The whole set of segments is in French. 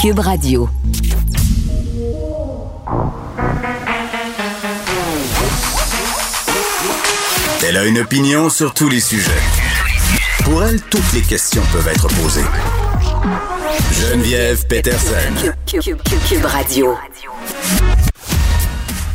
Cube Radio. Elle a une opinion sur tous les sujets. Pour elle, toutes les questions peuvent être posées. Geneviève Peterson. Cube, Radio.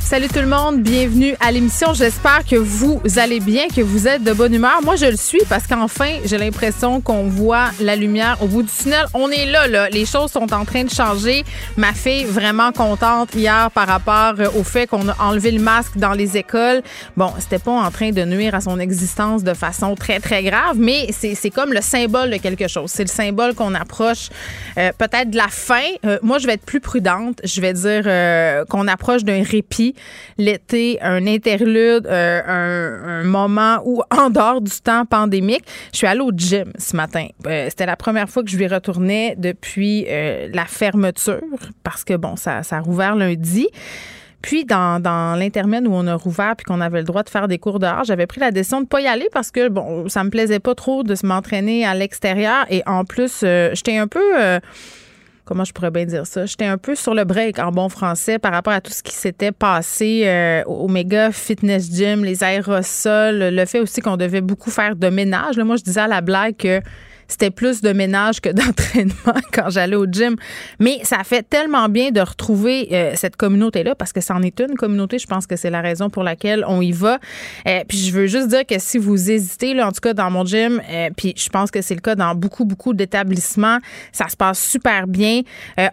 Salut tout le monde, bienvenue à l'émission. J'espère que vous allez bien, que vous êtes de bonne humeur. Moi, je le suis parce qu'enfin, j'ai l'impression qu'on voit la lumière au bout du tunnel. On est là, là. Les choses sont en train de changer. Ma fille, vraiment contente hier par rapport au fait qu'on a enlevé le masque dans les écoles. Bon, c'était pas en train de nuire à son existence de façon très, très grave, mais c'est comme le symbole de quelque chose. C'est le symbole qu'on approche euh, peut-être de la fin. Euh, moi, je vais être plus prudente. Je vais dire euh, qu'on approche d'un répit l'été, un interlude, euh, un, moment où, en dehors du temps pandémique, je suis allée au gym ce matin. Euh, c'était la première fois que je lui retournais depuis euh, la fermeture parce que, bon, ça, a rouvert lundi. Puis, dans, dans l'intermède où on a rouvert puis qu'on avait le droit de faire des cours dehors, j'avais pris la décision de ne pas y aller parce que, bon, ça me plaisait pas trop de se m'entraîner à l'extérieur. Et en plus, j'étais un peu comment je pourrais bien dire ça? J'étais un peu sur le break en bon français par rapport à tout ce qui s'était passé euh, au méga fitness gym, les aérosols, le fait aussi qu'on devait beaucoup faire de ménage. Moi, je disais à la blague que c'était plus de ménage que d'entraînement quand j'allais au gym. Mais ça fait tellement bien de retrouver euh, cette communauté-là parce que c'en est une communauté. Je pense que c'est la raison pour laquelle on y va. Euh, puis je veux juste dire que si vous hésitez, là, en tout cas dans mon gym, euh, puis je pense que c'est le cas dans beaucoup, beaucoup d'établissements, ça se passe super bien.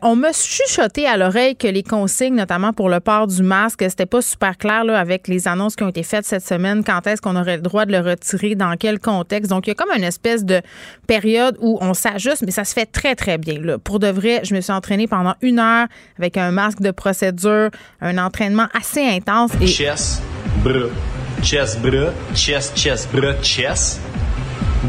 on m'a chuchoté à l'oreille que les consignes, notamment pour le port du masque, c'était pas super clair là, avec les annonces qui ont été faites cette semaine. Quand est-ce qu'on aurait le droit de le retirer? Dans quel contexte? Donc, il y a comme une espèce de période où on s'ajuste, mais ça se fait très, très bien. Pour de vrai, je me suis entraînée pendant une heure avec un masque de procédure, un entraînement assez intense. Et... Chess, bras, chest, bras, chest, chest, bras, chest,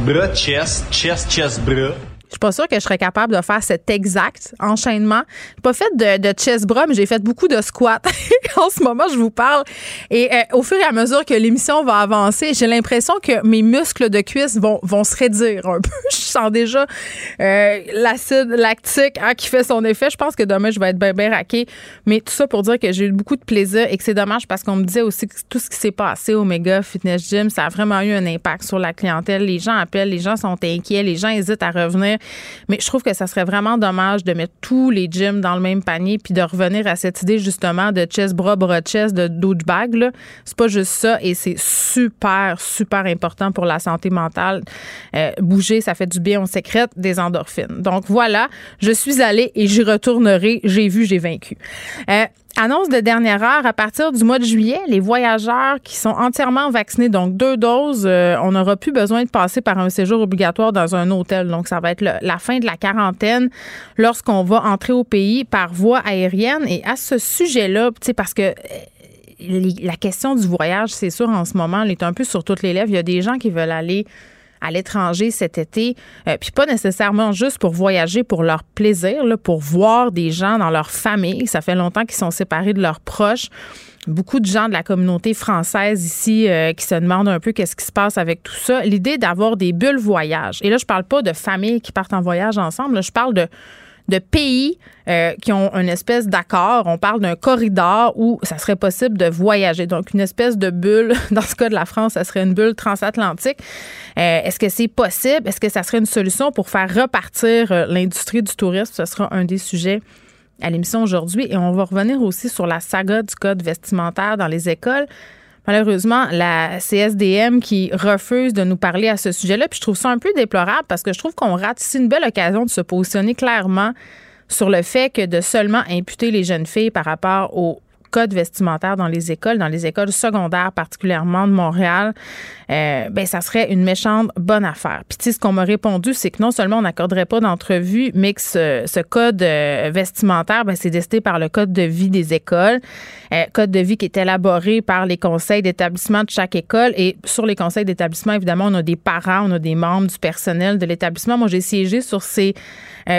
bras, chest, chest, chest, bras. Je suis pas sûre que je serais capable de faire cet exact enchaînement. J'ai pas fait de, de chest bras, mais j'ai fait beaucoup de squats. en ce moment, je vous parle. Et euh, au fur et à mesure que l'émission va avancer, j'ai l'impression que mes muscles de cuisse vont, vont se réduire un peu. je sens déjà euh, l'acide lactique hein, qui fait son effet. Je pense que demain, je vais être bien, bien raqué. Mais tout ça pour dire que j'ai eu beaucoup de plaisir et que c'est dommage parce qu'on me disait aussi que tout ce qui s'est passé au Mega Fitness Gym, ça a vraiment eu un impact sur la clientèle. Les gens appellent, les gens sont inquiets, les gens hésitent à revenir. Mais je trouve que ça serait vraiment dommage de mettre tous les gyms dans le même panier puis de revenir à cette idée justement de chest bras bras chest de douchebag C'est pas juste ça et c'est super super important pour la santé mentale. Euh, bouger, ça fait du bien, on sécrète des endorphines. Donc voilà, je suis allée et j'y retournerai. J'ai vu, j'ai vaincu. Euh, Annonce de dernière heure, à partir du mois de juillet, les voyageurs qui sont entièrement vaccinés, donc deux doses, euh, on n'aura plus besoin de passer par un séjour obligatoire dans un hôtel. Donc, ça va être la fin de la quarantaine lorsqu'on va entrer au pays par voie aérienne. Et à ce sujet-là, parce que euh, la question du voyage, c'est sûr, en ce moment, elle est un peu sur toutes les lèvres. Il y a des gens qui veulent aller à l'étranger cet été, euh, puis pas nécessairement juste pour voyager pour leur plaisir, là, pour voir des gens dans leur famille. Ça fait longtemps qu'ils sont séparés de leurs proches beaucoup de gens de la communauté française ici euh, qui se demandent un peu qu'est-ce qui se passe avec tout ça. L'idée d'avoir des bulles voyage. Et là, je parle pas de familles qui partent en voyage ensemble. je parle de de pays euh, qui ont une espèce d'accord. On parle d'un corridor où ça serait possible de voyager. Donc, une espèce de bulle. Dans ce cas de la France, ça serait une bulle transatlantique. Euh, est-ce que c'est possible? Est-ce que ça serait une solution pour faire repartir euh, l'industrie du tourisme? Ce sera un des sujets à l'émission aujourd'hui. Et on va revenir aussi sur la saga du code vestimentaire dans les écoles malheureusement, la CSDM qui refuse de nous parler à ce sujet-là. Puis je trouve ça un peu déplorable parce que je trouve qu'on rate ici une belle occasion de se positionner clairement sur le fait que de seulement imputer les jeunes filles par rapport au code vestimentaire dans les écoles, dans les écoles secondaires particulièrement de Montréal, euh, ben ça serait une méchante bonne affaire. Puis tu sais, ce qu'on m'a répondu, c'est que non seulement on n'accorderait pas d'entrevue, mais que ce, code euh, vestimentaire, ben, c'est décidé par le code de vie des écoles, euh, code de vie qui est élaboré par les conseils d'établissement de chaque école. Et sur les conseils d'établissement, évidemment, on a des parents, on a des membres du personnel de l'établissement. Moi, j'ai siégé sur ces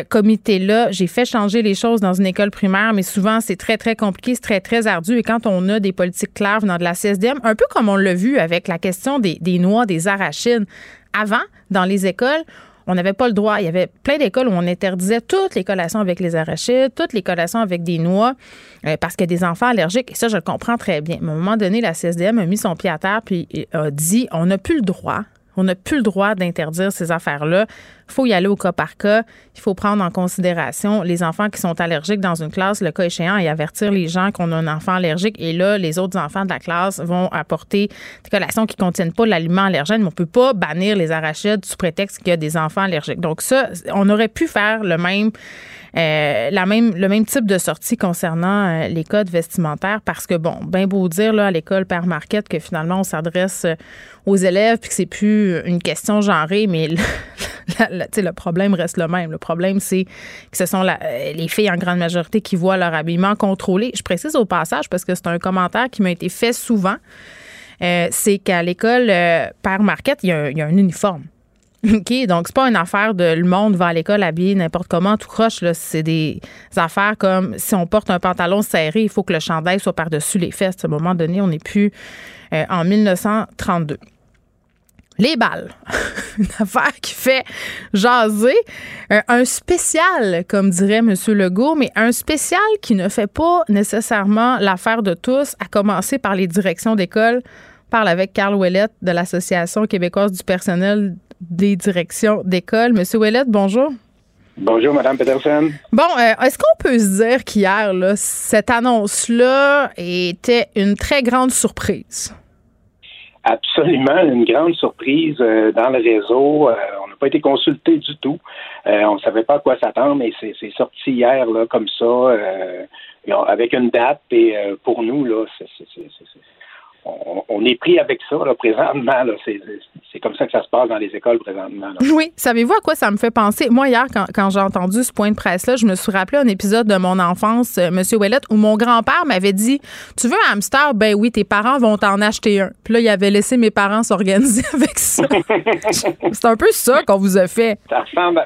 comités-là. J'ai fait changer les choses dans une école primaire, mais souvent, c'est très, très compliqué, c'est très, très ardu. Et quand on a des politiques claires venant de la CSDM, un peu comme on l'a vu avec la question des, noix, des arachides, avant, dans les écoles, on n'avait pas le droit. Il y avait plein d'écoles où on interdisait toutes les collations avec les arachides, toutes les collations avec des noix, euh, parce a des enfants allergiques. Et ça, je le comprends très bien. Mais à un moment donné, la CSDM a mis son pied à terre puis a dit on n'a plus le droit on n'a plus le droit d'interdire ces affaires-là. Il faut y aller au cas par cas. Il faut prendre en considération les enfants qui sont allergiques dans une classe, le cas échéant, et avertir les gens qu'on a un enfant allergique. Et là, les autres enfants de la classe vont apporter des collations qui ne contiennent pas l'aliment allergène. Mais on ne peut pas bannir les arachides sous prétexte qu'il y a des enfants allergiques. Donc ça, on aurait pu faire le même euh, la même, le même type de sortie concernant euh, les codes vestimentaires parce que, bon, bien beau dire là, à l'école Père Marquette que finalement on s'adresse euh, aux élèves puis que c'est plus une question genrée, mais le, le problème reste le même. Le problème, c'est que ce sont les filles en grande majorité qui voient leur habillement contrôlé. Je précise au passage parce que c'est un commentaire qui m'a été fait souvent. c'est qu'à l'école Père Marquette, il y, a un uniforme. OK, donc c'est pas une affaire de le monde va à l'école habillé n'importe comment, tout croche. Là. C'est des affaires comme si on porte un pantalon serré, il faut que le chandail soit par-dessus les fesses. À un moment donné, on n'est plus euh, en 1932. Les balles. une affaire qui fait jaser. Euh, un spécial, comme dirait M. Legault, mais un spécial qui ne fait pas nécessairement l'affaire de tous, à commencer par les directions d'école. parle avec Carl Ouellette de l'Association québécoise du personnel des directions d'école. Monsieur Ouellette, bonjour. Bonjour, Madame Peterson. Bon, euh, est-ce qu'on peut se dire qu'hier, cette annonce-là était une très grande surprise? Absolument, une grande surprise euh, dans le réseau. Euh, on n'a pas été consulté du tout. on ne savait pas à quoi s'attendre, mais c'est sorti hier là, comme ça, avec une date. Et pour nous, là, c'est on, est pris avec ça là, présentement. C'est comme ça que ça se passe dans les écoles présentement. Oui. Savez-vous à quoi ça me fait penser? Moi, hier, quand, j'ai entendu ce point de presse-là, je me suis rappelé un épisode de mon enfance, euh, Monsieur Ouellet, où mon grand-père m'avait dit Tu veux un hamster? Ben oui, tes parents vont t'en acheter un. Puis là, il avait laissé mes parents s'organiser avec ça. c'est un peu ça qu'on vous a fait. Ça ressemble,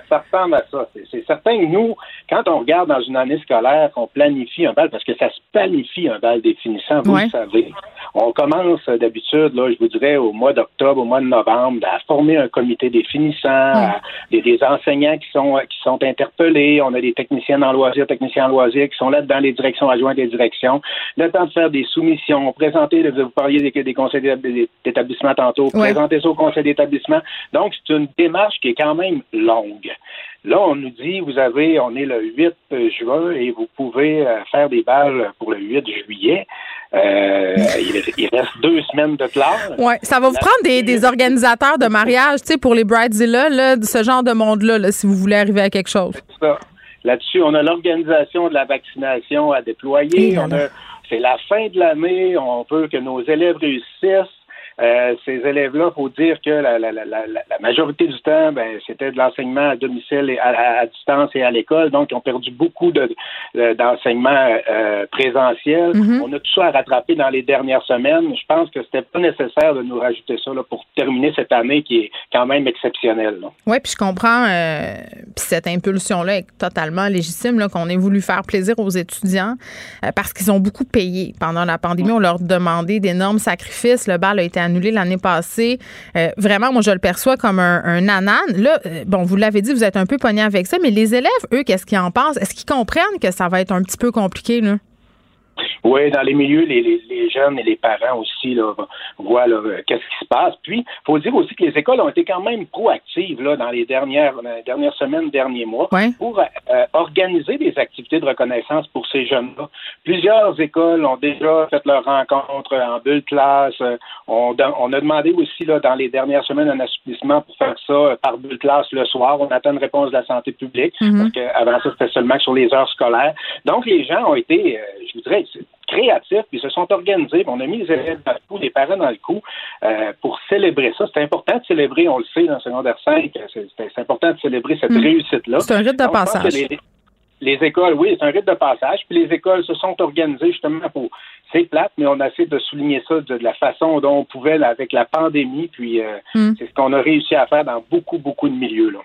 à, ça, C'est certain que nous, quand on regarde dans une année scolaire, qu'on planifie un bal, parce que ça se planifie un bal définissant, vous le savez. On commence euh, d'habitude, là, je vous dirais, au mois d'octobre, au mois de novembre, à former un comité définissant, des, des, enseignants qui sont qui sont interpellés. On a des techniciens en loisirs, techniciens en loisirs qui sont là dans les directions adjointes des directions. Le temps de faire des soumissions, présenter, vous parliez des, des conseils d'établissement tantôt, présenter ça au conseil d'établissement. Donc, c'est une démarche qui est quand même longue. Là, on nous dit, vous avez, on est le 8 juin et vous pouvez euh, faire des balles pour le 8 juillet. Euh, il, reste deux semaines de classe. Oui, ça va vous prendre des, organisateurs de mariage, tu sais, pour les bridezilla, là, ce genre de monde-là, si vous voulez arriver à quelque chose. Là-dessus, on a l'organisation de la vaccination à déployer. c'est la fin de l'année. On veut que nos élèves réussissent. Euh, ces élèves-là, faut dire que la, la, la, la, majorité du temps, ben, c'était de l'enseignement à domicile et à, distance et à l'école, donc ils ont perdu beaucoup de, d'enseignement euh, présentiel. Mm-hmm. On a tout ça à rattraper dans les dernières semaines. Je pense que c'était pas nécessaire de nous rajouter ça là, pour terminer cette année qui est quand même exceptionnelle. Oui, puis je comprends euh, cette impulsion-là est totalement légitime qu'on ait voulu faire plaisir aux étudiants euh, parce qu'ils ont beaucoup payé pendant la pandémie. On leur demandait d'énormes sacrifices. Le bal a été annulé l'année passée. Euh, vraiment, moi, je le perçois comme un, un anan. Là, euh, bon, vous l'avez dit, vous êtes un peu pogné avec ça, mais les élèves, eux, qu'est-ce qu'ils en pensent? Est-ce qu'ils comprennent que ça va être un petit peu compliqué, là? Oui, dans les milieux, les, les, jeunes et les parents aussi là, voient qu'est-ce qui se passe. Puis, il faut dire aussi que les écoles ont été quand même proactives là, dans les dernières, dernières semaines, derniers mois, pour euh, organiser des activités de reconnaissance pour ces jeunes-là. Plusieurs écoles ont déjà fait leur rencontre en bulle classe. On, on a demandé aussi là, dans les dernières semaines un assouplissement pour faire ça par bulle classe le soir. On attend une réponse de la santé publique, mm-hmm. parce qu'avant ça, c'était seulement sur les heures scolaires. Donc, les gens ont été, euh, je vous dirais, créatifs, puis se sont organisés. On a mis les élèves dans le coup, les parents dans le coup, euh, pour célébrer ça. C'est important de célébrer, on le sait, dans le secondaire 5, c'est important de célébrer cette mm. réussite-là. C'est un rite de passage. Les, écoles, oui, c'est un rite de passage. Puis les écoles se sont organisées justement pour. C'est plate, mais on a essayé de souligner ça de, la façon dont on pouvait avec la pandémie. Puis euh, mm. c'est ce qu'on a réussi à faire dans beaucoup, beaucoup de milieux. Là.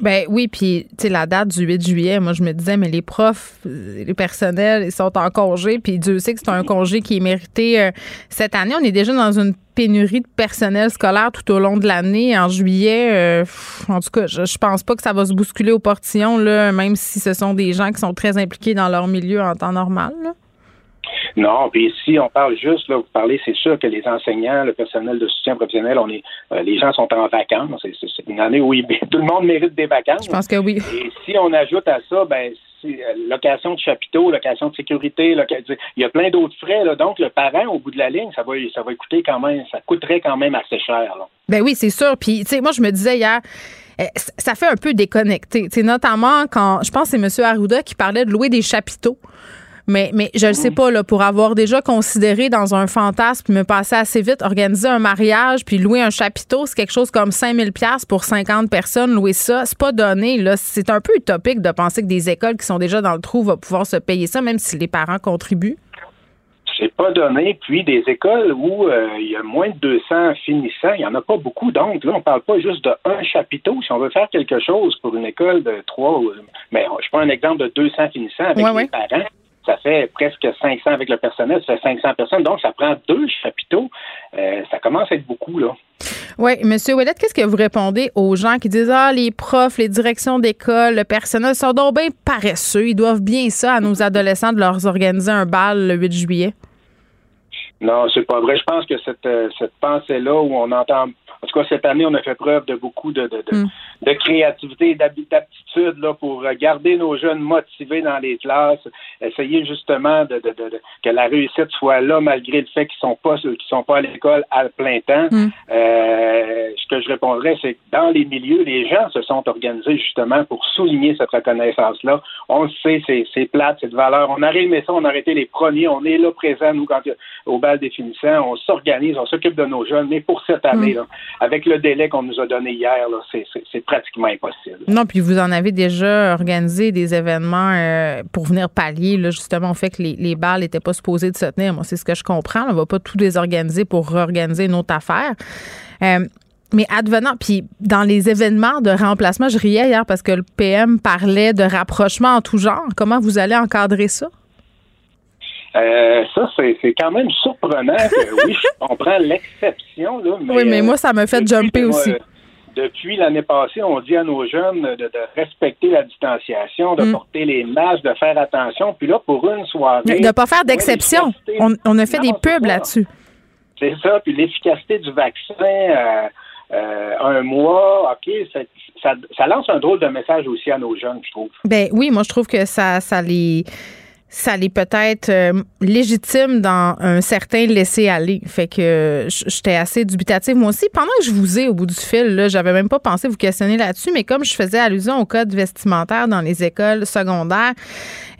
Ben oui, puis tu sais la date du 8 juillet, moi je me disais mais les profs, euh, les personnels, ils sont en congé, puis Dieu sait que c'est un congé qui est mérité euh, cette année. On est déjà dans une pénurie de personnel scolaire tout au long de l'année. En juillet, euh, en tout cas, je, je, pense pas que ça va se bousculer au portillon là, même si ce sont des gens qui sont très impliqués dans leur milieu en temps normal. Là. Non, puis si on parle juste, là, vous parlez, c'est sûr que les enseignants, le personnel de soutien professionnel, on est, euh, les gens sont en vacances. C'est une année où tout le monde mérite des vacances. Je pense que oui. Et si on ajoute à ça, ben, euh, location de chapiteaux, location de sécurité, il y a plein d'autres frais. Là. Donc, le parent, au bout de la ligne, ça va, ça va coûter quand même, ça coûterait quand même assez cher. Là. Ben oui, c'est sûr. Puis, tu sais, moi, je me disais hier, eh, ça fait un peu déconnecté. notamment quand, je pense que c'est M. Arruda qui parlait de louer des chapiteaux. Mais, mais je ne sais pas, là, pour avoir déjà considéré dans un fantasme, me passer assez vite, organiser un mariage, puis louer un chapiteau, c'est quelque chose comme 5000 pièces pour 50 personnes. Louer ça, c'est pas donné. Là, c'est un peu utopique de penser que des écoles qui sont déjà dans le trou vont pouvoir se payer ça, même si les parents contribuent. C'est pas donné. Puis des écoles où euh, il y a moins de 200 finissants, il n'y en a pas beaucoup. Donc là, on parle pas juste d'un chapiteau. Si on veut faire quelque chose pour une école de trois, mais je prends un exemple de 200 finissants avec les parents ça fait presque 500 avec le personnel, ça fait 500 personnes. Donc, ça prend deux chapiteaux. Euh, ça commence à être beaucoup, là. Oui, M. Ouellet, qu'est-ce que vous répondez aux gens qui disent Ah, les profs, les directions d'école, le personnel sont donc bien paresseux. Ils doivent bien ça à nos adolescents de leur organiser un bal le 8 juillet? Non, c'est pas vrai. Je pense que cette, euh, cette pensée-là où on entend en tout cas, cette année, on a fait preuve de beaucoup de, de, de, mm. de créativité et d'aptitude là, pour garder nos jeunes motivés dans les classes, essayer justement de, que la réussite soit là malgré le fait qu'ils sont pas qu'ils sont pas à l'école à plein temps. Mm. Euh, ce que je répondrais, c'est que dans les milieux, les gens se sont organisés justement pour souligner cette reconnaissance-là. On le sait, c'est plate, c'est de valeur. On aurait aimé ça, on aurait été les premiers, on est là présents, nous, quand au bal définissant, on s'organise, on s'occupe de nos jeunes, mais pour cette année, mm. là, avec le délai qu'on nous a donné hier, c'est pratiquement impossible. Non, puis vous en avez déjà organisé des événements euh, pour venir pallier justement au fait que les, les balles n'étaient pas supposées de se tenir. Moi, c'est ce que je comprends. On ne va pas tout désorganiser pour réorganiser une autre affaire. Euh, mais advenant, puis dans les événements de remplacement, je riais hier parce que le PM parlait de rapprochement en tout genre. Comment vous allez encadrer ça? Euh, ça, c'est quand même surprenant que, oui, on prend l'exception. Mais, oui, mais moi, ça me fait jumper aussi. depuis l'année passée, on dit à nos jeunes de, respecter la distanciation, de mm. porter les masques, de faire attention. Puis là, pour une soirée... De ne pas faire d'exception. On, a fait des pubs là-dessus. C'est ça. Puis l'efficacité du vaccin... Euh, euh, un mois, OK, ça, ça, lance un drôle de message aussi à nos jeunes, je trouve. Ben oui, moi je trouve que ça, ça les ça l'est peut-être euh, légitime dans un certain laisser-aller. Fait que j'étais assez dubitative moi aussi. Pendant que je vous ai au bout du fil, là, j'avais même pas pensé vous questionner là-dessus, mais comme je faisais allusion au code vestimentaire dans les écoles secondaires,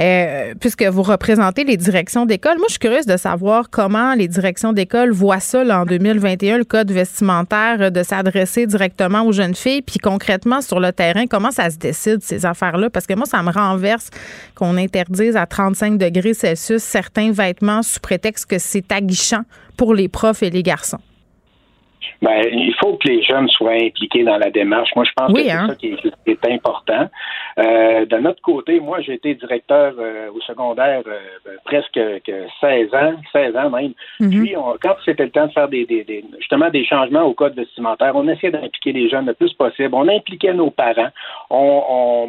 euh, puisque vous représentez les directions d'école, moi je suis curieuse de savoir comment les directions d'école voient ça en 2021, le code vestimentaire, euh, de s'adresser directement aux jeunes filles, puis concrètement sur le terrain, comment ça se décide ces affaires-là? Parce que moi, ça me renverse qu'on interdise à 35 degrés Celsius certains vêtements sous prétexte que c'est aguichant pour les profs et les garçons? Ben, il faut que les jeunes soient impliqués dans la démarche. Moi, je pense que c'est hein? ça qui est, important. Euh, de notre côté, moi, j'ai été directeur euh, au secondaire euh, ben, presque 16 ans, 16 ans même. Mm-hmm. Puis, quand c'était le temps de faire des, justement des changements au code vestimentaire, on essayait d'impliquer les jeunes le plus possible. On impliquait nos parents. On,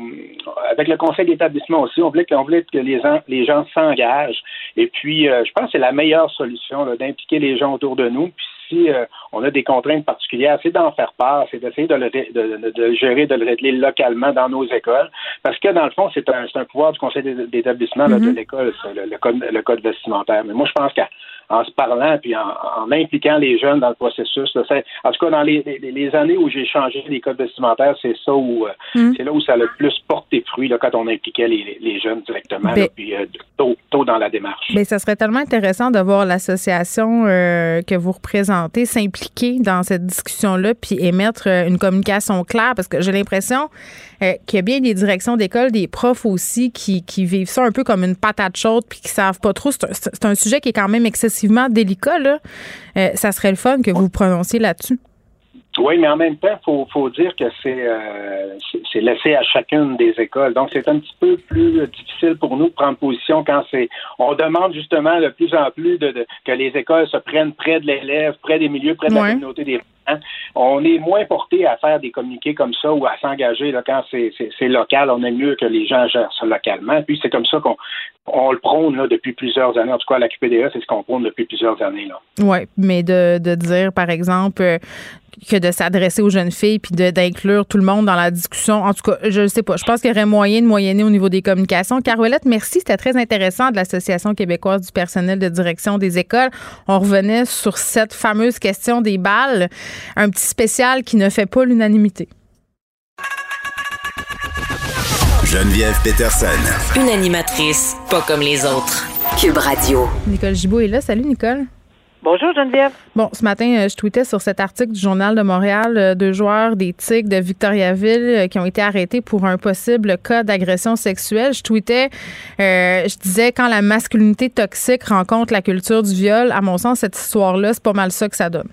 avec le conseil d'établissement aussi, on voulait, voulait que les, les gens s'engagent. Et puis, je pense que c'est la meilleure solution d'impliquer les gens autour de nous. Puis, si euh, on a des contraintes particulières, c'est d'en faire part, c'est d'essayer de le, de, gérer, de le régler localement dans nos écoles. Parce que, dans le fond, c'est un, un pouvoir du conseil d'établissement de mm-hmm. l'école, le, code, le code vestimentaire. Mais moi, je pense qu'à en se parlant puis en, impliquant les jeunes dans le processus. en tout cas, dans les, années où j'ai changé les codes vestimentaires, c'est ça où euh, hmm. c'est là où ça a le plus porté fruit là, quand on impliquait les, jeunes directement, ben puis euh, tôt, dans la démarche. Mais ben, ça serait tellement intéressant de voir l'association euh, que vous représentez s'impliquer dans cette discussion-là puis émettre une communication claire parce que j'ai l'impression qu'il y a bien des directions d'école, des profs aussi qui, vivent ça un peu comme une patate chaude puis qui savent pas trop. C'est un, un sujet qui est quand même excessif délicat, là, euh, ça serait le fun que vous prononciez là-dessus. Oui, mais en même temps, faut faut dire que c'est euh, c'est laissé à chacune des écoles. Donc c'est un petit peu plus difficile pour nous de prendre position quand c'est on demande justement de plus en plus de, que les écoles se prennent près de l'élève, près des milieux, près de la communauté des. On est moins porté à faire des communiqués comme ça ou à s'engager quand c'est local. On aime mieux que les gens gèrent ça localement. Puis c'est comme ça qu'on on le prône là, depuis plusieurs années. En tout cas, la QPDA, c'est ce qu'on prône depuis plusieurs années. Oui, mais de, de dire, par exemple, euh, que de s'adresser aux jeunes filles puis d'inclure tout le monde dans la discussion. En tout cas, je ne sais pas. Je pense qu'il y aurait moyen de moyenner au niveau des communications. Caroline, merci. C'était très intéressant de l'Association québécoise du personnel de direction des écoles. On revenait sur cette fameuse question des balles. Un petit spécial qui ne fait pas l'unanimité. Geneviève Peterson. Une animatrice pas comme les autres. Cube Radio. Nicole Gibault est là. Salut, Nicole. Bonjour Geneviève. Bon, ce matin, euh, je tweetais sur cet article du Journal de Montréal euh, deux joueurs des Tigres de Victoriaville euh, qui ont été arrêtés pour un possible cas d'agression sexuelle. Je tweetais, je disais quand la masculinité toxique rencontre la culture du viol, à mon sens, cette histoire-là, c'est pas mal ça que ça donne.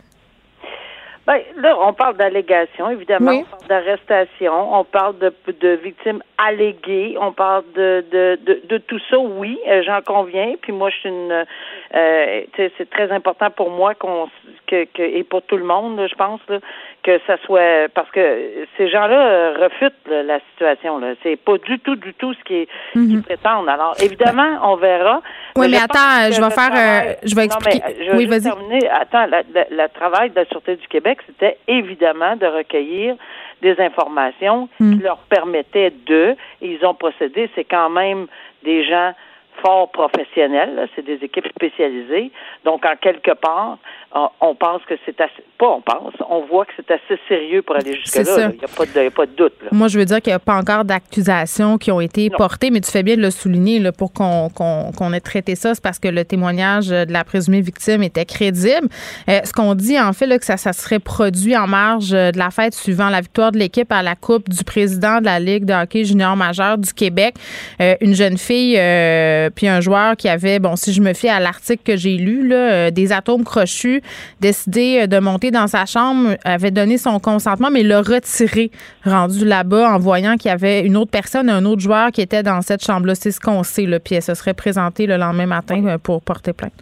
Ben, là, on parle d'allégations, évidemment, on parle d'arrestation, on parle de, de victimes alléguées, on parle de, de, de, de tout ça, oui, j'en conviens. Puis moi, je suis une euh, c'est très important pour moi qu'on que, que, et pour tout le monde, je pense, là, que ça soit parce que ces gens-là euh, refutent la situation. Là. C'est pas du tout, du tout ce qui qu'ils mhm. prétendent. Alors, évidemment, on verra. Oui, mais, attends, je vais faire, euh, je vais expliquer. je vais oui, vas-y. terminer. Attends, le travail de la Sûreté du Québec, c'était évidemment de recueillir des informations mhm. qui leur permettaient de, et ils ont procédé. C'est quand même des gens fort professionnels, c'est des équipes spécialisées. Donc, en quelque part, on pense que c'est assez. Pas on pense, on voit que c'est assez sérieux pour aller jusque-là. Il n'y a, pas de doute. Moi, je veux dire qu'il n'y a pas encore d'accusations qui ont été portées, mais tu fais bien de le souligner là, pour qu'on ait traité ça. C'est parce que le témoignage de la présumée victime était crédible. Euh, ce qu'on dit, en fait, là, que ça, ça serait produit en marge de la fête suivant la victoire de l'équipe à la Coupe du président de la Ligue de hockey junior majeur du Québec. Euh, une jeune fille, euh, puis un joueur qui avait, bon, si je me fie à l'article que j'ai lu, là, des atomes crochus décidé euh, de monter dans sa chambre, avait donné son consentement, mais l'a retiré, rendu là-bas en voyant qu'il y avait une autre personne, un autre joueur qui était dans cette chambre-là. C'est ce qu'on sait, là, puis elle se serait présentée le lendemain matin euh, pour porter plainte.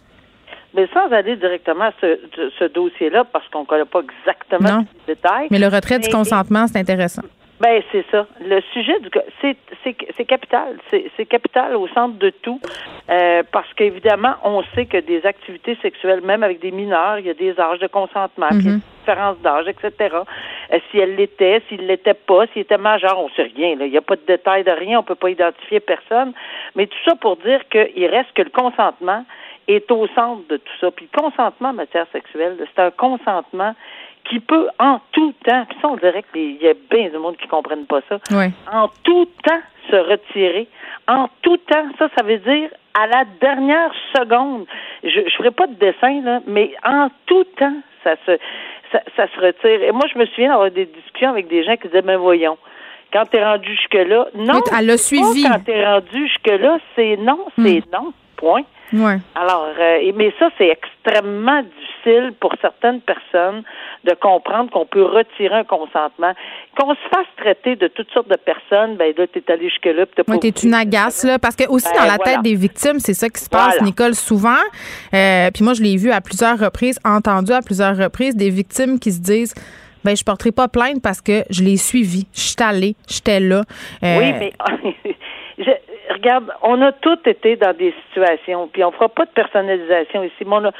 Mais sans aller directement à ce, dossier-là, parce qu'on ne connaît pas exactement les détails. Mais le retrait du consentement, c'est intéressant. Ben c'est ça. Le sujet du c'est c'est capital. C'est capital au centre de tout euh, parce qu'évidemment on sait que des activités sexuelles, même avec des mineurs, il y a des âges de consentement, mm -hmm. différences d'âge, etc. Euh, si elle l'était, s'il l'était pas, s'il était majeur, on sait rien. Il n'y a pas de détails de rien, on peut pas identifier personne. Mais tout ça pour dire qu'il reste que le consentement est au centre de tout ça. Puis le consentement en matière sexuelle, c'est un consentement qui peut en tout temps, puis ça on dirait qu'il y a bien du monde qui ne comprennent pas ça, en tout temps se retirer. En tout temps, ça, ça veut dire à la dernière seconde. Je ne ferai pas de dessin, là, mais en tout temps, ça se, ça, se retire. Et moi, je me souviens d'avoir des discussions avec des gens qui disaient, ben voyons, quand tu es rendu jusque-là, non. elle a suivi. Quand tu es rendu jusque-là, c'est non, c'est hmm. non, point. Ouais. Alors, euh, mais ça, c'est extrêmement difficile pour certaines personnes de comprendre qu'on peut retirer un consentement. Qu'on se fasse traiter de toutes sortes de personnes, ben là, t'es allé jusque-là. Tu ouais, t'es une agace, là. Parce que aussi, ben, dans la tête des victimes, c'est ça qui se passe, Nicole, souvent. Euh, puis moi, je l'ai vu à plusieurs reprises, entendu à plusieurs reprises, des victimes qui se disent ben je porterai pas plainte parce que je l'ai suivi, je suis allée, j'étais là. Euh, oui, mais je, regarde, on a tous été dans des situations, puis on fera pas de personnalisation ici. Mais on a,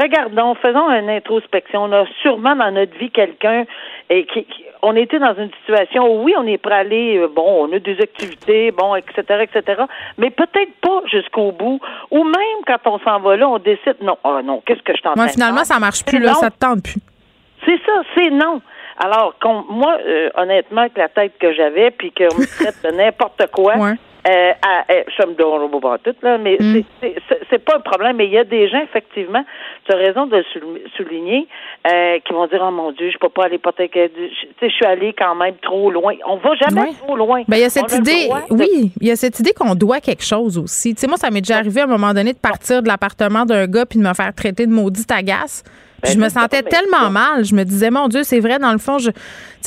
regardons, faisons une introspection. On a sûrement dans notre vie quelqu'un et qui, on était dans une situation où oui, on est prêt à aller, euh, bon, on a des activités, bon, etc., etc., mais peut-être pas jusqu'au bout. Ou même quand on s'en va là, on décide non, oh non, qu'est-ce que je t'en ouais, finalement, ça marche plus là, ça te tente plus. C'est ça, c'est non. Alors, moi, euh, honnêtement, avec la tête que j'avais, puis qu'on me traite de n'importe quoi, euh, ça me donne pas tout, là, mais mm. c'est pas un problème. Mais il y a des gens, effectivement, tu as raison de le souligner, euh, qui vont dire Oh mon Dieu, je peux pas aller porter je suis allé quand même trop loin. On va jamais trop loin. Ben, il y a cette idée, oui, il y a cette idée qu'on doit quelque chose aussi. Tu sais, moi, ça m'est déjà arrivé à un moment donné de partir de l'appartement d'un gars puis de me faire traiter de maudite agace. Puis je me sentais tellement mal. Je me disais, mon Dieu, c'est vrai, dans le fond, je,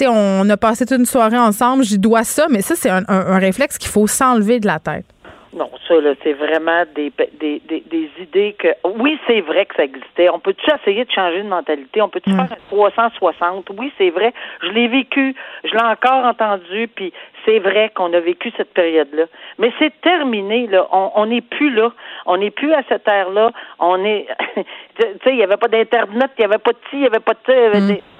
on a passé toute une soirée ensemble, j'y dois ça, mais ça, c'est un, un réflexe qu'il faut s'enlever de la tête. Non, ça, là, c'est vraiment des, des, des, des, idées que. Oui, c'est vrai que ça existait. On peut-tu essayer de changer de mentalité? On peut-tu faire un 360? Oui, c'est vrai. Je l'ai vécu. Je l'ai encore entendu. Puis c'est vrai qu'on a vécu cette période-là. Mais c'est terminé, là. On n'est plus là. On n'est plus à cette ère-là. On est. tu sais, il n'y avait pas d'Internet, il n'y avait pas de ci, il n'y avait pas de.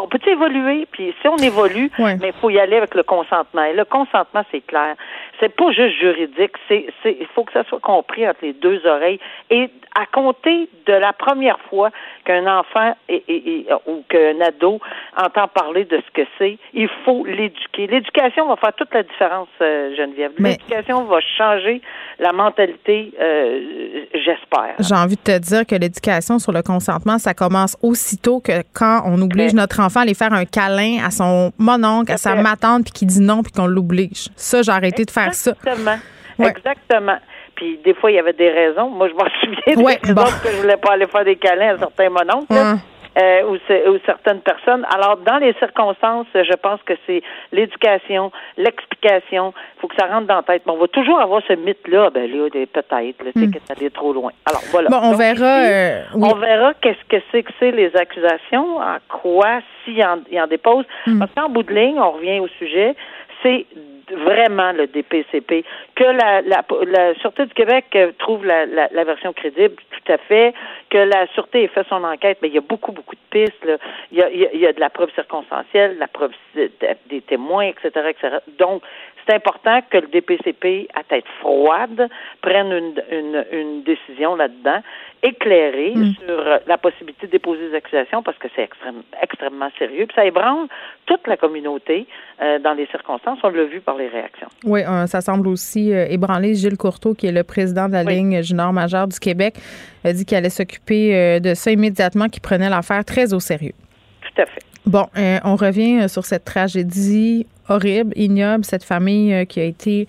On peut évoluer, puis si on évolue, mais il faut y aller avec le consentement. Et le consentement, c'est clair c'est pas juste juridique, c'est, c'est, il faut que ça soit compris entre les deux oreilles. Et à compter de la première fois qu'un enfant et, ou qu'un ado entend parler de ce que c'est, il faut l'éduquer. L'éducation va faire toute la différence, euh, Geneviève. L'éducation va changer la mentalité, euh, j'espère. J'ai envie de te dire que l'éducation sur le consentement, ça commence aussitôt que quand on oblige notre enfant à aller faire un câlin à son mononcle, à sa matante, puis qu'il dit non, puis qu'on l'oblige. Ça, j'ai arrêté de faire ça. Exactement. Exactement. Puis des fois, il y avait des raisons. Moi, je m'en souviens ouais, des raisons que je voulais pas aller faire des câlins à certains mononcles. Euh, ou, ou, certaines personnes. Alors, dans les circonstances, je pense que c'est l'éducation, l'explication. Il faut que ça rentre dans la tête. Mais on va toujours avoir ce mythe-là. Ben là, peut-être, là, mm. que ça allait trop loin. Alors, voilà. Bon, on verra. Euh, on verra qu'est-ce que c'est que c'est les accusations, en quoi, s'il en, en dépose. Mm. Parce qu'en bout de ligne, on revient au sujet, c'est vraiment le DPCP, que la, la, la Sûreté du Québec euh, trouve la, la, la, version crédible, tout à fait, que la Sûreté ait fait son enquête, mais il y a beaucoup, beaucoup de pistes. Là. Il, y a, il, y a, de la preuve circonstancielle, la preuve des témoins, etc., etc. Donc, c'est important que le DPCP, à tête froide, prenne une, une, une décision là-dedans, éclairée mm. sur la possibilité de déposer des accusations parce que c'est extrêmement, extrêmement sérieux. Puis ça ébranle toute la communauté euh, dans les circonstances. On l'a vu par les réactions. Oui, euh, ça semble aussi euh, ébranler Gilles Courteau, qui est le président de la ligne junior majeure du Québec, a dit qu'il allait s'occuper de ça immédiatement, qu'il prenait l'affaire très au sérieux. Tout à fait. Bon, on revient sur cette tragédie horrible, ignoble, cette famille qui a été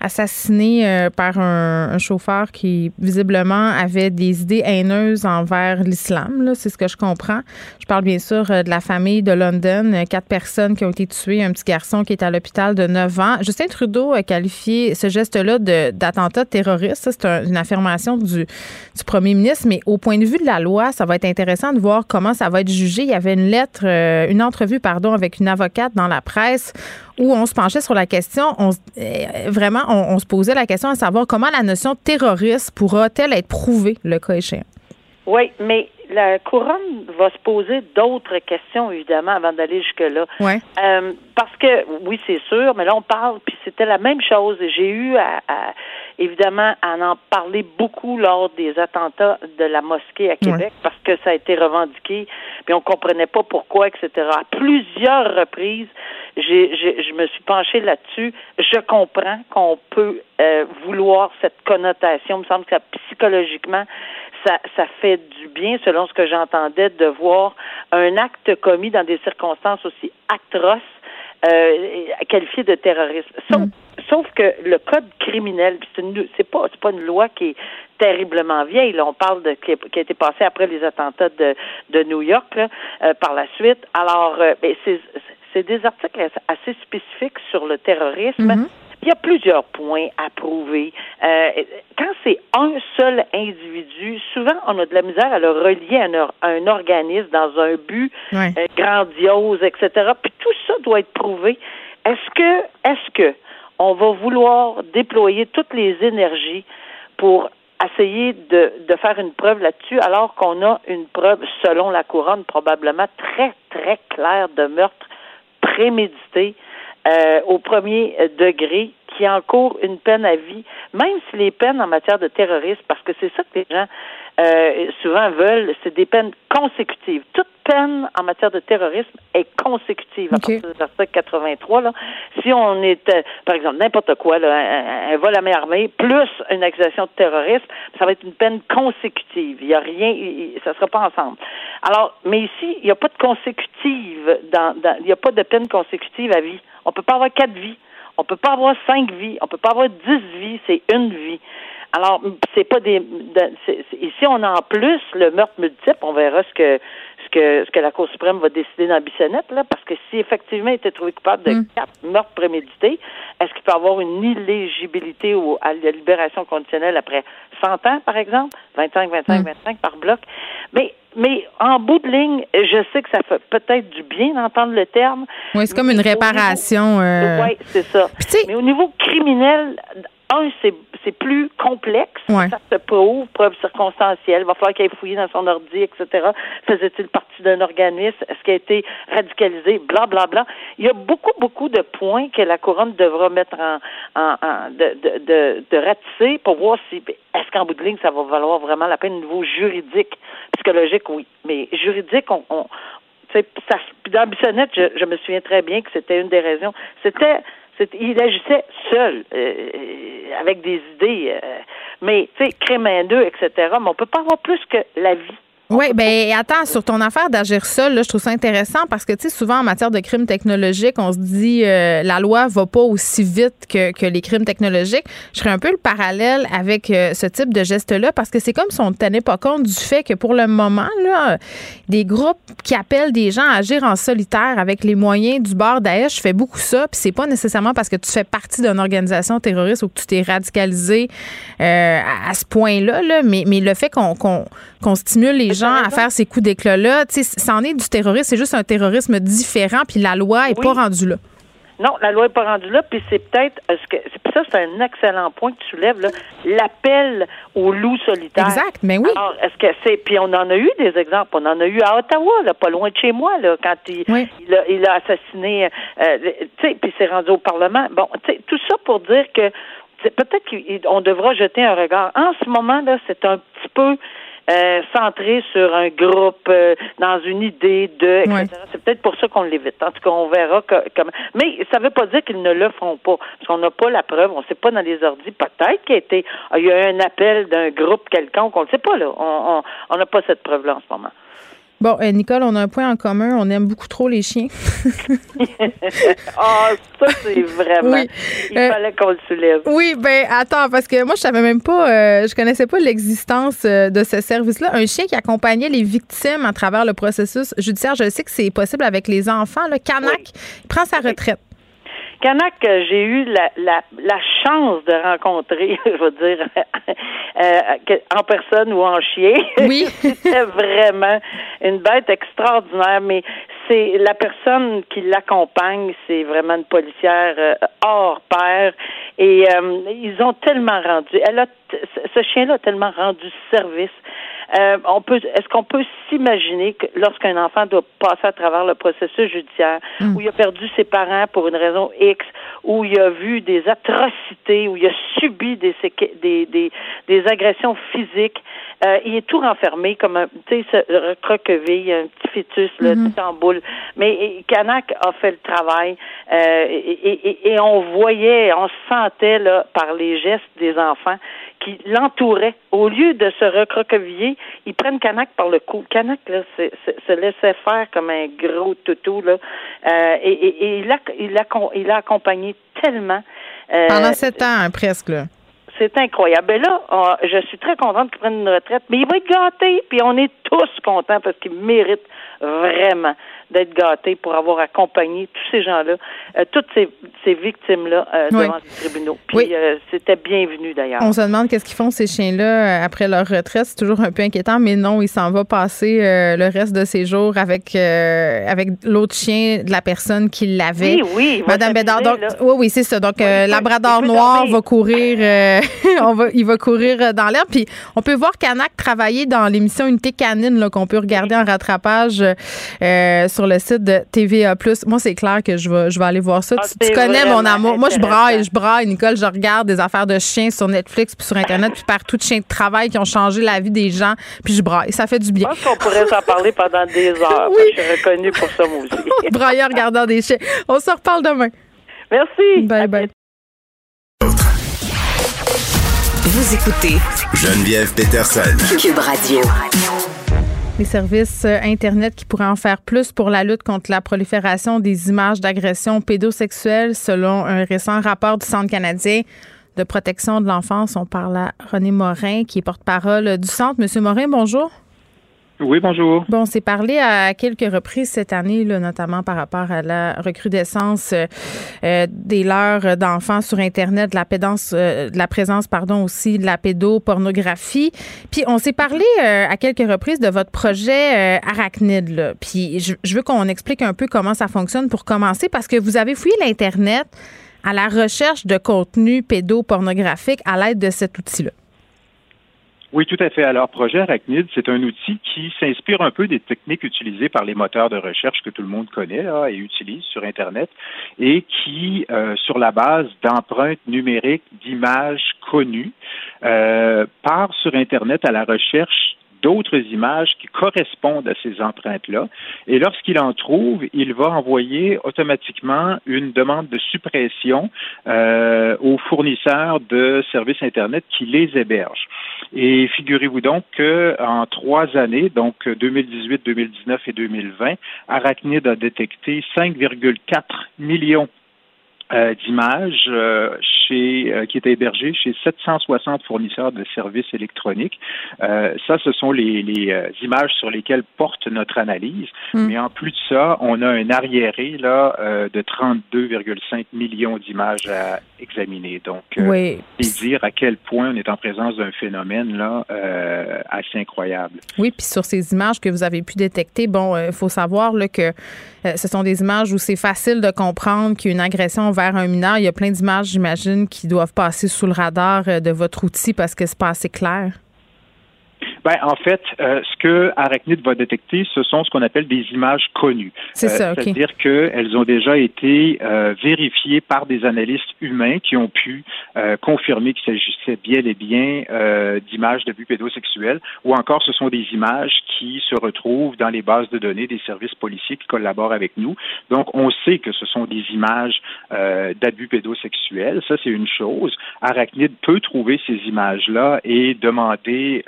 assassiné euh, par un, chauffeur qui visiblement avait des idées haineuses envers l'islam. C'est ce que je comprends. Je parle bien sûr euh, de la famille de London, euh, quatre personnes qui ont été tuées, un petit garçon qui est à l'hôpital de 9 ans. Justin Trudeau a qualifié ce geste-là d'attentat terroriste. C'est une affirmation du, du, premier ministre, mais au point de vue de la loi, ça va être intéressant de voir comment ça va être jugé. Il y avait une lettre, une entrevue, pardon, avec une avocate dans la presse où on se penchait sur la question, on, vraiment, on, se posait la question à savoir comment la notion de terroriste pourra-t-elle être prouvée, le cas échéant? Oui, mais la couronne va se poser d'autres questions, évidemment, avant d'aller jusque-là. Ouais. Euh, parce que, oui, c'est sûr, mais là, on parle, puis c'était la même chose. J'ai eu, à, évidemment, à en parler beaucoup lors des attentats de la mosquée à Québec, parce que ça a été revendiqué, puis on comprenait pas pourquoi, etc. À plusieurs reprises, j'ai, je me suis penchée là-dessus. Je comprends qu'on peut euh, vouloir cette connotation. Il me semble que psychologiquement, ça, ça fait du bien, selon ce que j'entendais, de voir un acte commis dans des circonstances aussi atroces euh, qualifié de terrorisme. Sauf, que le code criminel, c'est pas c'est pas une loi qui est terriblement vieille. Là, on parle de qui a, été passée après les attentats de, de New York euh, par la suite. Alors, euh, ben, c'est des articles assez spécifiques sur le terrorisme. Mm-hmm. Il y a plusieurs points à prouver. Euh, quand c'est un seul individu, souvent on a de la misère à le relier à un, organisme dans un but euh, grandiose, etc. Puis tout ça doit être prouvé. Est-ce que, est-ce que on va vouloir déployer toutes les énergies pour essayer de, de faire une preuve là-dessus, alors qu'on a une preuve, selon la couronne, probablement très, très claire de meurtre prémédité euh, au premier degré qui encourt une peine à vie, même si les peines en matière de terrorisme, parce que c'est ça que les gens euh, souvent veulent, c'est des peines consécutives. Toute peine en matière de terrorisme est consécutive à partir de l'article 83. Là. Si on est, euh, par exemple, n'importe quoi, là, un, vol à main armée, plus une accusation de terrorisme, ça va être une peine consécutive. Il n'y a rien, ça ne sera pas ensemble. Alors, mais ici, il n'y a pas de consécutive, dans, dans, il n'y a pas de peine consécutive à vie. On peut pas avoir quatre vies. On peut pas avoir cinq vies. On peut pas avoir dix vies. C'est une vie. Alors, c'est pas des. ici, on a en plus le meurtre multiple. On verra ce que ce que ce que la Cour suprême va décider dans Bissonnette, là, parce que si effectivement il était trouvé coupable de quatre meurtres prémédités, est-ce qu'il peut avoir une illégibilité au, à la libération conditionnelle après 100 ans, par exemple, 25, 25, 25 par bloc? Mais mais en bout de ligne, je sais que ça fait peut-être du bien d'entendre le terme. Oui, c'est comme une réparation. euh, oui, c'est ça. Mais au niveau criminel, un, c'est c'est plus complexe. Ouais. Ça se prouve, preuve circonstancielle. Il va falloir qu'il ait fouillé dans son ordi, etc. Faisait-il partie d'un organisme? Est-ce qu'il a été radicalisé? Bla, bla, bla. Il y a beaucoup, beaucoup de points que la couronne devra mettre en, en, en- de, de, de, de ratisser pour voir si est-ce qu'en bout de ligne, ça va valoir vraiment la peine au niveau juridique? Psychologique, oui. Mais juridique, on, on tu sais, ça- dans Bissonnette, je, je me souviens très bien que c'était une des raisons. C'était- il agissait seul, euh, avec des idées, euh, mais tu sais, crémendeux, etc. Mais on peut pas avoir plus que la vie. Oui, ben attends, sur ton affaire d'agir seul, là, je trouve ça intéressant parce que, tu sais, souvent en matière de crimes technologiques, on se dit euh, la loi va pas aussi vite que, que les crimes technologiques. Je ferais un peu le parallèle avec euh, ce type de geste-là parce que c'est comme si on ne tenait pas compte du fait que pour le moment, là, des groupes qui appellent des gens à agir en solitaire avec les moyens du bord Daesh fait beaucoup ça, puis c'est pas nécessairement parce que tu fais partie d'une organisation terroriste ou que tu t'es radicalisé euh, à, ce point-là, là, mais, mais le fait qu'on qu'on qu'on stimule les gens à faire ces coups d'éclat-là, tu sais, c'en est du terrorisme, c'est juste un terrorisme différent, puis la loi est Oui. pas rendue là. Non, la loi n'est pas rendue là, puis c'est peut-être, que, puis ça, c'est un excellent point que tu soulèves, là, l'appel au loup solitaire. Exact, mais oui. Alors, est-ce que c'est, puis on en a eu des exemples, on en a eu à Ottawa, là, pas loin de chez moi, là, quand il, Oui. il, a, il a assassiné, euh, tu sais, puis c'est rendu au Parlement. Bon, tu sais, tout ça pour dire que peut-être qu'on devra jeter un regard. En ce moment, là, c'est un petit peu euh, centré sur un groupe, euh, dans une idée de, etc. C'est peut-être pour ça qu'on l'évite. En tout cas, on verra comment. Mais ça ne veut pas dire qu'ils ne le feront pas, parce qu'on n'a pas la preuve. On ne sait pas dans les ordis. Peut-être qu'il y a été, il y a eu un appel d'un groupe quelconque. On ne le sait pas là. On on- on n'a pas cette preuve-là en ce moment. Bon, euh, Nicole, on a un point en commun, on aime beaucoup trop les chiens. Ah, ça c'est vraiment. Oui. Il Euh, fallait qu'on le soulève. Oui, ben attends, parce que moi, je savais même pas, euh, je connaissais pas l'existence euh, de ce service-là. Un chien qui accompagnait les victimes à travers le processus judiciaire. Je sais que c'est possible avec les enfants. Le Canac, il prend sa retraite. Canac, euh, j'ai eu la, la, la chance de rencontrer, je veux dire, euh, en personne ou en chien. Oui. C'était vraiment une bête extraordinaire, mais c'est la personne qui l'accompagne, c'est vraiment une policière euh, hors pair. Et euh, ils ont tellement rendu, elle a, ce chien-là a tellement rendu service. Euh, on peut, est-ce qu'on peut s'imaginer que lorsqu'un enfant doit passer à travers le processus judiciaire, où il a perdu ses parents pour une raison X, où il a vu des atrocités, où il a subi des des, des, des agressions physiques, euh, il est tout renfermé comme un, tu sais, recroquevillé, un petit fœtus là, tout en boule. Mais et, Canac a fait le travail euh, et, et- et on voyait, on sentait là par les gestes des enfants qui l'entouraient. Au lieu de se recroqueviller, ils prennent Canac par le cou. Canac là, se laissait faire comme un gros toutou là, Euh, et il a, il a, il a accompagné tellement. euh, Pendant sept ans, hein, presque, là. C'est incroyable. Ben là, on- je suis très contente qu'il prenne une retraite, mais il va être gâté, puis on est tous contents parce qu'il mérite vraiment d'être gâté pour avoir accompagné tous ces gens-là, euh, toutes ces, ces victimes-là euh, Oui. devant les tribunaux. Puis Oui. euh, c'était bienvenu d'ailleurs. On se demande qu'est-ce qu'ils font ces chiens-là après leur retraite. C'est toujours un peu inquiétant, mais non, il s'en va passer le reste de ses jours avec avec l'autre chien de la personne qui l'avait. Oui, oui, Madame Bédard. Donc, oui, oui, c'est ça. Donc, euh, Labrador noir va courir, on va, il va courir euh, dans l'herbe. Puis, on peut voir Canac travailler dans l'émission Unité Canine qu'on peut regarder en rattrapage euh, sur le site de TVA+. Moi, c'est clair que je vais, je vais aller voir ça. Ah, tu, connais mon amour. Moi, je braille, je braille, Nicole. Je regarde des affaires de chiens sur Netflix, puis sur Internet, puis partout de chiens de travail qui ont changé la vie des gens. Puis je braille. Ça fait du Je bien. pense qu'on pourrait s'en parler pendant des heures. Oui. Je suis reconnue pour ça, moi aussi. Brailler en regardant des chiens. On se reparle demain. Merci. Bye bye. Vous écoutez Geneviève Peterson. Cube Radio. Les services euh, Internet qui pourraient en faire plus pour la lutte contre la prolifération des images d'agressions pédosexuelles, selon un récent rapport du Centre canadien de protection de l'enfance. On parle à René Morin, qui est porte-parole du Centre. Monsieur Morin, bonjour. Oui, bonjour. Bon, on s'est parlé à quelques reprises cette année, là, notamment par rapport à la recrudescence euh, des leurs d'enfants sur Internet, de la, pédance, euh, de la présence pardon, aussi de la pédopornographie. Puis on s'est parlé euh, à quelques reprises de votre projet Arachnid. Là. Puis je, je veux qu'on explique un peu comment ça fonctionne pour commencer, parce que vous avez fouillé l'Internet à la recherche de contenu pédopornographique à l'aide de cet outil-là. Oui, tout à fait. Alors, Projet Arachnid, c'est un outil qui s'inspire un peu des techniques utilisées par les moteurs de recherche que tout le monde connaît et utilise sur Internet et qui, euh, sur la base d'empreintes numériques d'images connues, euh, part sur Internet à la recherche d'autres images qui correspondent à ces empreintes-là. Et lorsqu'il en trouve, il va envoyer automatiquement une demande de suppression euh, aux fournisseurs de services Internet qui les hébergent. Et figurez-vous donc qu'en trois années, donc 2018, 2019 et 2020, Arachnid a détecté 5,4 millions euh, d'images euh, chez euh, qui étaient hébergées chez 760 fournisseurs de services électroniques. ça, ce sont les, les images sur lesquelles porte notre analyse. Hmm. Mais en plus de ça, on a un arriéré là de 32,5 millions d'images à examiner. Donc, oui. c'est dire à quel point on est en présence d'un phénomène là assez incroyable. Oui, puis sur ces images que vous avez pu détecter, bon, il faut savoir là, que ce sont des images où c'est facile de comprendre qu'il y a une agression un il y a plein d'images, j'imagine, qui doivent passer sous le radar euh, de votre outil parce que c'est pas assez clair. Ben, en fait, euh, ce que Arachnid va détecter, ce sont ce qu'on appelle des images connues. C'est ça, euh, C'est-à-dire qu'elles ont déjà été euh, vérifiées par des analystes humains qui ont pu confirmer qu'il s'agissait bien et bien d'images d'abus pédosexuels, ou encore ce sont des images qui se retrouvent dans les bases de données des services policiers qui collaborent avec nous. Donc, on sait que ce sont des images d'abus pédosexuels. Ça, c'est une chose. Arachnid peut trouver ces images-là et demander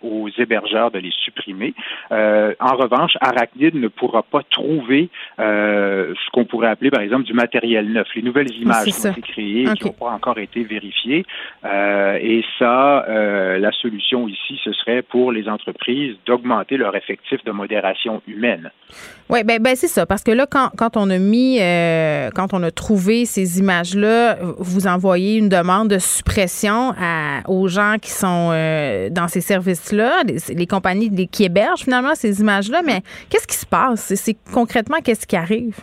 aux hébergeurs de les supprimer. Euh, en revanche, Arachnid ne pourra pas trouver euh, ce qu'on pourrait appeler, par exemple, du matériel neuf. Les nouvelles images qui ont été créées et qui n'ont pas encore été vérifiées. Euh, et ça, la solution ici, ce serait pour les entreprises d'augmenter leur effectif de modération humaine. Oui, ben, ben c'est ça. Parce que là, quand, quand on a mis, quand on a trouvé ces images-là, vous envoyez une demande de suppression à, aux gens qui sont dans ces services-là les, compagnies qui hébergent finalement ces images-là, mais qu'est-ce qui se passe? C'est concrètement qu'est-ce qui arrive?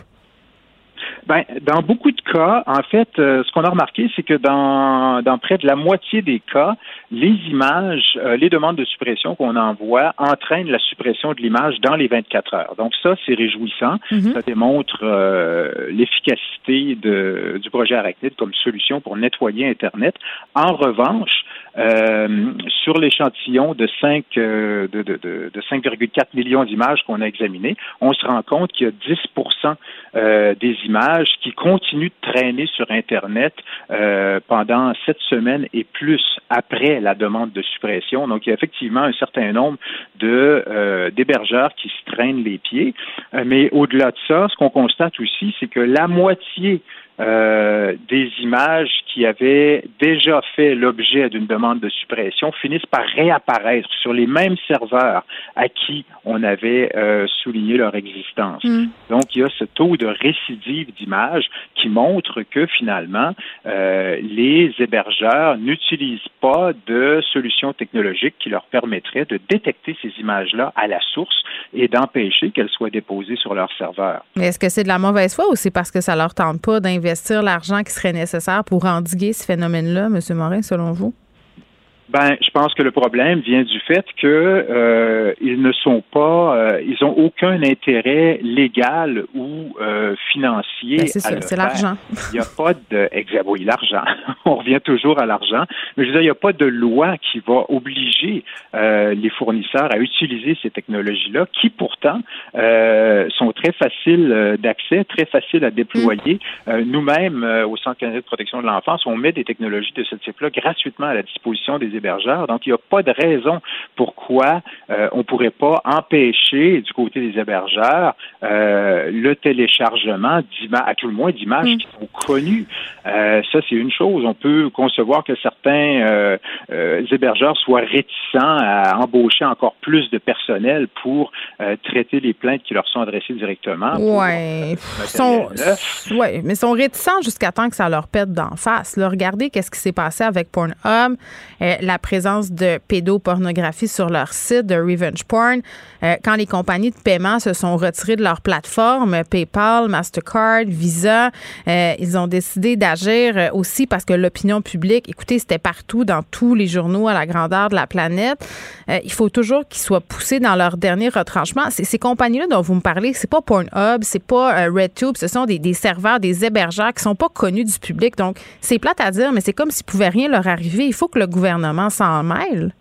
Ben, dans beaucoup de cas, en fait, euh, ce qu'on a remarqué, c'est que dans, dans près de la moitié des cas, les images, euh, les demandes de suppression qu'on envoie entraînent la suppression de l'image dans les 24 heures. Donc ça, c'est réjouissant. Mm-hmm. Ça démontre euh, l'efficacité du projet Arachnid comme solution pour nettoyer Internet. En revanche, sur l'échantillon de 5 de, de, de, de 5,4 millions d'images qu'on a examinées, on se rend compte qu'il y a 10% des images qui continue de traîner sur Internet euh, pendant sept semaines et plus après la demande de suppression. Donc, il y a effectivement un certain nombre de euh, d'hébergeurs qui se traînent les pieds. Euh, mais au-delà de ça, ce qu'on constate aussi, c'est que la moitié euh, des images qui avaient déjà fait l'objet d'une demande de suppression finissent par réapparaître sur les mêmes serveurs à qui on avait euh, souligné leur existence. Mm. Donc, il y a ce taux de récidive d'images qui montre que finalement, euh, les hébergeurs n'utilisent pas de solutions technologiques qui leur permettraient de détecter ces images-là à la source et d'empêcher qu'elles soient déposées sur leur serveur. Mais est-ce que c'est de la mauvaise foi ou c'est parce que ça leur tente pas d'investir investir l'argent qui serait nécessaire pour endiguer ce phénomène-là, M. Morin, selon vous? Ben, je pense que le problème vient du fait que euh, ils ne sont pas, euh, ils ont aucun intérêt légal ou euh, financier. Ben, c'est ça, c'est l'argent. Il n'y a pas de, oui, l'argent. On revient toujours à l'argent. Mais je veux dire, il n'y a pas de loi qui va obliger les fournisseurs à utiliser ces technologies-là, qui pourtant sont très faciles d'accès, très faciles à déployer. Mm. Nous-mêmes, au Centre canadien de protection de l'enfance, on met des technologies de ce type-là gratuitement à la disposition des hébergeurs. Donc, il n'y a pas de raison pourquoi euh, on ne pourrait pas empêcher du côté des hébergeurs euh, le téléchargement à tout le moins d'images mm. qui sont connues. Euh, ça, c'est une chose. On peut concevoir que certains hébergeurs soient réticents à embaucher encore plus de personnel pour traiter les plaintes qui leur sont adressées directement. Oui, ouais, mais sont réticents jusqu'à temps que ça leur pète d'en face. regardez qu'est-ce qui s'est passé avec Pornhub, la présence de pédopornographie sur leur site de Revenge Porn, euh, quand les compagnies de paiement se sont retirées de leur plateforme, PayPal, Mastercard, Visa, euh, ils ont décidé d'agir euh, aussi parce que l'opinion publique, écoutez, c'était partout dans tous les journaux à la grandeur de la planète. il faut toujours qu'ils soient poussés dans leur dernier retranchement. Ces compagnies-là dont vous me parlez, c'est pas Pornhub, c'est pas RedTube, ce sont des, serveurs, des hébergeurs qui sont pas connus du public. Donc, c'est plate à dire, mais c'est comme s'il pouvait rien leur arriver. Il faut que le gouvernement s'en mêle?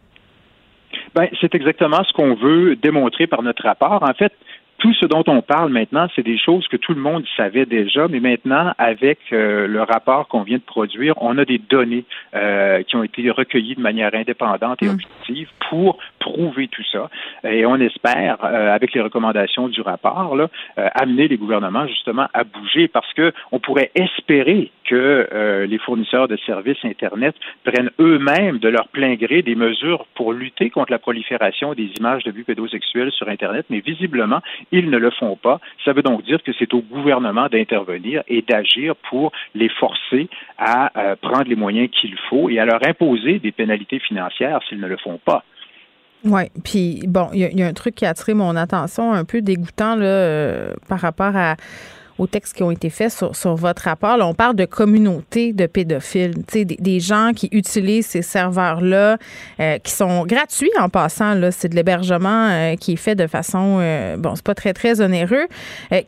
Ben, c'est exactement ce qu'on veut démontrer par notre rapport. En fait, tout ce dont on parle maintenant, c'est des choses que tout le monde savait déjà, mais maintenant, avec euh, le rapport qu'on vient de produire, on a des données euh, qui ont été recueillies de manière indépendante et mm. objective pour prouver tout ça. Et on espère, euh, avec les recommandations du rapport, là, amener les gouvernements justement à bouger parce que on pourrait espérer que les fournisseurs de services Internet prennent eux-mêmes de leur plein gré des mesures pour lutter contre la prolifération des images de vues pédosexuelles sur Internet, mais visiblement, ils ne le font pas. Ça veut donc dire que c'est au gouvernement d'intervenir et d'agir pour les forcer à euh, prendre les moyens qu'il faut et à leur imposer des pénalités financières s'ils ne le font pas. Oui, puis bon, il y, a un truc qui a attiré mon attention un peu dégoûtant là, euh, par rapport à aux textes qui ont été faits sur, sur votre rapport. on parle de communauté de pédophiles, des, des gens qui utilisent ces serveurs-là, euh, qui sont gratuits en passant. Là, c'est de l'hébergement euh, qui est fait de façon, euh, bon, c'est pas très très onéreux,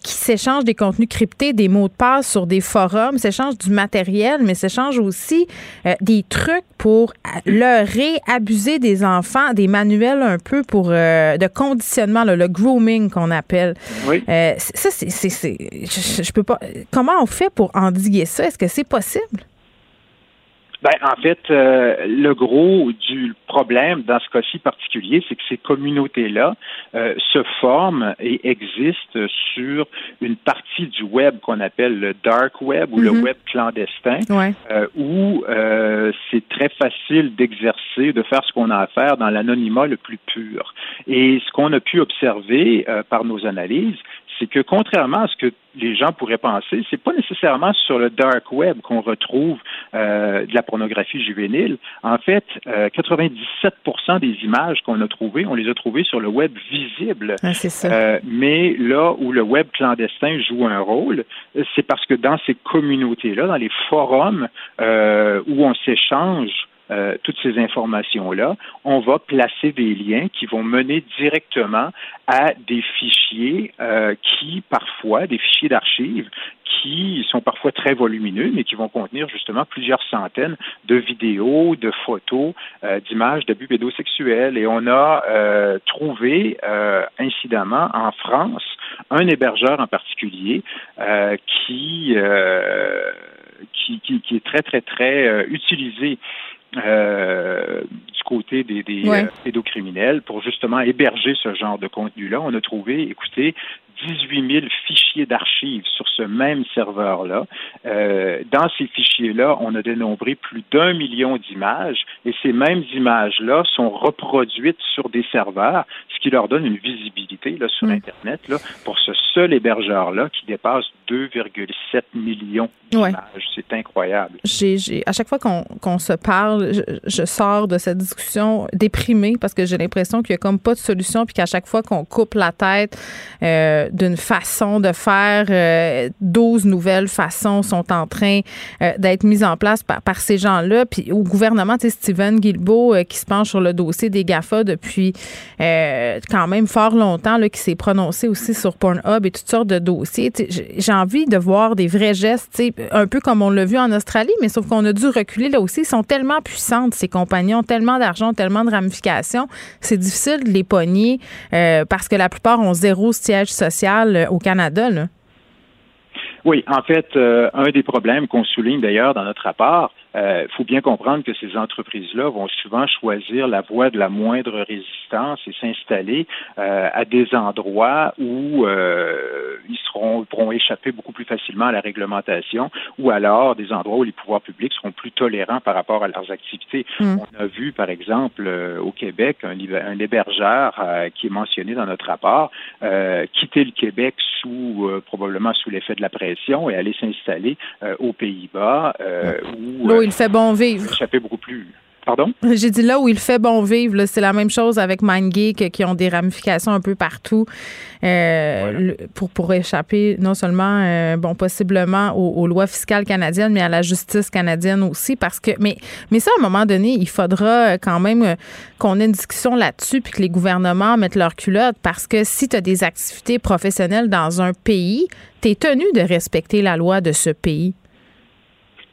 qui s'échangent des contenus cryptés, des mots de passe sur des forums, s'échangent du matériel, mais s'échangent aussi des trucs pour leurrer, abuser des enfants, des manuels un peu pour de conditionnement, le grooming qu'on appelle. Oui. ça, c'est je, peux pas. Comment on fait pour endiguer ça? Est-ce que c'est possible? Ben, en fait, euh, le gros du problème dans ce cas-ci particulier, c'est que ces communautés-là euh, se forment et existent sur une partie du web qu'on appelle le dark web ou le mhm. web clandestin, euh, où c'est très facile d'exercer, de faire ce qu'on a à faire dans l'anonymat le plus pur. Et ce qu'on a pu observer par nos analyses, c'est que contrairement à ce que les gens pourraient penser, c'est pas nécessairement sur le dark web qu'on retrouve euh, de la pornographie juvénile. En fait, 97% euh, des images qu'on a trouvées, on les a trouvées sur le web visible. Ah, euh, mais là où le web clandestin joue un rôle, c'est parce que dans ces communautés-là, dans les forums où on s'échange euh, toutes ces informations-là, on va placer des liens qui vont mener directement à des fichiers euh, qui, parfois, des fichiers d'archives qui sont parfois très volumineux, mais qui vont contenir justement plusieurs centaines de vidéos, de photos, euh, d'images d'abus pédosexuels. Et on a trouvé, incidemment, en France, un hébergeur en particulier qui, qui, qui, qui, est très, très, très utilisé euh, du côté des, des euh, pédocriminels pour justement héberger ce genre de contenu-là. On a trouvé, écoutez, 18 000 fichiers d'archives sur ce même serveur-là. Euh, dans ces fichiers-là, on a dénombré plus d'un million d'images et ces mêmes images-là sont reproduites sur des serveurs, ce qui leur donne une visibilité là, sur mm. Internet là, pour ce seul hébergeur-là qui dépasse 2,7 millions d'images. C'est incroyable. J'ai, à chaque fois qu'on, se parle, je, sors de cette discussion déprimée parce que j'ai l'impression qu'il n'y a comme pas de solution puis qu'à chaque fois qu'on coupe la tête, euh, d'une façon de faire. Euh, 12 nouvelles façons sont en train euh, d'être mises en place par, par ces gens-là. Puis au gouvernement, tu sais, Steven Guilbeault, euh, qui se penche sur le dossier des GAFA depuis euh, quand même fort longtemps, là, qui s'est prononcé aussi sur Pornhub et toutes sortes de dossiers. J'ai envie de voir des vrais gestes, un peu comme on l'a vu en Australie, mais sauf qu'on a dû reculer là aussi. Ils sont tellement puissantes, ces compagnies, ont tellement d'argent, tellement de ramifications. C'est difficile de les pogner parce que la plupart ont zéro siège social euh, au Canada. Oui, en fait, euh, un des problèmes qu'on souligne d'ailleurs dans notre rapport, il faut bien comprendre que ces entreprises-là vont souvent choisir la voie de la moindre résistance et s'installer à des endroits où ils seront pourront échapper beaucoup plus facilement à la réglementation ou alors des endroits où les pouvoirs publics seront plus tolérants par rapport à leurs activités. Mm. On a vu, par exemple, au Québec, un, un hébergeur qui est mentionné dans notre rapport quitter le Québec sous probablement sous l'effet de la pression et aller s'installer aux Pays-Bas où Là il fait bon vivre. Échapper beaucoup plus Pardon? J'ai dit là où il fait bon vivre, c'est la même chose avec MindGeek qui ont des ramifications un peu partout euh, pour, pour échapper non seulement, euh, bon, possiblement aux, lois fiscales canadiennes, mais à la justice canadienne aussi. Parce que, mais, mais ça, à un moment donné, il faudra quand même qu'on ait une discussion là-dessus puis que les gouvernements mettent leur culotte parce que si tu as des activités professionnelles dans un pays, tu es tenu de respecter la loi de ce pays.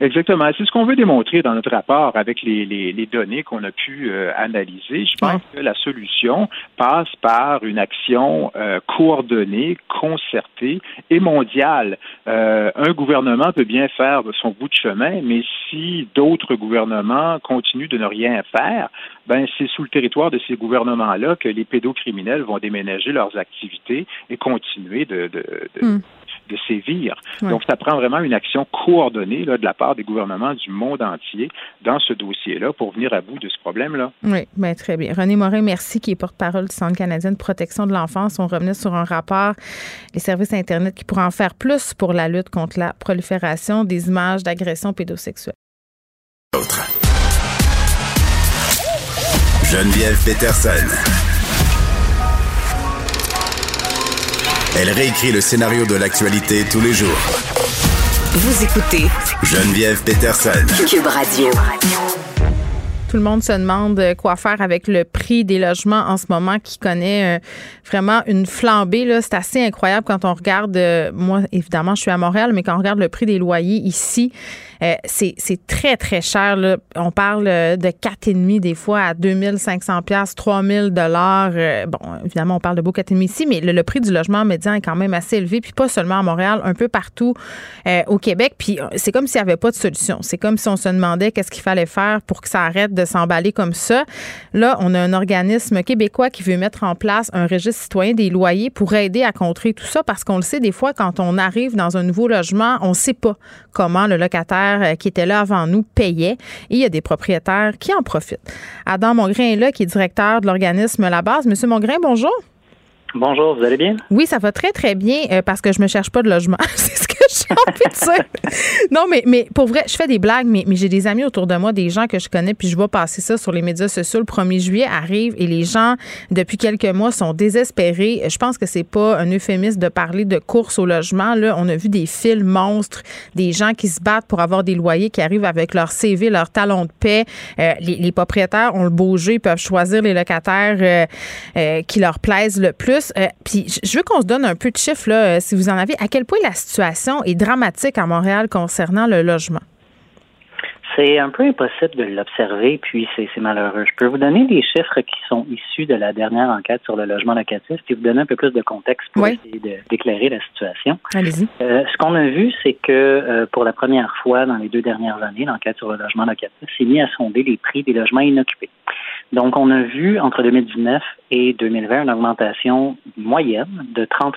Exactement. C'est ce qu'on veut démontrer dans notre rapport avec les, les, les données qu'on a pu euh, analyser. Je pense que la solution passe par une action euh, coordonnée, concertée et mondiale. Euh, un gouvernement peut bien faire son bout de chemin, mais si d'autres gouvernements continuent de ne rien faire, ben c'est sous le territoire de ces gouvernements-là que les pédocriminels vont déménager leurs activités et continuer de, de, de, hmm de sévir. Donc, ça prend vraiment une action coordonnée là, de la part des gouvernements du monde entier dans ce dossier-là pour venir à bout de ce problème-là. Oui, bien, très bien. René Morin, merci, qui est porte-parole du Centre canadien de protection de l'enfance. On revenait sur un rapport, les services Internet qui pourraient en faire plus pour la lutte contre la prolifération des images d'agressions pédosexuelles. Geneviève Peterson. Elle réécrit le scénario de l'actualité tous les jours. Vous écoutez Geneviève Peterson. Cube Radio. Tout le monde se demande euh, quoi faire avec le prix des logements en ce moment qui connaît euh, vraiment une flambée. C'est assez incroyable quand on regarde, euh, moi évidemment je suis à Montréal, mais quand on regarde le prix des loyers ici, euh, c'est très, très cher. On parle euh, de 4,5 des fois à 2500 pièces 3000 dollars. Euh, bon, évidemment, on parle de beau 4,5 ici, mais le, prix du logement médian est quand même assez élevé. Puis pas seulement à Montréal, un peu partout au Québec. Puis c'est comme s'il n'y avait pas de solution. C'est comme si on se demandait qu'est-ce qu'il fallait faire pour que ça arrête de s'emballer comme ça. Là, on a un organisme québécois qui veut mettre en place un registre citoyen des loyers pour aider à contrer tout ça parce qu'on le sait des fois quand on arrive dans un nouveau logement, on ne sait pas comment le locataire euh, qui était là avant nous payait et il y a des propriétaires qui en profitent. Adam Mongrain est là, qui est directeur de l'organisme La Base. Monsieur Mongrain, bonjour. Bonjour, vous allez bien? Oui, ça va très, très bien euh, parce que je me cherche pas de logement. C'est Non, mais, mais pour vrai, je fais des blagues, mais, mais j'ai des amis autour de moi, des gens que je connais, puis je vois passer ça sur les médias sociaux. Le 1er juillet arrive et les gens, depuis quelques mois, sont désespérés. Je pense que c'est pas un euphémisme de parler de course au logement. Là, on a vu des fils monstres, des gens qui se battent pour avoir des loyers, qui arrivent avec leur CV, leur talon de paix. Euh, les, propriétaires ont le beau jeu, ils peuvent choisir les locataires euh, qui leur plaisent le plus. Euh, puis je veux qu'on se donne un peu de chiffres, là, euh, si vous en avez. À quel point la situation est dramatique à Montréal concernant le logement? C'est un peu impossible de l'observer, puis c'est malheureux. Je peux vous donner des chiffres qui sont issus de la dernière enquête sur le logement locatif, puis vous donner un peu plus de contexte pour essayer d'éclairer la situation. Allez-y. Euh, ce qu'on a vu, c'est que pour la première fois dans les deux dernières années, l'enquête sur le logement locatif s'est mis à sonder les prix des logements inoccupés. Donc, on a vu entre 2019 et 2020 une augmentation moyenne de 30%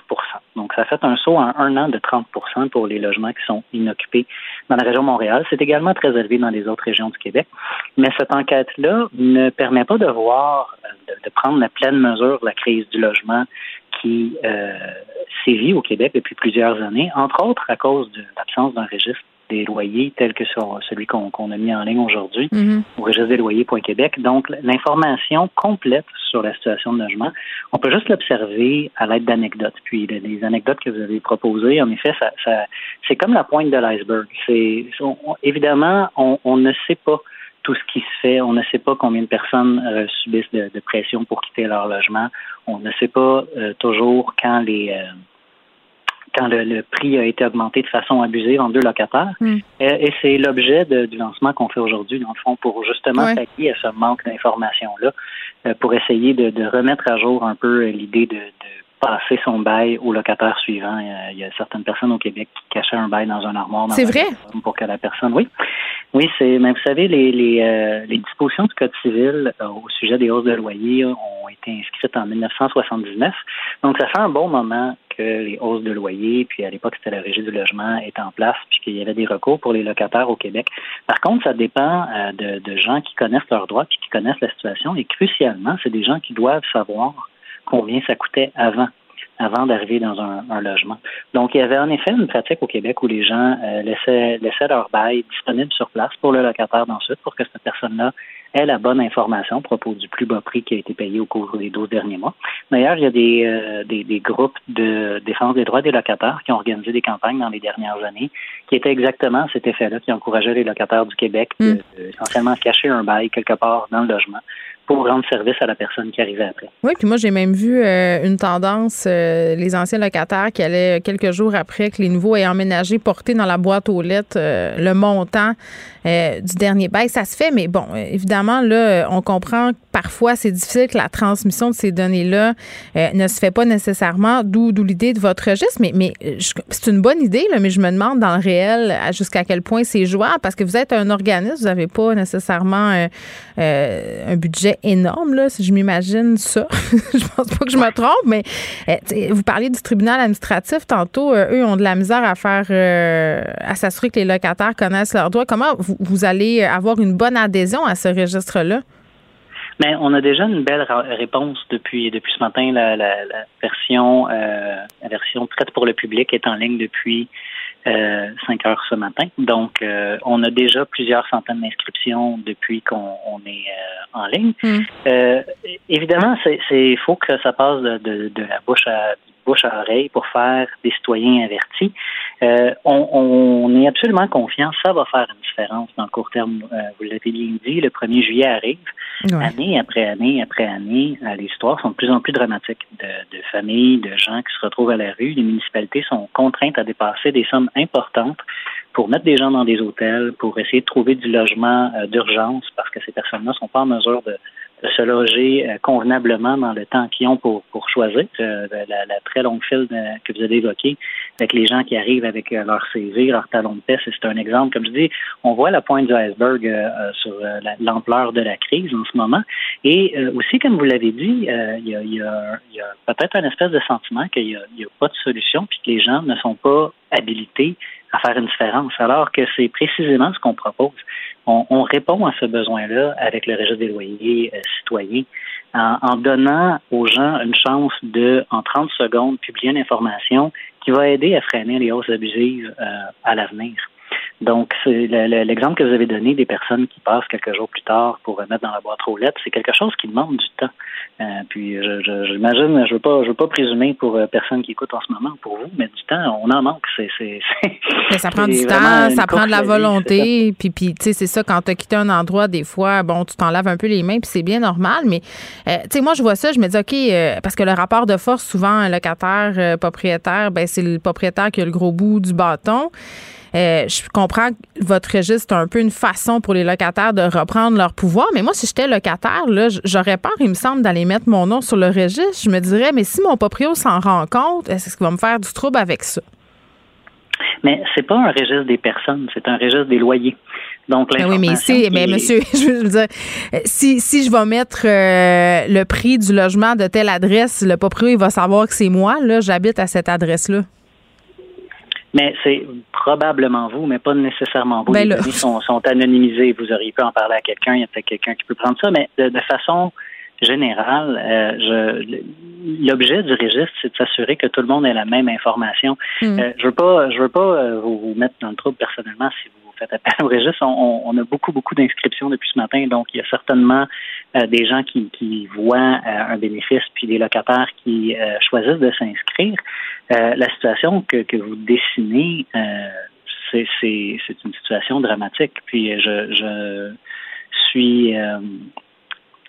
Donc, ça fait un saut en un an de 30% pour les logements qui sont inoccupés dans la région Montréal. C'est également très élevé dans les autres régions du Québec. Mais cette enquête-là ne permet pas de voir, de, prendre la pleine mesure de la crise du logement qui euh, sévit au Québec depuis plusieurs années, entre autres à cause de l'absence d'un registre des loyers tel que celui qu'on a mis en ligne aujourd'hui au registre des loyers.québec. Donc, l'information complète sur la situation de logement, on peut juste l'observer à l'aide d'anecdotes. Puis, les anecdotes que vous avez proposées, en effet, ça, c'est comme la pointe de l'iceberg. C'est évidemment, on, ne sait pas tout ce qui se fait. On ne sait pas combien de personnes euh, subissent de, pression pour quitter leur logement. On ne sait pas euh, toujours quand les euh, quand le, prix a été augmenté de façon abusive en deux locataires. Hmm. Et, c'est l'objet du lancement qu'on fait aujourd'hui, dans le fond, pour justement s'allier à ce manque d'information-là, euh, pour essayer de, remettre à jour un peu l'idée de, passer son bail au locataire suivant. Il y a certaines personnes au Québec qui cachaient un bail dans un armoire. C'est vrai? Pour que la personne, oui. Oui, c'est, mais vous savez, les, les, euh, les dispositions du Code civil euh, au sujet des hausses de loyer ont été inscrites en 1979. Donc, ça fait un bon moment les hausses de loyer, puis à l'époque, c'était la régie du logement, est en place, puis qu'il y avait des recours pour les locataires au Québec. Par contre, ça dépend euh, de, de gens qui connaissent leurs droits, puis qui connaissent la situation, et crucialement, c'est des gens qui doivent savoir combien ça coûtait avant avant d'arriver dans un, logement. Donc, il y avait en effet une pratique au Québec où les gens euh, laissaient, laissaient leur bail disponible sur place pour le locataire d'ensuite pour que cette personne-là ait la bonne information à propos du plus bas prix qui a été payé au cours des 12 derniers mois. D'ailleurs, il y a des, euh, des, des, groupes de défense des droits des locataires qui ont organisé des campagnes dans les dernières années qui étaient exactement cet effet-là, qui encourageaient les locataires du Québec de, mm. essentiellement cacher un bail quelque part dans le logement pour rendre service à la personne qui arrivait après. Oui, puis moi, j'ai même vu euh, une tendance, euh, les anciens locataires qui allaient quelques jours après que les nouveaux aient emménagé porter dans la boîte aux lettres euh, le montant du dernier bail. Ça se fait, mais bon, évidemment, là, on comprend que parfois, c'est difficile que la transmission de ces données-là ne se fait pas nécessairement, d'où l'idée de votre registre. Mais, mais c'est une bonne idée, là, mais je me demande dans le réel jusqu'à quel point c'est jouable, parce que vous êtes un organisme, vous n'avez pas nécessairement un budget énorme, là, si je m'imagine ça. je pense pas que je me trompe, mais eh, vous parliez du tribunal administratif tantôt. Euh, eux ont de la misère à faire, euh, à s'assurer que les locataires connaissent leurs droits. Comment vous, allez avoir une bonne adhésion à ce registre-là? Mais on a déjà une belle réponse depuis depuis ce matin. La, version euh, la version prête pour le public est en ligne depuis euh, 5 heures ce matin. Donc, euh, on a déjà plusieurs centaines d'inscriptions depuis qu'on est euh, en ligne. Hmm. Euh, évidemment, c'est faut que ça passe de, de, de la bouche à bouche à oreille pour faire des citoyens avertis. Euh, on, on, est absolument confiant, ça va faire une différence dans le court terme. Euh, vous l'avez bien dit, le 1er juillet arrive. Année après année après année, euh, les histoires sont de plus en plus dramatiques de, de familles, de gens qui se retrouvent à la rue. Les municipalités sont contraintes à dépasser des sommes importantes pour mettre des gens dans des hôtels, pour essayer de trouver du logement d'urgence parce que ces personnes-là ne sont pas en mesure de, de se loger euh, convenablement dans le temps qu'ils ont pour, pour choisir. Euh, la, la, très longue file que vous avez évoquée avec les gens qui arrivent avec euh, leur CV, leur talon de peste, c'est un exemple. Comme je dis, on voit la pointe du iceberg sur l'ampleur de la crise en ce moment. Et aussi, comme vous l'avez dit, il y a, y a, y a peut-être un espèce de sentiment qu'il n'y a, a, pas de solution puis que les gens ne sont pas habilités à faire une différence, alors que c'est précisément ce qu'on propose on, répond à ce besoin-là avec le registre des loyers euh, citoyens en, donnant aux gens une chance de, en 30 secondes, publier une information qui va aider à freiner les hausses abusives euh, à l'avenir. Donc, c'est l'exemple que vous avez donné des personnes qui passent quelques jours plus tard pour remettre dans la boîte aux lettres, c'est quelque chose qui demande du temps. Euh, puis, j'imagine, je, je veux pas, je veux pas présumer pour euh, personne qui écoute en ce moment, pour vous, mais du temps, on en manque. C'est, ça prend du temps, ça prend de la volonté. Puis, puis, tu sais, c'est ça, quand tu as quitté un endroit, des fois, bon, tu t'en laves un peu les mains, puis c'est bien normal. Mais, euh, tu sais, moi, je vois ça, je me dis, OK, parce que le rapport de force, souvent, un locataire, propriétaire, ben, c'est le propriétaire qui a le gros bout du bâton. Euh, je comprends que votre registre est un peu une façon pour les locataires de reprendre leur pouvoir, mais moi, si j'étais locataire, là, j'aurais peur, il me semble, d'aller mettre mon nom sur le registre. Je me dirais, mais si mon proprio s'en rend compte, est-ce qu'il va me faire du trouble avec ça? Mais c'est pas un registre des personnes, c'est un registre des loyers. Donc, ben oui, mais ici, mais monsieur, je veux dire, si, si je vais mettre euh, le prix du logement de telle adresse, le proprio, il va savoir que c'est moi, là, j'habite à cette adresse-là. Mais c'est probablement vous, mais pas nécessairement vous. Ben les données sont, sont, anonymisées. Vous auriez pu en parler à quelqu'un. Il y a peut-être quelqu'un qui peut prendre ça. Mais de, façon générale, euh, l'objet du registre, c'est de s'assurer que tout le monde ait la même information. Hmm. Euh, je veux pas, je veux pas euh, vous, vous, mettre dans le trouble personnellement si vous faites appel au registre. On, on a beaucoup, beaucoup d'inscriptions depuis ce matin, donc il y a certainement des gens qui, qui voient un bénéfice, puis des locataires qui choisissent de s'inscrire. Euh, la situation que, vous dessinez, euh, c'est une situation dramatique. Puis je, je suis euh,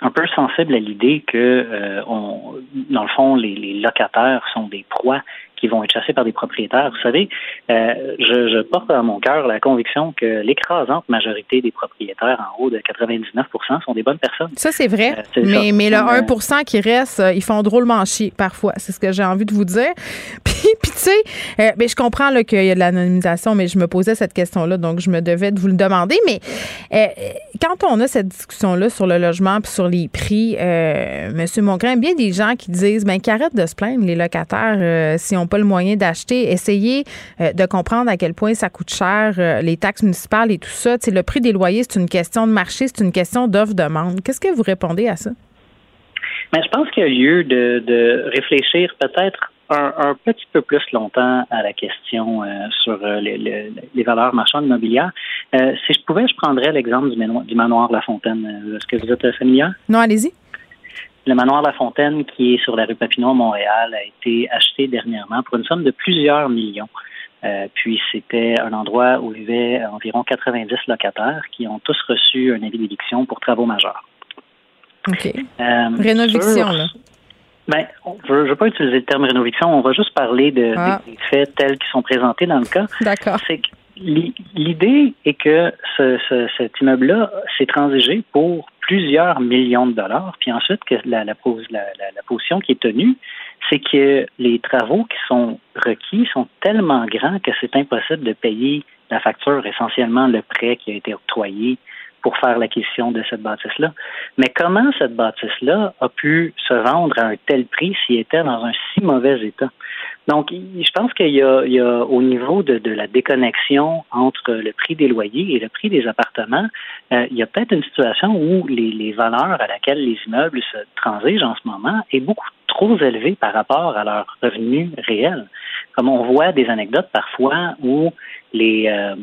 un peu sensible à l'idée que, on, dans le fond, les, locataires sont des proies qui vont être chassés par des propriétaires. Vous savez, euh, je, je, porte dans mon cœur la conviction que l'écrasante majorité des propriétaires en haut de 99 sont des bonnes personnes. Ça, c'est vrai. Euh, mais, mais le 1 qui reste, euh, ils font drôlement chier parfois. C'est ce que j'ai envie de vous dire. Puis, puis tu sais, ben, je comprends qu'il y a de l'anonymisation, mais je me posais cette question-là, donc je me devais de vous le demander. Mais quand on a cette discussion-là sur le logement puis sur les prix, Monsieur Mongrain, bien des gens qui disent ben, qu'ils arrêtent de se plaindre, les locataires, s'ils n'ont pas le moyen d'acheter. Essayez de comprendre à quel point ça coûte cher, les taxes municipales et tout ça. le prix des loyers, c'est une question de marché, c'est une question d'offre-demande. Qu'est-ce que vous répondez à ça? Mais je pense qu'il y a lieu de, réfléchir peut-être un, petit peu plus longtemps à la question euh, sur euh, les, valeurs marchandes immobilières. Euh, si je pouvais, je prendrais l'exemple du, du, manoir La Fontaine. Est-ce que vous êtes familier? Non, allez-y. Le manoir La Fontaine, qui est sur la rue Papineau à Montréal, a été acheté dernièrement pour une somme de plusieurs millions. Euh, puis c'était un endroit où avait environ 90 locataires qui ont tous reçu un avis d'éviction pour travaux majeurs. OK. Euh, rénoviction, là. Ben, je ne veux pas utiliser le terme rénoviction, on va juste parler de, ah. des faits tels qu'ils sont présentés dans le cas. D'accord. C'est l'idée est que ce, cet immeuble-là s'est transigé pour plusieurs millions de dollars, puis ensuite la, la position qui est tenue, c'est que les travaux qui sont requis sont tellement grands que c'est impossible de payer la facture, essentiellement le prêt qui a été octroyé pour faire l'acquisition de cette bâtisse-là. Mais comment cette bâtisse-là a pu se vendre à un tel prix s'il était dans un si mauvais état? Donc, je pense qu'il y, a, au niveau de, la déconnexion entre le prix des loyers et le prix des appartements, euh, il y a peut-être une situation où les, les, valeurs à laquelle les immeubles se transigent en ce moment est beaucoup trop élevée par rapport à leurs revenus réels. Comme on voit des anecdotes parfois où les, euh,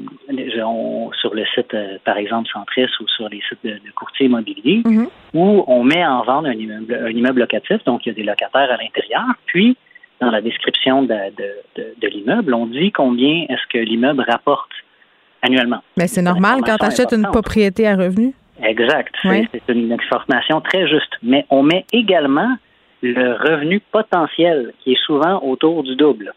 sur le site, euh, par exemple, Centris ou sur les sites de, de courtiers immobiliers, mm-hmm. où on met en vente un immeuble, un immeuble locatif, donc il y a des locataires à l'intérieur, puis dans la description de, de, l'immeuble, on dit combien est-ce que l'immeuble rapporte annuellement. Mais c'est normal quand tu achètes une propriété à revenu. Exact. C'est une information très juste. Mais on met également le revenu potentiel qui est souvent autour du double.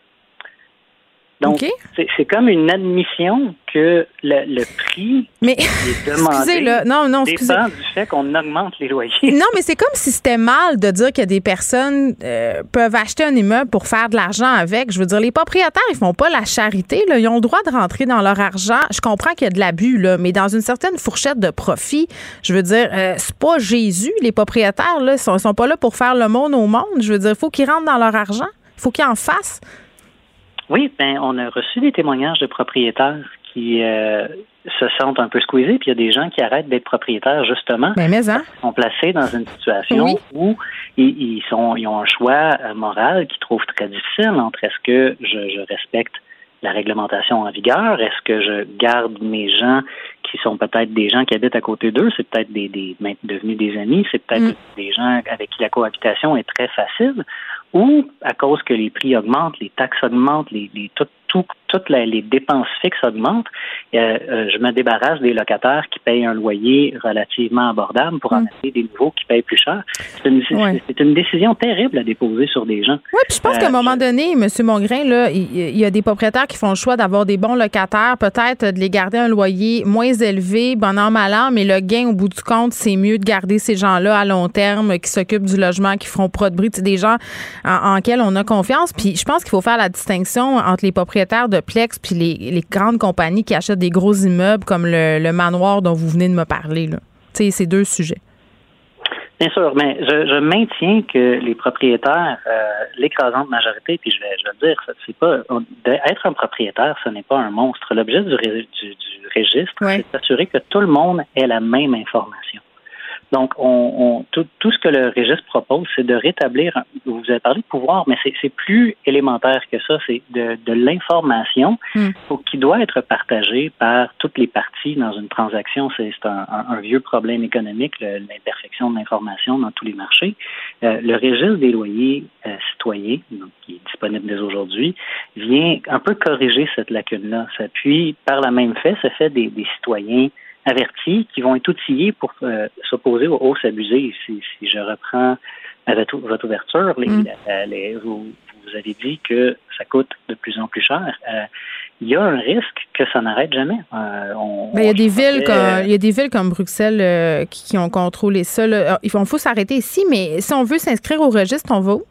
Donc, c'est comme une admission que le, le prix mais, est demandé là. Non, non, dépend du fait qu'on augmente les loyers. Non, mais c'est comme si c'était mal de dire que des personnes euh, peuvent acheter un immeuble pour faire de l'argent avec. Je veux dire, les propriétaires, ils font pas la charité. Là. Ils ont le droit de rentrer dans leur argent. Je comprends qu'il y a de l'abus, là, mais dans une certaine fourchette de profit, je veux dire, euh, c'est pas Jésus. Les propriétaires, là, sont, sont pas là pour faire le monde au monde. Je veux dire, il faut qu'ils rentrent dans leur argent. Il faut qu'ils en fassent. Oui, ben on a reçu des témoignages de propriétaires qui euh, se sentent un peu squeezés, puis il y a des gens qui arrêtent d'être propriétaires justement, ben, mais, hein? sont placés dans une situation où ils, sont, ils ont un choix euh, moral qu'ils trouvent très difficile entre est-ce que je, je respecte la réglementation en vigueur? Est-ce que je garde mes gens qui sont peut-être des gens qui habitent à côté d'eux? C'est peut-être des, des devenus des amis, c'est peut-être mm. des gens avec qui la cohabitation est très facile, ou à cause que les prix augmentent, les taxes augmentent, les, les tout, toutes les dépenses fixes augmentent, euh, euh, je me débarrasse des locataires qui payent un loyer relativement abordable pour en mm. acheter des nouveaux qui payent plus cher. C'est une, décision terrible à déposer sur des gens. Oui, puis je pense qu'à un euh, moment donné, M. Mongrain, là, il y, a des propriétaires qui font le choix d'avoir des bons locataires, peut-être de les garder un loyer moins élevé, bon an, mal an, mais le gain au bout du compte, c'est mieux de garder ces gens-là à long terme, qui s'occupent du logement, qui feront pas de bruit. Des gens en, en, on a confiance. Puis je pense qu'il faut faire la distinction entre les propriétaires de Plex puis les, grandes compagnies qui achètent des gros immeubles comme le, manoir dont vous venez de me parler. Là. Ces deux sujets. Bien sûr, mais je, maintiens que les propriétaires, euh, l'écrasante majorité, puis je vais, je vais le dire, c'est pas être un propriétaire, ce n'est pas un monstre. L'objet du, registre, c'est d'assurer que tout le monde ait la même information. Donc, on, tout, tout, ce que le registre propose, c'est de rétablir, vous avez parlé de pouvoir, mais c'est plus élémentaire que ça, c'est de, de l'information hmm. qui doit être partagée par toutes les parties dans une transaction. C'est un, un, vieux problème économique, l'imperfection de l'information dans tous les marchés. Euh, le registre des loyers euh, citoyens, donc, qui est disponible dès aujourd'hui, vient un peu corriger cette lacune-là. Puis, par la même fait, ça fait des, des citoyens avertis qui vont être outillés pour euh, s'opposer aux hausses abusées. Si, je reprends votre, ouverture, les, mm. vous, vous avez dit que ça coûte de plus en plus cher. Euh, il y a un risque que ça n'arrête jamais. Euh, il, y a des villes comme, il y a des villes comme Bruxelles qui, ont contrôlé ça. Il faut, s'arrêter ici, mais si on veut s'inscrire au registre, on va où?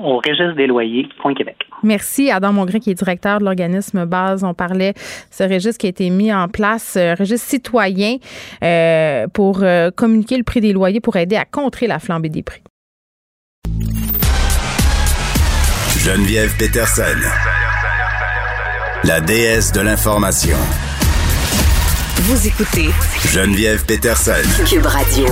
Au registre des loyers, Point Québec. Merci, Adam Mongrain, qui est directeur de l'organisme Base. On parlait de ce registre qui a été mis en place, un registre citoyen pour communiquer le prix des loyers pour aider à contrer la flambée des prix. Geneviève Peterson, la déesse de l'information. Vous écoutez Geneviève Peterson, Cube Radio.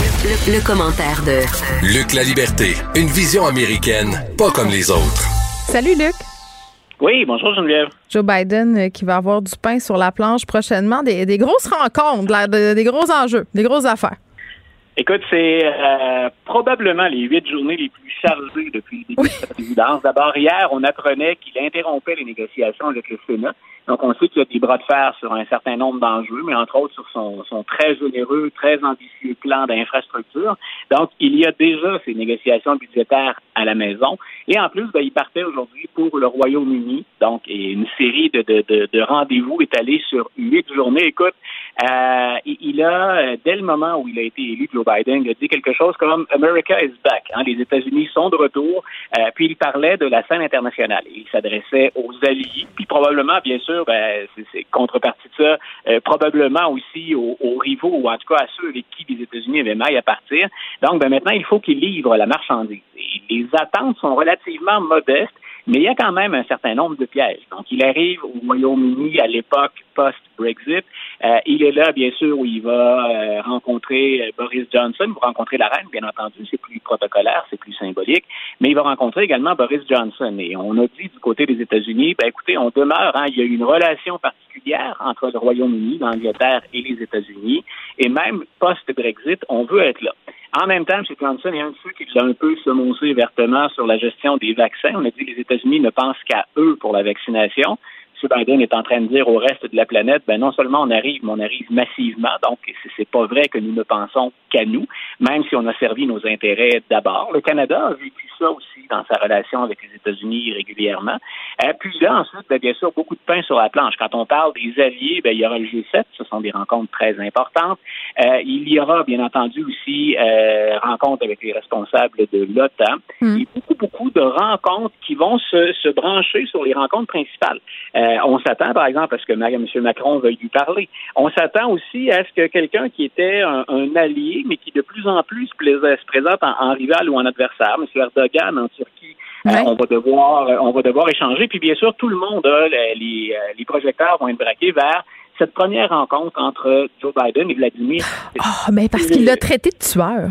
Le, commentaire de Luc La Liberté, une vision américaine, pas comme les autres. Salut Luc. Oui, bonjour Geneviève. Joe Biden euh, qui va avoir du pain sur la planche prochainement, des, grosses rencontres, des gros enjeux, des grosses affaires. Écoute, c'est euh, probablement les huit journées les plus chargées depuis le début de sa présidence. D'abord, hier, on apprenait qu'il interrompait les négociations avec le Sénat. Donc, on sait qu'il y a des bras de fer sur un certain nombre d'enjeux, mais entre autres sur son, son très généreux, très ambitieux plan d'infrastructure. Donc, il y a déjà ces négociations budgétaires à la maison. Et en plus, ben, il partait aujourd'hui pour le Royaume-Uni. Donc, une série de, de, de, de rendez-vous étalés sur huit journées. Écoute, euh, il a, dès le moment où il a été élu, Joe Biden, il a dit quelque chose comme America is back. Hein, les États-Unis sont de retour. Euh, puis il parlait de la scène internationale. Il s'adressait aux alliés, puis probablement, bien sûr, ben, c'est contrepartie de ça, euh, probablement aussi aux, aux, rivaux, ou en tout cas à ceux avec qui les États-Unis avaient maille à partir. Donc, ben, maintenant, il faut qu'il livre la marchandise. Et les attentes sont relativement modestes. Mais il y a quand même un certain nombre de pièges. Donc, il arrive au Royaume-Uni à l'époque post-Brexit. Euh, il est là, bien sûr, où il va euh, rencontrer euh, Boris Johnson. Il va rencontrer la reine, bien entendu. C'est plus protocolaire, c'est plus symbolique. Mais il va rencontrer également Boris Johnson. Et on a dit du côté des États-Unis, ben écoutez, on demeure. Hein, il y a une relation particulière entre le Royaume-Uni, l'Angleterre et les États-Unis. Et même post-Brexit, on veut être là. En même temps, M. Johnson est un de ceux qui l'a un peu semoncé vertement sur la gestion des vaccins. On a dit que les États-Unis ne pensent qu'à eux pour la vaccination. M. Biden est en train de dire au reste de la planète, ben non seulement on arrive, mais on arrive massivement. Donc, c'est pas vrai que nous ne pensons qu'à nous, même si on a servi nos intérêts d'abord. Le Canada a vécu ça aussi dans sa relation avec les États-Unis régulièrement. Euh, puis là, ensuite, ben, bien sûr, beaucoup de pain sur la planche. Quand on parle des alliés, ben, il y aura le G7. Ce sont des rencontres très importantes. Euh, il y aura, bien entendu, aussi euh, rencontres avec les responsables de l'OTAN. Mm. Et beaucoup, beaucoup de rencontres qui vont se, se brancher sur les rencontres principales. Euh, on s'attend, par exemple, à ce que M. Macron veuille lui parler. On s'attend aussi à ce que quelqu'un qui était un, allié, mais qui de plus en plus se présente en, rival ou en adversaire, M. Erdogan en Turquie, euh, on va devoir, euh, on va devoir échanger. Puis bien sûr, tout le monde, les, les projecteurs vont être braqués vers cette première rencontre entre Joe Biden et Vladimir. Oh, mais parce qu'il l'a traité de tueur.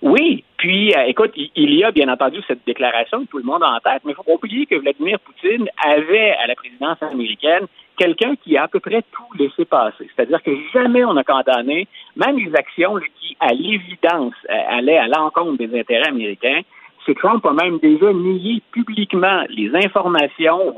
Oui, puis euh, écoute, il, y a bien entendu cette déclaration que tout le monde a en tête, mais il faut pas oublier que Vladimir Poutine avait à la présidence américaine quelqu'un qui a à peu près tout laissé passer. C'est-à-dire que jamais on n'a condamné, même les actions qui, à l'évidence, euh, allaient à l'encontre des intérêts américains, c'est Trump a même déjà nié publiquement les informations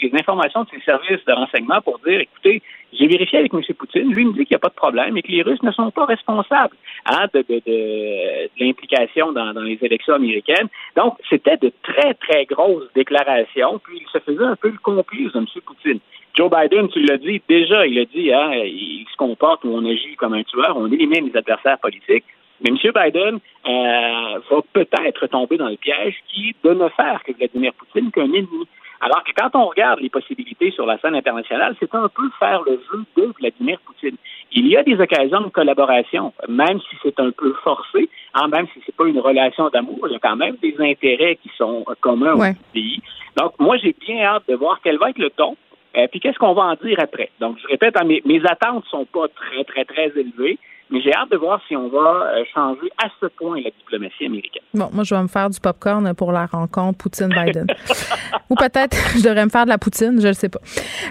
les informations de ses services de renseignement pour dire, écoutez, j'ai vérifié avec M. Poutine, lui me dit qu'il n'y a pas de problème et que les Russes ne sont pas responsables hein, de, de, de, l'implication dans, dans, les élections américaines. Donc, c'était de très, très grosses déclarations, puis il se faisait un peu le complice de M. Poutine. Joe Biden, tu l'as dit, déjà, il a dit, hein, il se comporte ou on agit comme un tueur, on élimine les adversaires politiques. Mais M. Biden euh, va peut-être tomber dans le piège qui de ne faire que Vladimir Poutine qu'un ennemi. Alors que quand on regarde les possibilités sur la scène internationale, c'est un peu faire le jeu de Vladimir Poutine. Il y a des occasions de collaboration, même si c'est un peu forcé, hein, même si c'est pas une relation d'amour, il y a quand même des intérêts qui sont communs au pays. Donc, moi, j'ai bien hâte de voir quel va être le ton. euh, puis qu'est-ce qu'on va en dire après? Donc, je répète, hein, mes, mes attentes sont pas très, très, très élevées. Mais j'ai hâte de voir si on va euh, changer à ce point la diplomatie américaine. Bon, moi, je vais me faire du popcorn pour la rencontre Poutine-Biden. Ou peut-être je devrais me faire de la poutine, je ne sais pas.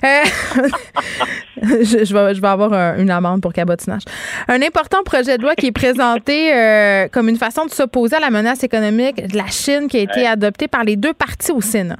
Euh, je, vais, je vais avoir une amende pour cabotinage. Un important projet de loi qui est présenté euh, comme une façon de s'opposer à la menace économique de la Chine qui a été adopté par les deux partis au Sénat.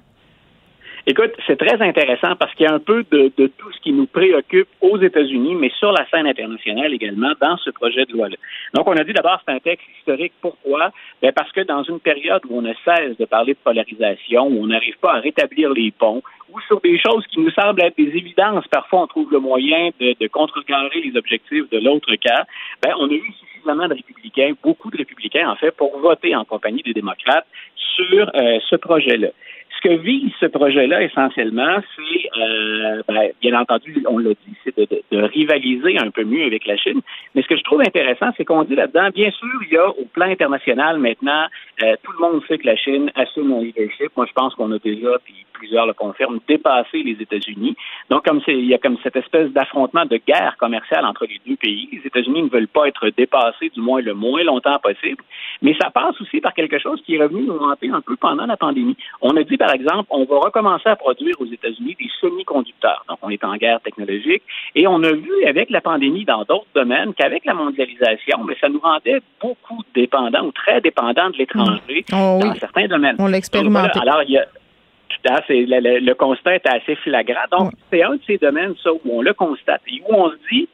Écoute, c'est très intéressant parce qu'il y a un peu de, de, tout ce qui nous préoccupe aux États-Unis, mais sur la scène internationale également dans ce projet de loi-là. Donc, on a dit d'abord c'est un texte historique. Pourquoi? Ben parce que dans une période où on ne cesse de parler de polarisation, où on n'arrive pas à rétablir les ponts, ou sur des choses qui nous semblent être des évidences, parfois on trouve le moyen de, de contrecarrer les objectifs de l'autre cas, ben on a eu suffisamment de républicains, beaucoup de républicains en fait, pour voter en compagnie des démocrates sur euh, ce projet-là. Ce que vise ce projet-là essentiellement, c'est, euh, ben, bien entendu, on l'a dit, c'est de, de, rivaliser un peu mieux avec la Chine. Mais ce que je trouve intéressant, c'est qu'on dit là-dedans, bien sûr, il y a au plan international maintenant, euh, tout le monde sait que la Chine assume un leadership. Moi, je pense qu'on a déjà, puis plusieurs le confirment, dépassé les États-Unis. Donc, comme c'est, il y a comme cette espèce d'affrontement de guerre commerciale entre les deux pays. Les États-Unis ne veulent pas être dépassés, du moins le moins longtemps possible. Mais ça passe aussi par quelque chose qui est revenu nous hanter un peu pendant la pandémie. On a dit, par exemple, on va recommencer à produire aux États-Unis des semi-conducteurs. Donc, on est en guerre technologique. Et on a vu avec la pandémie dans d'autres domaines qu'avec la mondialisation, mais ça nous rendait beaucoup dépendants ou très dépendants de l'étranger Oh, oui. dans certains domaines. On l'a expérimenté. Voilà. Alors, il y a tout à fait, le, le- le constat est assez flagrant. Donc, c'est un de ces domaines, ça, où on le constate et où on se dit,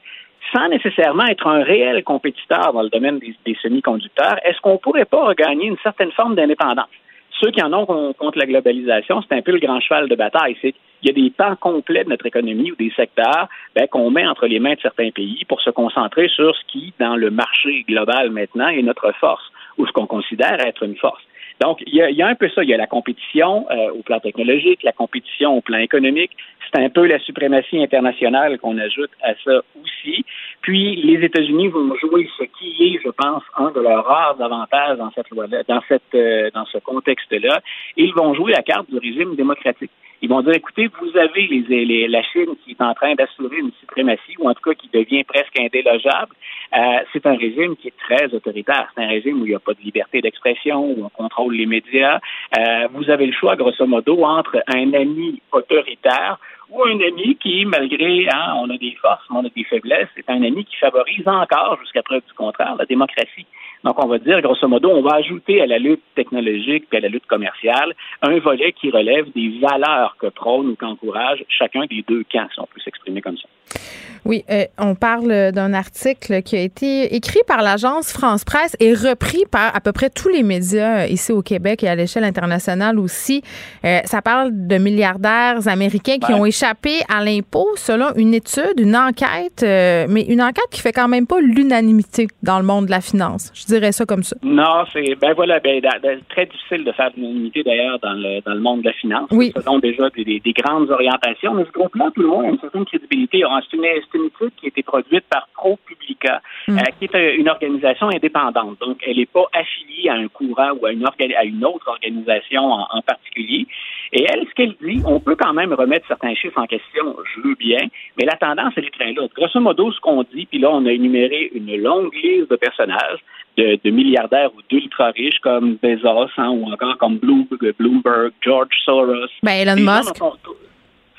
sans nécessairement être un réel compétiteur dans le domaine des, des semi-conducteurs, est-ce qu'on pourrait pas regagner une certaine forme d'indépendance? Ceux qui en ont con- contre la globalisation, c'est un peu le grand cheval de bataille. C'est qu'il y a des pans complets de notre économie ou des secteurs ben, qu'on met entre les mains de certains pays pour se concentrer sur ce qui, dans le marché global maintenant, est notre force ou ce qu'on considère être une force. Donc, il y, a, y a un peu ça. Il y a la compétition euh, au plan technologique, la compétition au plan économique. C'est un peu la suprématie internationale qu'on ajoute à ça aussi. Puis, les États-Unis vont jouer ce qui est, je pense, un de leurs rares avantages dans cette loi dans cette, euh, dans ce contexte-là. Ils vont jouer la carte du régime démocratique. Ils vont dire, écoutez, vous avez les, les- la Chine qui est en train d'assurer une suprématie, ou en tout cas qui devient presque indélogeable. Euh, c'est un régime qui est très autoritaire. C'est un régime où il n'y a pas de liberté d'expression, où on contrôle les médias. Euh, vous avez le choix, grosso modo, entre un ami autoritaire ou un ami qui, malgré, hein, on a des forces, mais on a des faiblesses, c'est un ami qui favorise encore, jusqu'à preuve du contraire, la démocratie. Donc, on va dire, grosso modo, on va ajouter à la lutte technologique et à la lutte commerciale un volet qui relève des valeurs que prône ou qu'encourage chacun des deux camps, si on peut s'exprimer comme ça. Oui, euh, on parle d'un article qui a été écrit par l'agence France Presse et repris par à peu près tous les médias euh, ici au Québec et à l'échelle internationale aussi. Euh, ça parle de milliardaires américains qui Ouais. ont échappé à l'impôt selon une étude, une enquête, euh, mais une enquête qui fait quand même pas l'unanimité dans le monde de la finance. Je dirais ça comme ça. Non, c'est ben voilà, ben, da- très difficile de faire l'unanimité d'ailleurs dans le dans le monde de la finance. Oui. Ce sont déjà des, des- des grandes orientations. Mais ce groupe-là, tout le monde a une certaine crédibilité. C'est une, étude qui a été produite par ProPublica, Mm. euh, qui est une organisation indépendante. Donc, elle n'est pas affiliée à un courant ou à une, orga- à une autre organisation en, en particulier. Et elle, ce qu'elle dit, on peut quand même remettre certains chiffres en question, je veux bien, mais la tendance, elle est très lourde. Grosso modo, ce qu'on dit, puis là, on a énuméré une longue liste de personnages, de, de milliardaires ou d'ultra riches comme Bezos hein, ou encore comme Bloom- Bloomberg, George Soros. Ben Elon gens Musk. on-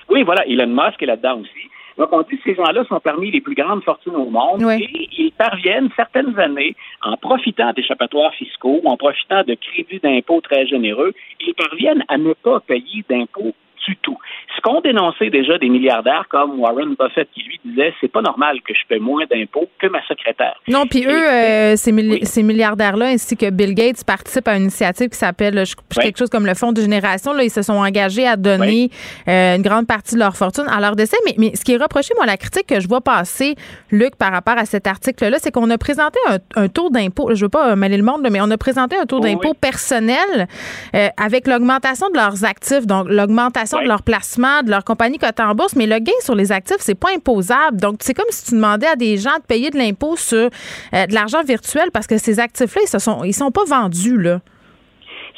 Oui, voilà, Elon Musk est là-dedans aussi. Donc, on dit que ces gens-là sont parmi les plus grandes fortunes au monde Oui. et ils parviennent certaines années, en profitant d'échappatoires fiscaux, en profitant de crédits d'impôts très généreux, ils parviennent à ne pas payer d'impôts du tout. Ce qu'ont dénoncé déjà des milliardaires comme Warren Buffett qui lui disait c'est pas normal que je paie moins d'impôts que ma secrétaire. Non, puis eux, euh, ces, Oui. ces milliardaires-là, ainsi que Bill Gates, participent à une initiative qui s'appelle quelque chose comme le Fonds de génération. Là, ils se sont engagés à donner euh, une grande partie de leur fortune à leur décès. Mais, mais ce qui est reproché, moi, la critique que je vois passer, Luc, par rapport à cet article-là, c'est qu'on a présenté un, un taux d'impôt. Je veux pas euh, mêler le monde, mais on a présenté un taux d'impôt personnel euh, avec l'augmentation de leurs actifs, donc l'augmentation Ouais. de leur placement, de leur compagnie cotée en bourse. Mais le gain sur les actifs, c'est pas imposable. Donc, c'est comme si tu demandais à des gens de payer de l'impôt sur euh, de l'argent virtuel parce que ces actifs-là, ils se sont, ils sont pas vendus, là.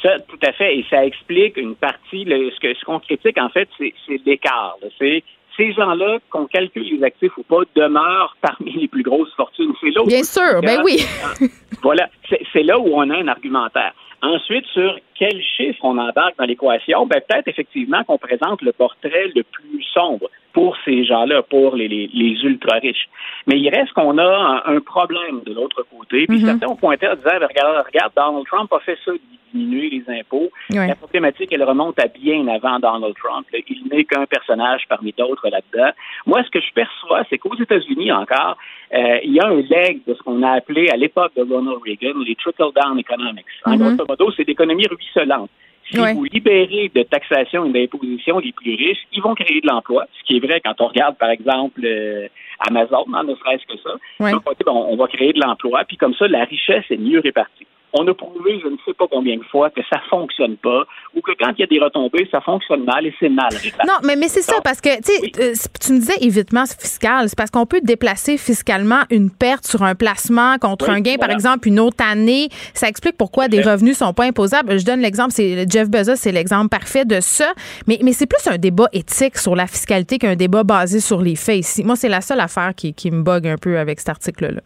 Ça, tout à fait. Et ça explique une partie. ce que ce qu'on critique, en fait, c'est c'est l'écart. là. C'est ces gens-là, qu'on calcule les actifs ou pas, demeurent parmi les plus grosses fortunes. C'est là où Bien sûr, ben oui. voilà, c'est c'est là où on a un argumentaire. Ensuite, sur quel chiffre on embarque dans l'équation, ben peut-être effectivement qu'on présente le portrait le plus sombre pour ces gens-là, pour les, les, ultra-riches. Mais il reste qu'on a un, problème de l'autre côté. Puis mm-hmm. certains ont pointé en disant, ben, regarde, regarde, Donald Trump a fait ça, diminuer les impôts. La problématique, elle remonte à bien avant Donald Trump. Il n'est qu'un personnage parmi d'autres là-dedans. Moi, ce que je perçois, c'est qu'aux États-Unis encore, euh, il y a un leg de ce qu'on a appelé à l'époque de Ronald Reagan les trickle-down economics. En mm-hmm. grosso modo, c'est l'économie ruisselante. Si vous libérez de taxation et d'imposition les plus riches, ils vont créer de l'emploi, ce qui est vrai quand on regarde, par exemple, euh, Amazon, hein, ne serait-ce que ça. on va créer de l'emploi, puis comme ça, la richesse est mieux répartie on a prouvé, je ne sais pas combien de fois, que ça fonctionne pas ou que quand il y a des retombées, ça fonctionne mal et c'est mal. Non, mais, mais c'est ça, parce que euh, tu me disais évitement fiscal, c'est parce qu'on peut déplacer fiscalement une perte sur un placement contre un gain, par exemple, une autre année. Ça explique pourquoi des revenus sont pas imposables. Je donne l'exemple, c'est Jeff Bezos, c'est l'exemple parfait de ça. Mais, mais c'est plus un débat éthique sur la fiscalité qu'un débat basé sur les faits ici. Moi, c'est la seule affaire qui, qui me bug un peu avec cet article-là.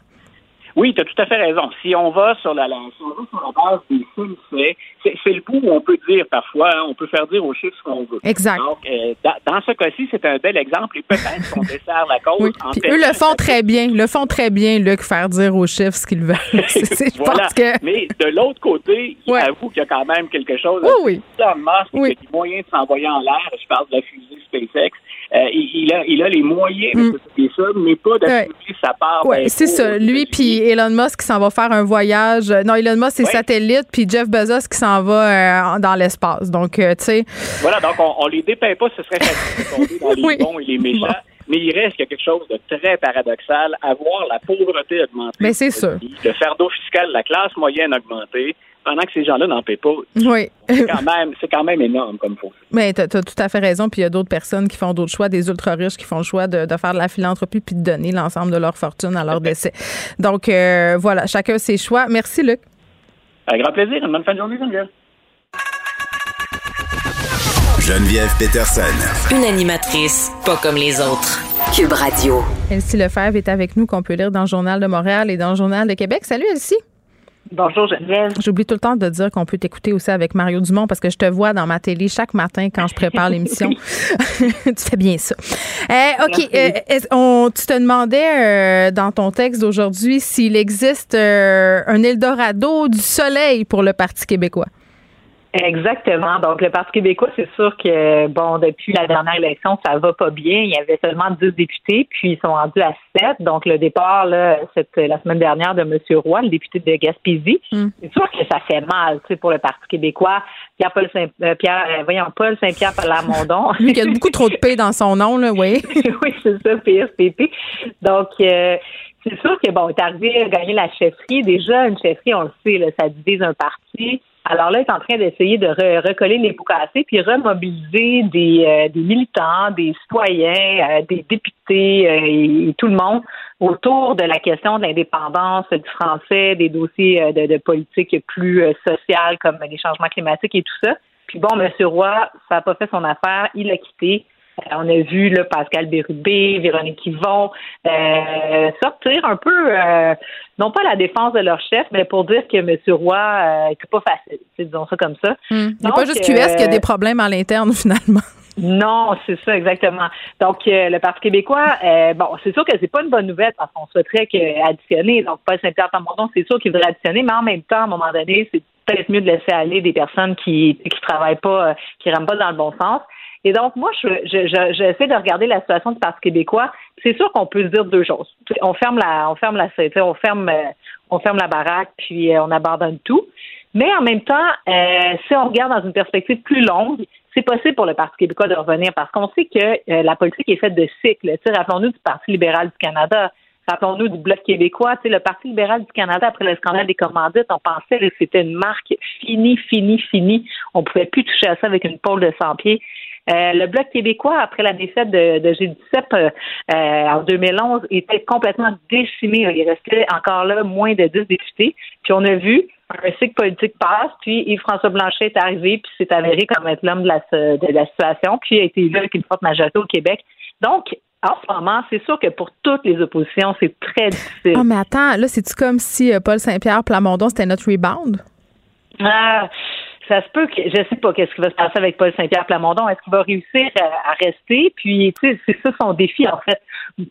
Oui, tu as tout à fait raison. Si on va sur la, si on va sur la base des faits, c'est le bout où on peut dire parfois, hein, on peut faire dire aux chiffres ce qu'on veut. Exact. Donc, euh, dans, ce cas-ci, c'est un bel exemple et peut-être qu'on dessert la cause. Oui. Puis eux le font très bien, le font très bien, Luc, faire dire aux chiffres ce qu'ils veulent. voilà. que... Mais de l'autre côté, il avoue qu'il y a quand même quelque chose. Oui, oui. Elon Musk, oui. il a moyens de s'envoyer en l'air. Je parle de la fusée SpaceX. Euh, il, a, il a les moyens de mm. ça, mais pas d'attribuer sa part. Oui, c'est ça. Lui puis Elon Musk qui s'en va faire un voyage. Non, Elon Musk, c'est satellite, puis Jeff Bezos qui s'en va euh, dans l'espace. Donc, euh, tu sais. Voilà, donc on, on les dépeint pas, ce serait facile de tomber dans les bons et les méchants. Mais il reste quelque chose de très paradoxal à voir la pauvreté augmenter. Mais c'est sûr. Le fardeau fiscal, la classe moyenne augmenter pendant que ces gens-là n'en paient pas. Oui. C'est quand même, c'est quand même énorme comme faut. Mais tu as, tout à fait raison. Puis il y a d'autres personnes qui font d'autres choix, des ultra riches qui font le choix de, faire de la philanthropie puis de donner l'ensemble de leur fortune à leur décès. Donc euh, voilà, chacun ses choix. Merci Luc. Un grand plaisir. Une bonne fin de journée, Geneviève. Geneviève Peterson. Une animatrice pas comme les autres. Cube Radio. Elsie Lefebvre est avec nous, qu'on peut lire dans le Journal de Montréal et dans le Journal de Québec. Salut Elsie. Bonjour Geneviève. J'oublie tout le temps de dire qu'on peut t'écouter aussi avec Mario Dumont parce que je te vois dans ma télé chaque matin quand je prépare l'émission. tu fais bien ça. Eh, OK. Euh, on, tu te demandais euh, dans ton texte d'aujourd'hui s'il existe euh, un Eldorado du soleil pour le Parti québécois? Exactement. Donc, le Parti québécois, c'est sûr que, bon, depuis la dernière élection, ça va pas bien. Il y avait seulement 10 députés, puis ils sont rendus à 7. Donc, le départ, là, cette, la semaine dernière de M. Roy, le député de Gaspésie, mm. c'est sûr que ça fait mal, tu sais, pour le Parti québécois. Pierre-Paul Saint, euh, Pierre, euh, voyons, Paul Saint-Pierre Plamondon. Lui, il a beaucoup trop de P dans son nom, là, oui. oui, c'est ça, PSPP. Donc, euh, c'est sûr que, bon, est arrivé à gagner la chefferie. Déjà, une chefferie, on le sait, là, ça divise un parti. Alors là, il est en train d'essayer de recoller les pots cassés puis remobiliser des, euh, des militants, des citoyens, euh, des députés euh, et, tout le monde autour de la question de l'indépendance du français, des dossiers de, de politique plus sociale comme les changements climatiques et tout ça. Puis bon, M. Roy, ça n'a pas fait son affaire, il a quitté. Euh, on a vu là, Pascal Bérubé, Véronique Yvon euh, sortir un peu, euh, non pas la défense de leur chef, mais pour dire que M. Roy n'était pas facile. Disons ça comme ça. Hmm. Il n'est pas juste QS qui a des problèmes à l'interne, finalement. Non, c'est ça, exactement. Donc, le Parti québécois, bon, c'est sûr que c'est pas une bonne nouvelle parce qu'on souhaiterait que additionner, donc Paul Saint-Pierre Plamondon, c'est sûr qu'il voudrait additionner, mais en même temps, à un moment donné, c'est peut-être mieux de laisser aller des personnes qui qui travaillent pas, qui rentrent pas dans le bon sens. Et donc, moi, je, je, j'essaie de regarder la situation du Parti québécois. C'est sûr qu'on peut se dire deux choses. On ferme la, on ferme la, on ferme, euh, on ferme la baraque, puis euh, on abandonne tout. Mais en même temps, euh, si on regarde dans une perspective plus longue, c'est possible pour le Parti québécois de revenir parce qu'on sait que la politique est faite de cycles. Rappelons-nous du Parti libéral du Canada. Rappelons-nous du Bloc québécois. le Parti libéral du Canada, après le scandale des commandites, on pensait que c'était une marque finie, finie, finie. On pouvait plus toucher à ça avec une pôle de 100 pieds. Euh, le Bloc québécois, après la défaite de, de G17 euh, euh, en 2011, était complètement décimé. Il restait encore là moins de 10 députés. Puis on a vu un cycle politique passe, puis Yves-François Blanchet est arrivé, puis s'est avéré comme être l'homme de la, de la situation, puis a été élu avec une forte majorité au Québec. Donc, en ce moment, c'est sûr que pour toutes les oppositions, c'est très difficile. Oh, mais attends, là, c'est-tu comme si Paul Saint-Pierre Plamondon, c'était notre rebound? Ah, ça se peut que je sais pas qu'est-ce qui va se passer avec Paul Saint-Pierre Plamondon. Est-ce qu'il va réussir à, rester? Puis, tu sais, c'est ça son défi, en fait.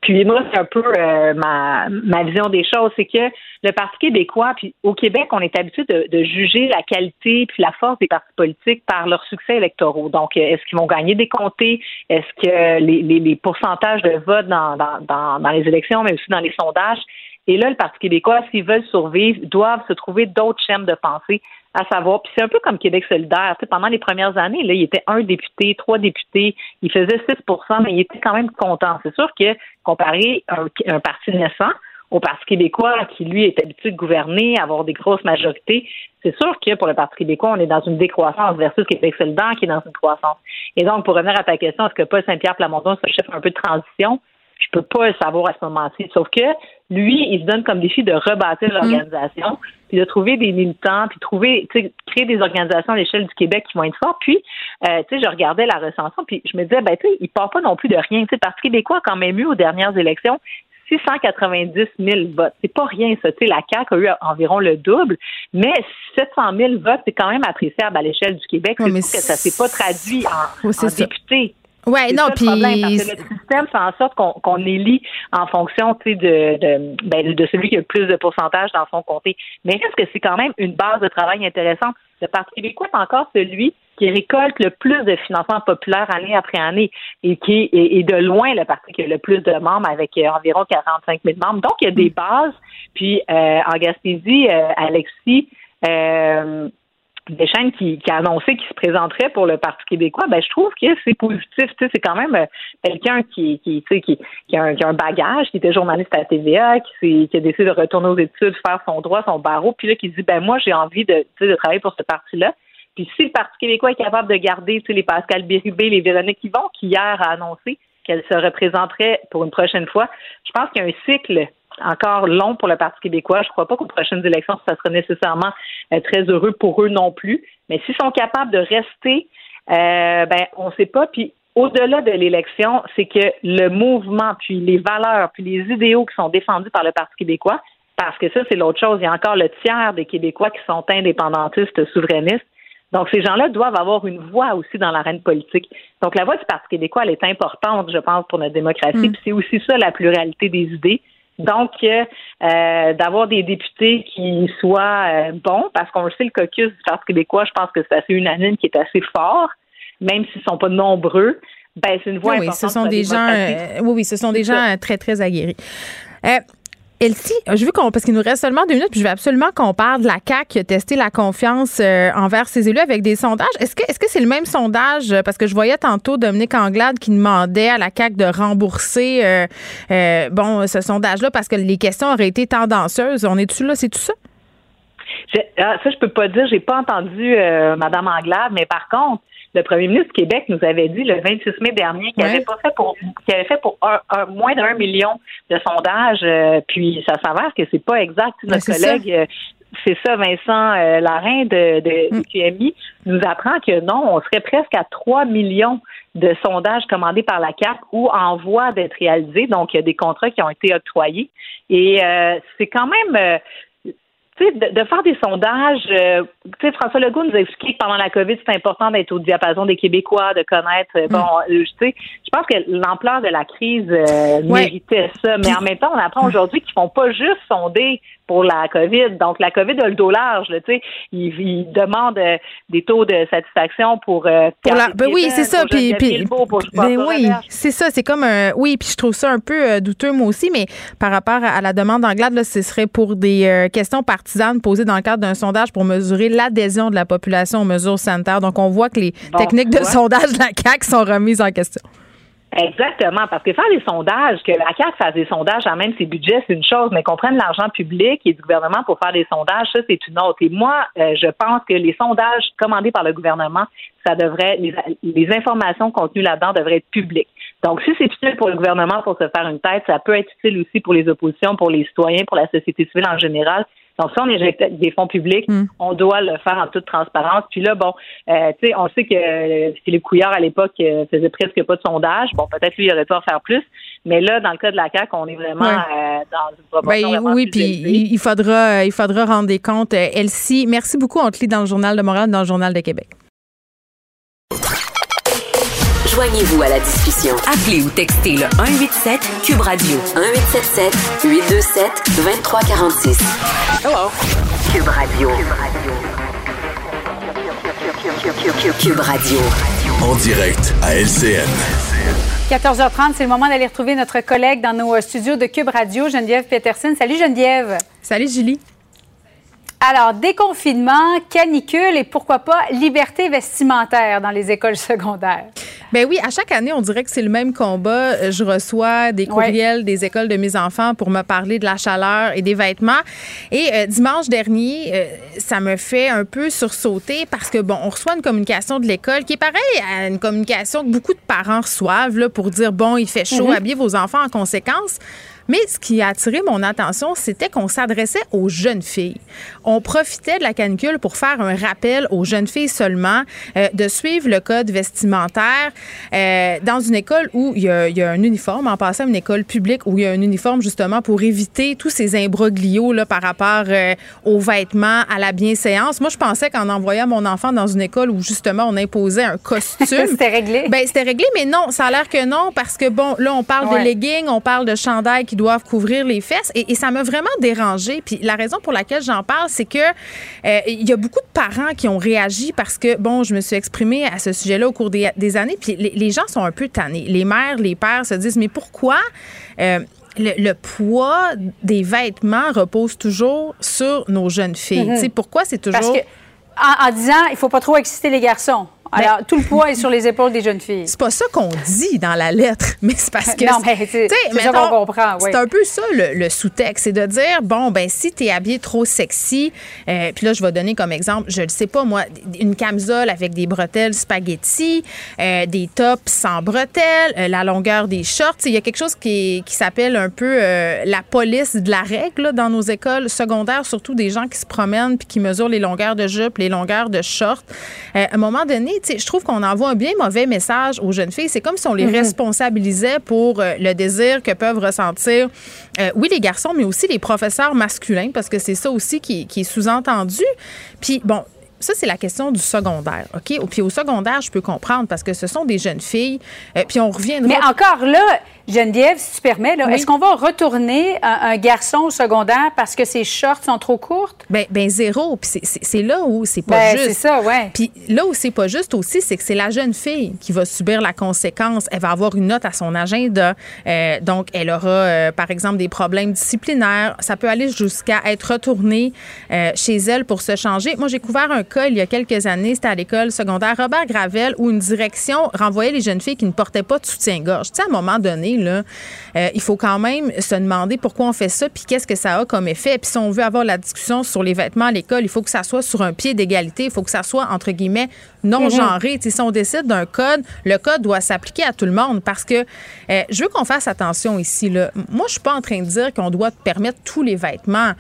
Puis moi, c'est un peu euh, ma, vision des choses, c'est que le Parti québécois, puis au Québec, on est habitué de, juger la qualité puis la force des partis politiques par leurs succès électoraux. Donc, est-ce qu'ils vont gagner des comtés? Est-ce que les, pourcentages de vote dans les élections, mais aussi dans les sondages, et là, le Parti québécois, s'ils veulent survivre, doivent se trouver d'autres chaînes de pensée à savoir. Puis c'est un peu comme Québec solidaire. Tu sais, pendant les premières années, là, il était un député, trois députés, il faisait 6% mais il était quand même content. C'est sûr que comparé un, parti naissant, au Parti québécois, qui lui est habitué de gouverner, avoir des grosses majorités, c'est sûr que pour le Parti québécois, on est dans une décroissance versus Québec solidaire qui est dans une croissance. Et donc, pour revenir à ta question, est-ce que Paul Saint-Pierre Plamondon se chef un peu de transition? Je peux pas le savoir à ce moment-ci. Sauf que lui, il se donne comme défi de rebâtir mm. l'organisation, puis de trouver des militants, puis trouver, créer des organisations à l'échelle du Québec qui vont être fortes. Puis, euh, tu sais, je regardais la recension, puis je me disais, ben, tu sais, il part pas non plus de rien. Tu sais, Parti québécois a quand même eu aux dernières élections 690 000 votes. C'est pas rien, ça. Tu sais, la CAQ a eu environ le double, mais 700 000 votes, c'est quand même appréciable à l'échelle du Québec. c'est que ça s'est pas traduit en, en députés. Ouais, non, puis le système fait en sorte qu'on qu'on élit en fonction, tu sais, de de, ben, de celui qui a le plus de pourcentage dans son comté. Mais est-ce que c'est quand même une base de travail intéressante? Le Parti québécois est encore celui qui récolte le plus de financement populaire année après année et qui est, de loin le parti qui a le plus de membres avec euh, environ 45 000 membres. Donc, il y a des mm. bases. Puis, euh, en Gaspésie, euh, Alexis, euh, Deschênes qui, qui a annoncé qu'il se présenterait pour le Parti québécois, ben je trouve que c'est positif. c'est quand même euh, quelqu'un qui, qui, a un, bagage, qui était journaliste à TVA, qui, a décidé de retourner aux études, faire son droit, son barreau, puis là qui dit ben moi j'ai envie de, de travailler pour ce parti-là. Puis si le Parti québécois est capable de garder les Pascal Bérubé, les Véronique Yvon, qui hier a annoncé qu'elle se représenterait pour une prochaine fois, je pense qu'il y a un cycle encore long pour le Parti québécois. Je ne crois pas qu'aux prochaines élections, ça sera nécessairement euh, très heureux pour eux non plus. Mais s'ils sont capables de rester, euh, ben on ne sait pas. Puis au-delà de l'élection, c'est que le mouvement, puis les valeurs, puis les idéaux qui sont défendus par le Parti québécois, parce que ça, c'est l'autre chose. Il y a encore le tiers des Québécois qui sont indépendantistes, souverainistes. Donc, ces gens-là doivent avoir une voix aussi dans l'arène politique. Donc, la voix du Parti québécois, elle est importante, je pense, pour notre démocratie. Mm. Puis c'est aussi ça, la pluralité des idées. Donc, euh, d'avoir des députés qui soient euh, bons, parce qu'on le sait, le caucus du Parti québécois, je pense que c'est assez unanime, qui est assez fort, même s'ils ne sont pas nombreux. Ben, c'est une voix oui, importante. Ce sont des gens, euh, oui, oui, ce sont des gens très, très aguerris. Elsie, je veux qu'on parce qu'il nous reste seulement deux minutes, puis je veux absolument qu'on parle de la CAC qui a testé la confiance euh, envers ses élus avec des sondages. Est-ce que est-ce que c'est le même sondage? Parce que je voyais tantôt Dominique Anglade qui demandait à la CAC de rembourser euh, euh, bon ce sondage-là parce que les questions auraient été tendancieuses. On est-tu là, c'est tout ça? Ah, ça, je peux pas dire. J'ai pas entendu Madame Anglade, mais par contre, le premier ministre du Québec nous avait dit le 26 mai dernier qu'il avait pas fait pour qu'il avait fait pour un, moins d'un million de sondages, euh, puis ça s'avère que c'est pas exact. Notre collègue euh, c'est ça, Vincent euh, Larin de, de, mm. QMI nous apprend que non, on serait presque à 3 millions de sondages commandés par la CAC ou en voie d'être réalisés. Donc, il y a des contrats qui ont été octroyés. Et c'est quand même de, faire des sondages, euh, François Legault nous a expliqué que pendant la COVID, c'est important d'être au diapason des Québécois, de connaître. Euh, bon, mm. euh, tu sais, je pense que l'ampleur de la crise méritait ça. Mais en même temps, on apprend aujourd'hui qu'ils font pas juste sonder pour la COVID. Donc, la COVID a le dos large. tu sais, ils, demandent des taux de satisfaction pour. pour la, ben oui, c'est ça. Puis, puis ben oui, c'est ça. C'est comme un. Oui, puis je trouve ça un peu douteux moi aussi, mais par rapport à, la demande d'Anglade, là, ce serait pour des questions particulières posée dans le cadre d'un sondage pour mesurer l'adhésion de la population aux mesures sanitaires. Donc, on voit que les techniques de sondage de la CAQ sont remises en question. Exactement, parce que faire des sondages, que la CAQ fasse des sondages à même ses budgets, c'est une chose, mais qu'on prenne l'argent public et du gouvernement pour faire des sondages, ça, c'est une autre. Et moi, euh, je pense que les sondages commandés par le gouvernement, ça devrait, les, les informations contenues là-dedans devraient être publiques. Donc, si c'est utile pour le gouvernement pour se faire une tête, ça peut être utile aussi pour les oppositions, pour les citoyens, pour la société civile en général Donc, si on injecte des fonds publics, Hmm. on doit le faire en toute transparence. Puis là, bon, euh, tu sais, on sait que euh, Philippe Couillard, à l'époque, euh, faisait presque pas de sondage. Bon, peut-être lui, il aurait pu en faire plus. Mais là, dans le cas de la CAQ, on est vraiment Ouais. euh, dans une proportion Ben, vraiment oui, plus puis il faudra, il faudra rendre des comptes. Elsie, merci beaucoup. On te lit dans le Journal de Montréal, dans le Journal de Québec. Joignez-vous à la discussion. Appelez ou textez le 187 Cube Radio 1877 827 2346. Hello. Cube Radio. Cube Radio. En direct à LCN. 14h30, c'est le moment d'aller retrouver notre collègue dans nos euh, studios de Cube Radio, Geneviève Peterson. Salut Geneviève. Salut Julie. Alors, déconfinement, canicule et pourquoi pas liberté vestimentaire dans les écoles secondaires? Ben oui, à chaque année, on dirait que c'est le même combat. Euh, Je reçois des courriels des écoles de mes enfants pour me parler de la chaleur et des vêtements. Et euh, dimanche dernier, euh, ça me fait un peu sursauter parce que, bon, on reçoit une communication de l'école qui est pareil à une communication que beaucoup de parents reçoivent là, pour dire, bon, il fait chaud, Mhm. habillez vos enfants en conséquence. Mais ce qui a attiré mon attention, c'était qu'on s'adressait aux jeunes filles. On profitait de la canicule pour faire un rappel aux jeunes filles seulement euh, de suivre le code vestimentaire euh, dans une école où il y, a, il y a un uniforme, en passant à une école publique où il y a un uniforme justement pour éviter tous ces imbroglios là, par rapport euh, aux vêtements, à la bienséance. Moi, je pensais qu'en envoyant mon enfant dans une école où justement on imposait un costume, C'était réglé. ben, c'était réglé, mais non, ça a l'air que non, parce que bon, là, on parle Ouais. de leggings, on parle de chandails qui doivent couvrir les fesses, et, et ça m'a vraiment dérangé. Puis la raison pour laquelle j'en parle, c'est que euh, il y a beaucoup de parents qui ont réagi parce que, bon, je me suis exprimée à ce sujet-là au cours des, des années, puis les, les gens sont un peu tannés. Les mères, les pères se disent, mais pourquoi? euh, le, le poids des vêtements repose toujours sur nos jeunes filles? Tu sais, Pourquoi c'est toujours... Parce que, en, en disant, il faut pas trop exciter les garçons. Alors, tout le poids est sur les épaules des jeunes filles. C'est pas ça qu'on dit dans la lettre, mais c'est parce que. Non, mais c'est- ça qu'on comprend, oui. C'est un peu ça le, le sous-texte, c'est de dire bon ben si t'es habillé trop sexy, euh, puis là je vais donner comme exemple, je le sais pas moi, une camisole avec des bretelles spaghetti, euh, des tops sans bretelles, euh, la longueur des shorts, il y a quelque chose qui, qui s'appelle un peu euh, la police de la règle là, dans nos écoles secondaires, surtout des gens qui se promènent puis qui mesurent les longueurs de jupe, les longueurs de shorts. Euh, à un moment donné, je trouve qu'on envoie un bien mauvais message aux jeunes filles. C'est comme si on les Mhm. responsabilisait pour euh, le désir que peuvent ressentir, euh, oui, les garçons, mais aussi les professeurs masculins, parce que c'est ça aussi qui, qui est sous-entendu. Puis, bon, ça, c'est la question du secondaire, OK? Puis au secondaire, je peux comprendre parce que ce sont des jeunes filles. euh, puis on reviendra. Mais encore là, Geneviève, si tu permets, Oui. est-ce qu'on va retourner un, un garçon au secondaire parce que ses shorts sont trop courtes? Ben, ben zéro. Puis c'est- là où c'est pas Ben, juste. c'est ça, ouais. Puis là où c'est pas juste aussi, c'est que c'est la jeune fille qui va subir la conséquence. Elle va avoir une note à son agenda. Euh, donc, elle aura, euh, par exemple, des problèmes disciplinaires. Ça peut aller jusqu'à être retournée euh, chez elle pour se changer. Moi, j'ai couvert un cas il y a quelques années. C'était à l'école secondaire Robert Gravel où une direction renvoyait les jeunes filles qui ne portaient pas de soutien-gorge. Tu sais, à un moment donné, euh, il faut quand même se demander pourquoi on fait ça puis qu'est-ce que ça a comme effet. Puis si on veut avoir la discussion sur les vêtements à l'école, il faut que ça soit sur un pied d'égalité. Il faut que ça soit, entre guillemets, non sais, si on décide d'un code, le code doit s'appliquer à tout le monde parce que euh, je veux qu'on fasse attention ici. Là. Moi, je suis pas en train de dire qu'on doit permettre tous les vêtements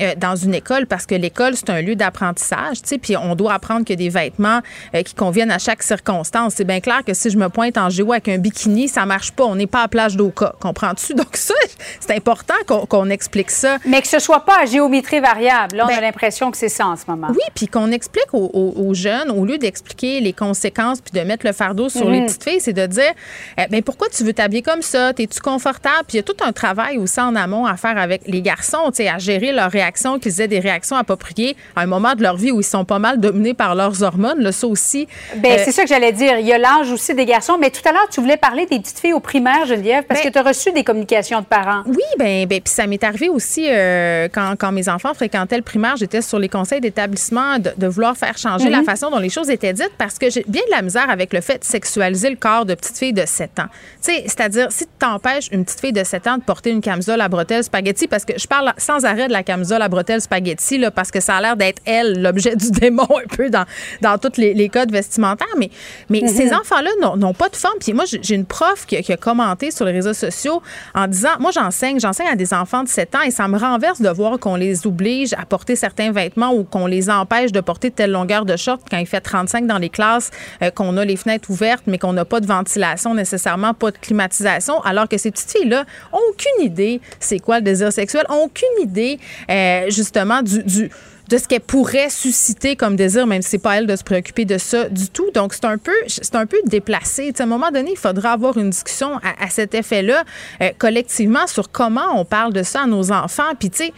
euh, dans une école parce que l'école, c'est un lieu d'apprentissage. Puis on doit apprendre que des vêtements euh, qui conviennent à chaque circonstance. C'est bien clair que si je me pointe en géo avec un bikini, ça marche pas. On n'est pas à plage d'Oka. Comprends-tu? Donc ça, c'est important qu'on explique ça. Mais que ce soit pas à géométrie variable. Là, on Ben, a l'impression que c'est ça en ce moment. Oui, puis qu'on explique aux, aux- aux jeunes, au lieu d'expliquer les conséquences puis de mettre le fardeau sur les Mhm. petites filles, c'est de dire eh, ben pourquoi tu veux t'habiller comme ça? T'es-tu confortable? Puis il y a tout un travail aussi en amont à faire avec les garçons, tu sais, à gérer leurs réactions, qu'ils aient des réactions appropriées à un moment de leur vie où ils sont pas mal dominés par leurs hormones. Là, ça aussi. Ben, euh, c'est ça que j'allais dire. Il y a l'âge aussi des garçons. Mais tout à l'heure, tu voulais parler des petites filles au primaire, Geneviève, parce Ben- que tu as reçu des communications de parents. Oui, ben, ben puis ça m'est arrivé aussi euh, quand, quand mes enfants fréquentaient le primaire, j'étais sur les conseils d'établissement de, de vouloir faire changer Mhm. la façon dont les choses étaient dites. parce que j'ai bien de la misère avec le fait de sexualiser le corps de petite fille de 7 ans. C'est-à-dire, si tu t'empêches une petite fille de 7 ans de porter une camisole à bretelles spaghetti, parce que je parle sans arrêt de la camisole à bretelles spaghetti, là, parce que ça a l'air d'être elle, l'objet du démon un peu dans, dans tous les, codes vestimentaires, mais, mais Mhm. ces enfants-là n'ont pas de forme. Puis moi, j'ai une prof qui, qui a commenté sur les réseaux sociaux en disant, moi j'enseigne, j'enseigne à des enfants de 7 ans et ça me renverse de voir qu'on les oblige à porter certains vêtements ou qu'on les empêche de porter telle longueur de short quand il fait 35 dans les classes, euh, qu'on a les fenêtres ouvertes, mais qu'on n'a pas de ventilation nécessairement, pas de climatisation, alors que ces petites filles-là ont aucune idée c'est quoi le désir sexuel, ont aucune idée euh, justement du, de ce qu'elle pourrait susciter comme désir, même si c'est pas elle de se préoccuper de ça du tout. Donc, c'est un peu, c'est un peu déplacé. À un moment donné, il faudra avoir une discussion à, à cet effet-là, euh, collectivement, sur comment on parle de ça à nos enfants. Puis, tu sais,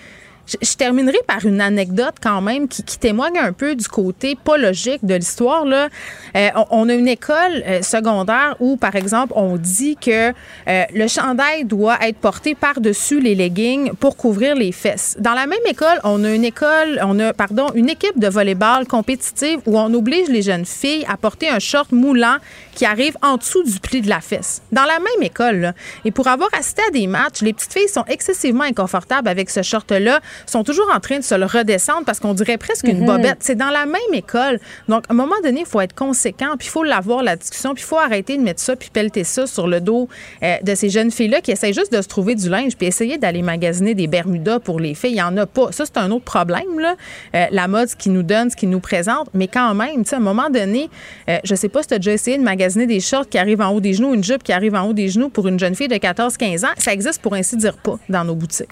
je, terminerai par une anecdote quand même qui, témoigne un peu du côté pas logique de l'histoire. Là. Euh, on, on a une école euh, secondaire où, par exemple, on dit que euh, le chandail doit être porté par-dessus les leggings pour couvrir les fesses. Dans la même école, on a une école, on a, pardon, une équipe de volleyball compétitive où on oblige les jeunes filles à porter un short moulant qui arrive en dessous du pli de la fesse. Dans la même école. Là. Et pour avoir assisté à des matchs, les petites filles sont excessivement inconfortables avec ce short-là, sont toujours en train de se le redescendre parce qu'on dirait presque une Mhm. bobette. C'est dans la même école. Donc, à un moment donné, il faut être conséquent, puis il faut l'avoir, la discussion, puis il faut arrêter de mettre ça, puis pelleter ça sur le dos euh, de ces jeunes filles-là qui essayent juste de se trouver du linge, puis essayer d'aller magasiner des Bermudas pour les filles. Il n'y en a pas. Ça, c'est un autre problème, là. Euh, la mode, ce qui nous donne, ce qui nous présente. Mais quand même, tu sais, à un moment donné, euh, je sais pas si tu as déjà essayé de magasiner des shorts qui arrivent en haut des genoux, une jupe qui arrive en haut des genoux pour une jeune fille de 14-15 ans. Ça existe pour ainsi dire pas dans nos boutiques.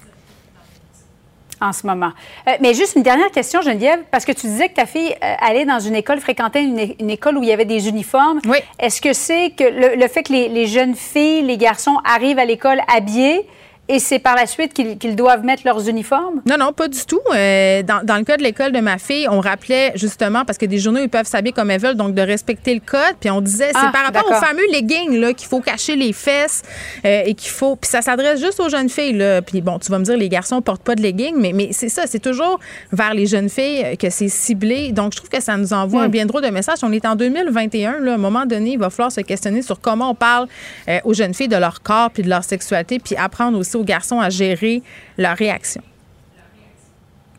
en ce moment. Euh, mais juste une dernière question, Geneviève, parce que tu disais que ta fille euh, allait dans une école, fréquentait une, école où il y avait des uniformes. Oui. Est-ce que c'est que le, le fait que les, les jeunes filles, les garçons arrivent à l'école habillés et c'est par la suite qu'ils doivent mettre leurs uniformes? Non, non, pas du tout. Euh, dans, dans le cas de l'école de ma fille, on rappelait justement, parce que des journaux, ils peuvent s'habiller comme elles veulent, donc de respecter le code. Puis on disait, Ah, c'est par rapport aux fameux leggings là, qu'il faut cacher les fesses euh, et qu'il faut. Puis ça s'adresse juste aux jeunes filles. Là. Puis bon, tu vas me dire, les garçons portent pas de leggings, mais, mais c'est ça, c'est toujours vers les jeunes filles euh, que c'est ciblé. Donc je trouve que ça nous envoie un bien drôle de message. On est en 2021. Là, à un moment donné, il va falloir se questionner sur comment on parle euh, aux jeunes filles de leur corps puis de leur sexualité, puis apprendre aussi aux garçons à gérer leur réaction.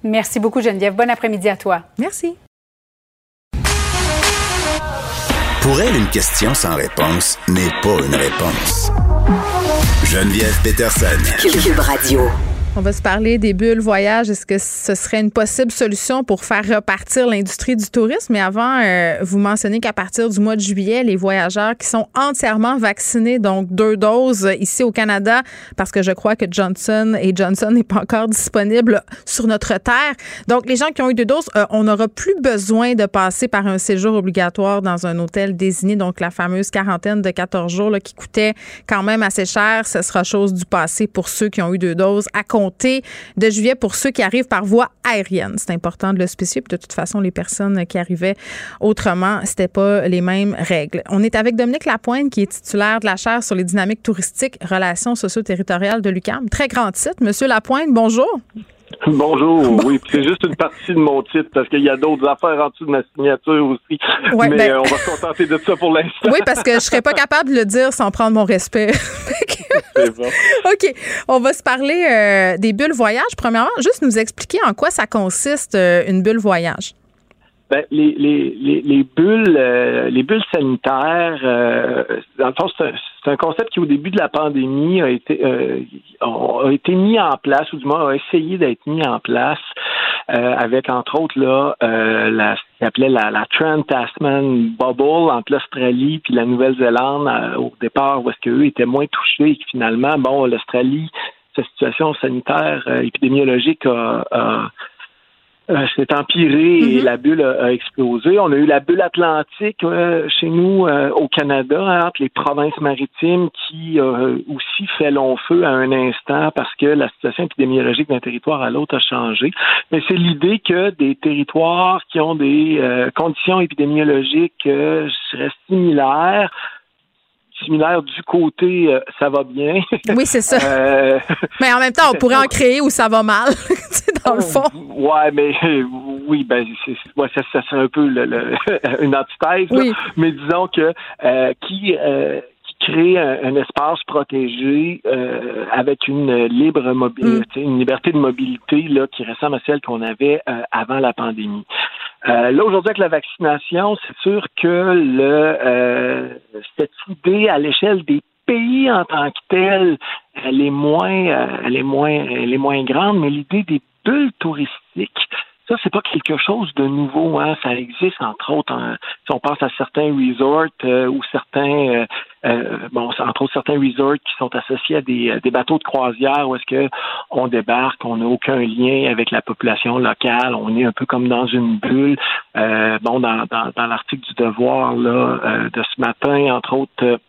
Merci beaucoup, Geneviève. Bon après-midi à toi. Merci. Pour elle, une question sans réponse n'est pas une réponse. Geneviève Peterson. Cube Radio. On va se parler des bulles voyage. Est-ce que ce serait une possible solution pour faire repartir l'industrie du tourisme? Mais avant, euh, vous mentionnez qu'à partir du mois de juillet, les voyageurs qui sont entièrement vaccinés, donc deux doses euh, ici au Canada, parce que je crois que Johnson et Johnson n'est pas encore disponible sur notre terre. Donc, les gens qui ont eu deux doses, euh, on n'aura plus besoin de passer par un séjour obligatoire dans un hôtel désigné. Donc, la fameuse quarantaine de 14 jours là, qui coûtait quand même assez cher, ce sera chose du passé pour ceux qui ont eu deux doses à de juillet pour ceux qui arrivent par voie aérienne. C'est important de le spécifier. De toute façon, les personnes qui arrivaient autrement, c'était pas les mêmes règles. On est avec Dominique Lapointe, qui est titulaire de la chaire sur les dynamiques touristiques, relations socio-territoriales de l'UQAM. Très grand titre. Monsieur Lapointe, bonjour. Bonjour, oui, puis c'est juste une partie de mon titre parce qu'il y a d'autres affaires en dessous de ma signature aussi. Ouais, Mais ben- euh, on va se contenter de ça pour l'instant. Oui, parce que je serais pas capable de le dire sans prendre mon respect. Bon. OK. On va se parler euh, des bulles voyage. Premièrement, juste nous expliquer en quoi ça consiste, euh, une bulle voyage. Ben, les, les, les, les bulles, euh, les bulles sanitaires, euh, dans le fond, c'est un, un concept qui, au début de la pandémie, a été, euh, a été mis en place, ou du moins a essayé d'être mis en place, euh, avec entre autres là, euh, la, ce qu'il appelait la, la Trans-Tasman Bubble entre l'Australie puis la Nouvelle-Zélande euh, au départ, où est-ce qu'eux étaient moins touchés et que finalement, bon, l'Australie, sa situation sanitaire, épidémiologique a- a euh, s'est empiré et la bulle a, a explosé. On a eu la bulle atlantique euh, chez nous euh, au Canada, hein, entre les provinces maritimes, qui aussi fait long feu à un instant parce que la situation épidémiologique d'un territoire à l'autre a changé. Mais c'est l'idée que des territoires qui ont des conditions épidémiologiques, je dirais, similaires, similaires du côté euh, ça va bien. Oui, c'est ça. Euh, Mais en même temps, on pourrait en créer où ça va mal, dans le fond. Ouais, mais oui, ben c'est, ouais, ça, ça serait un peu le, le, une antithèse, là. mais disons que euh, qui euh, qui crée un, un espace protégé euh, avec une libre mobilité, une liberté de mobilité là qui ressemble à celle qu'on avait euh, avant la pandémie. Euh, là aujourd'hui avec la vaccination, c'est sûr que le cette idée à l'échelle des pays en tant que tel, elle est moins, elle est moins, elle est moins grande, mais l'idée des bulles touristiques, ça, c'est pas quelque chose de nouveau. Hein. Ça existe, entre autres, si on pense à certains resorts euh, ou certains, euh, euh, bon, entre autres certains resorts qui sont associés à des, des bateaux de croisière où est-ce que on débarque, on n'a aucun lien avec la population locale, on est un peu comme dans une bulle. bon, dans, dans, dans l'article du Devoir là de ce matin, entre autres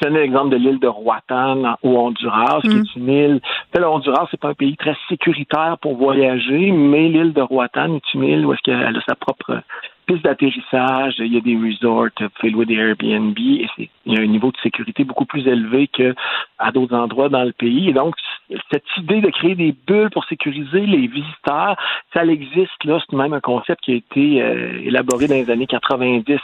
je donne l'exemple de l'île de Roatan au Honduras, qui est mm. une île. Le Honduras, c'est pas un pays très sécuritaire pour voyager, mais l'île de Roatan est une île où est-ce qu'elle a sa propre piste d'atterrissage, il y a des resorts, fait louer des Airbnb, et il y a un niveau de sécurité beaucoup plus élevé que à d'autres endroits dans le pays. Et donc, cette idée de créer des bulles pour sécuriser les visiteurs, ça existe là, c'est même un concept qui a été euh, élaboré dans les années 90.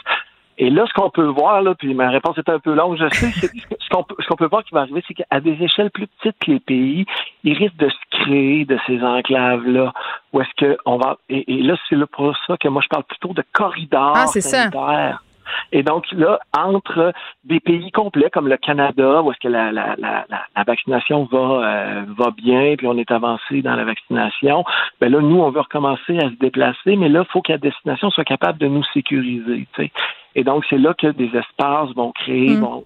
Et là, ce qu'on peut voir, là, puis ma réponse est un peu longue, je sais, ce qu'on peut, ce qu'on peut voir qui va arriver, c'est qu'à des échelles plus petites que les pays, ils risquent de se créer de ces enclaves-là. Où est-ce que on va et, là, c'est là pour ça que moi je parle plutôt de corridors ah, sanitaires. Ça. Et donc là, entre des pays complets comme le Canada, où est-ce que la, la, la, la, vaccination va euh, va bien, puis on est avancé dans la vaccination, ben là, nous, on veut recommencer à se déplacer, mais là, il faut que la destination soit capable de nous sécuriser. sais. Et donc, c'est là que des espaces vont créer, mm.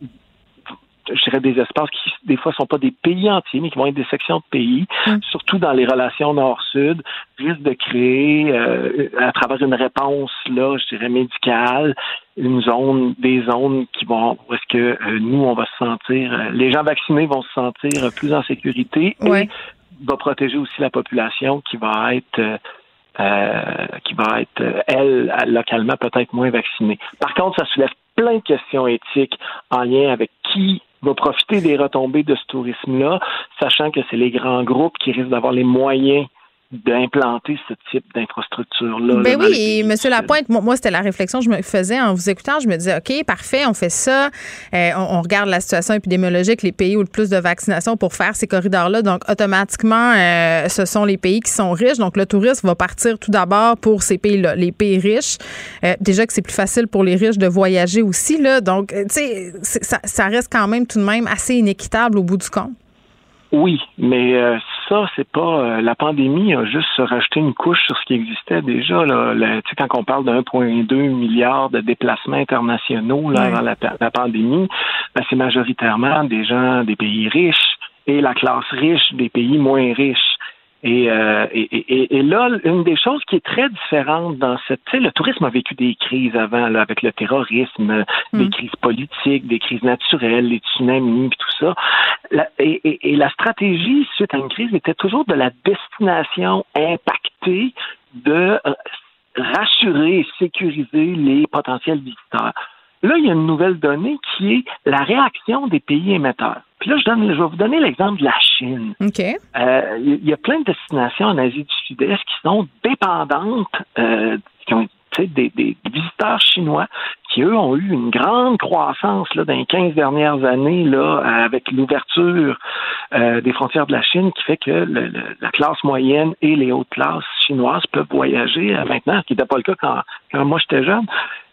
Je dirais des espaces qui des fois sont pas des pays entiers, mais qui vont être des sections de pays, mm. surtout dans les relations nord-sud, risquent de créer euh, à travers une réponse là, je dirais médicale, une zone, des zones qui vont où est-ce que euh, nous on va se sentir, euh, les gens vaccinés vont se sentir plus en sécurité et va protéger aussi la population qui va être euh, qui va être, euh, elle, localement, peut-être moins vaccinée. Par contre, ça soulève plein de questions éthiques en lien avec qui va profiter des retombées de ce tourisme-là, sachant que c'est les grands groupes qui risquent d'avoir les moyens d'implanter ce type d'infrastructure-là. Ben oui, M. Lapointe, moi, c'était la réflexion que je me faisais en vous écoutant. Je me disais, OK, parfait, on fait ça. Euh, on, regarde la situation épidémiologique, les pays où le plus de vaccination pour faire ces corridors-là. Donc, automatiquement, euh, ce sont les pays qui sont riches. Donc, le tourisme va partir tout d'abord pour ces pays-là, les pays riches. Euh, déjà que c'est plus facile pour les riches de voyager aussi. Là. Donc, tu sais, ça, ça reste quand même tout de même assez inéquitable au bout du compte. Oui, mais euh, ça, c'est pas euh, la pandémie a juste rajouté une couche sur ce qui existait déjà. Là, tu sais, quand on parle de 1,2 milliard de déplacements internationaux là, avant la, la pandémie, ben, c'est majoritairement des gens des pays riches et la classe riche des pays moins riches. Euh, et, et, et, là, une des choses qui est très différente dans cette, tu sais, le tourisme a vécu des crises avant, là, avec le terrorisme, des mm. crises politiques, des crises naturelles, les tsunamis, tout ça. et, la stratégie suite à une crise était toujours de la destination impactée de euh, rassurer et sécuriser les potentiels visiteurs. Là, il y a une nouvelle donnée qui est la réaction des pays émetteurs. Puis là, je, donne, je vais vous donner l'exemple de la Chine. Euh, il y a plein de destinations en Asie du Sud-Est qui sont dépendantes, euh, qui ont des, des, visiteurs chinois qui, eux, ont eu une grande croissance là, dans les 15 dernières années là, avec l'ouverture euh, des frontières de la Chine qui fait que la classe moyenne et les hautes classes chinoises peuvent voyager euh, maintenant, ce qui n'était pas le cas quand, quand moi j'étais jeune.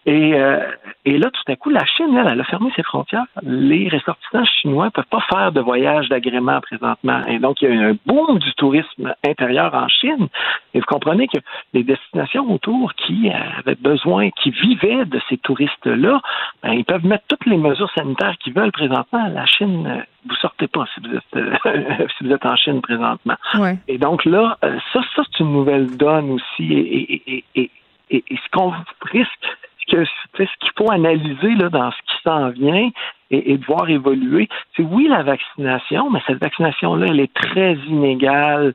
Et, euh, et là, tout à coup, la Chine, elle, elle, a fermé ses frontières. Les ressortissants chinois ne peuvent pas faire de voyage d'agrément présentement. Et donc, il y a eu un boom du tourisme intérieur en Chine. Et vous comprenez que les destinations autour qui avaient besoin, qui vivaient de ces touristes-là, ben, ils peuvent mettre toutes les mesures sanitaires qu'ils veulent présentement. La Chine, euh, vous sortez pas si vous êtes, euh, si vous êtes en Chine présentement. Ouais. Et donc là, ça, ça c'est une nouvelle donne aussi. Et, et, et, et ce qu'on risque, que ce qu'il faut analyser là, dans ce qui s'en vient et, de voir évoluer, c'est oui la vaccination, mais cette vaccination-là, elle est très inégale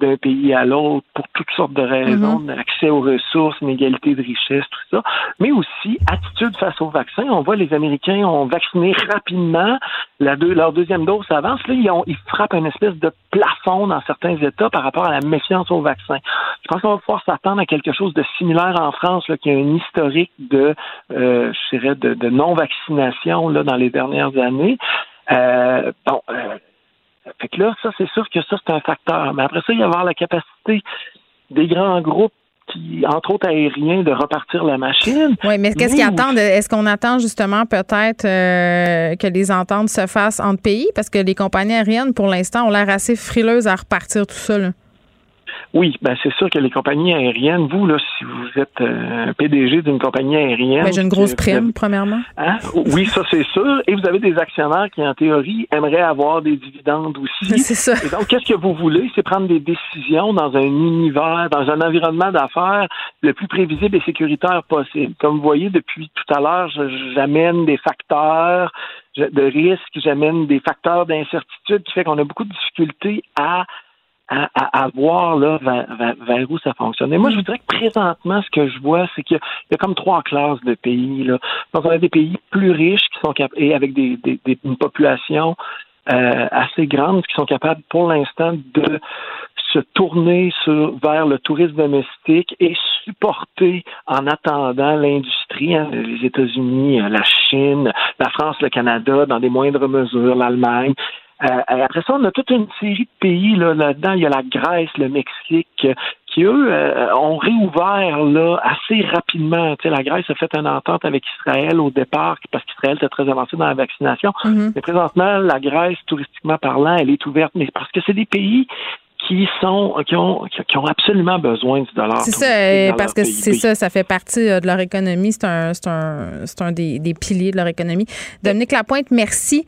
d'un pays à l'autre pour toutes sortes de raisons, Mhm. accès aux ressources, inégalité de richesse, tout ça, mais aussi attitude face au vaccin. On voit les Américains ont vacciné rapidement, la deux, leur deuxième dose avance. Là, ils, ont, ils frappent une espèce de plafond dans certains États par rapport à la méfiance au vaccin. Je pense qu'on va pouvoir s'attendre à quelque chose de similaire en France, là, qui a un historique de, euh, je dirais, de, de non-vaccination là, dans les dernières années. Euh, bon, euh, fait que là, ça, c'est sûr que ça, c'est un facteur. Mais après ça, il va y avoir la capacité des grands groupes qui, entre autres aériens, de repartir la machine. Oui, mais qu'est-ce qu'ils attendent? Est-ce qu'on attend justement peut-être euh, que les ententes se fassent entre pays? Parce que les compagnies aériennes, pour l'instant, ont l'air assez frileuses à repartir tout ça. là. Oui, ben c'est sûr que les compagnies aériennes, vous, là, si vous êtes euh, PDG d'une compagnie aérienne. Ben, J'ai une grosse avez- prime, premièrement. Hein? Oui, ça c'est sûr. Et vous avez des actionnaires qui, en théorie, aimeraient avoir des dividendes aussi. C'est ça. Et donc, qu'est-ce que vous voulez? C'est prendre des décisions dans un univers, dans un environnement d'affaires le plus prévisible et sécuritaire possible. Comme vous voyez, depuis tout à l'heure, j'amène des facteurs de risque, j'amène des facteurs d'incertitude qui fait qu'on a beaucoup de difficultés à à, à, à voir là, vers, vers- vers où ça fonctionne. Et moi, je vous dirais que présentement, ce que je vois, c'est qu'il y, y a comme trois classes de pays. Là. Donc, on a des pays plus riches qui sont et avec des, des, des- une population euh, assez grande qui sont capables pour l'instant de se tourner sur, vers le tourisme domestique et supporter en attendant l'industrie, hein, les États-Unis, euh, la Chine, la France, le Canada, dans des moindres mesures, l'Allemagne. Euh, après ça, on a toute une série de pays là, là-dedans. Il y a la Grèce, le Mexique, euh, qui eux euh, ont réouvert là assez rapidement. Tu sais, la Grèce a fait une entente avec Israël au départ parce qu'Israël était très avancé dans la vaccination. Mhm. Mais présentement, la Grèce, touristiquement parlant, elle est ouverte, mais parce que c'est des pays qui sont qui ont qui ont absolument besoin du dollar. C'est ça, parce que c'est ça, ça fait partie de leur économie. C'est un, c'est un, c'est un des, des piliers de leur économie. Dominique Lapointe, merci.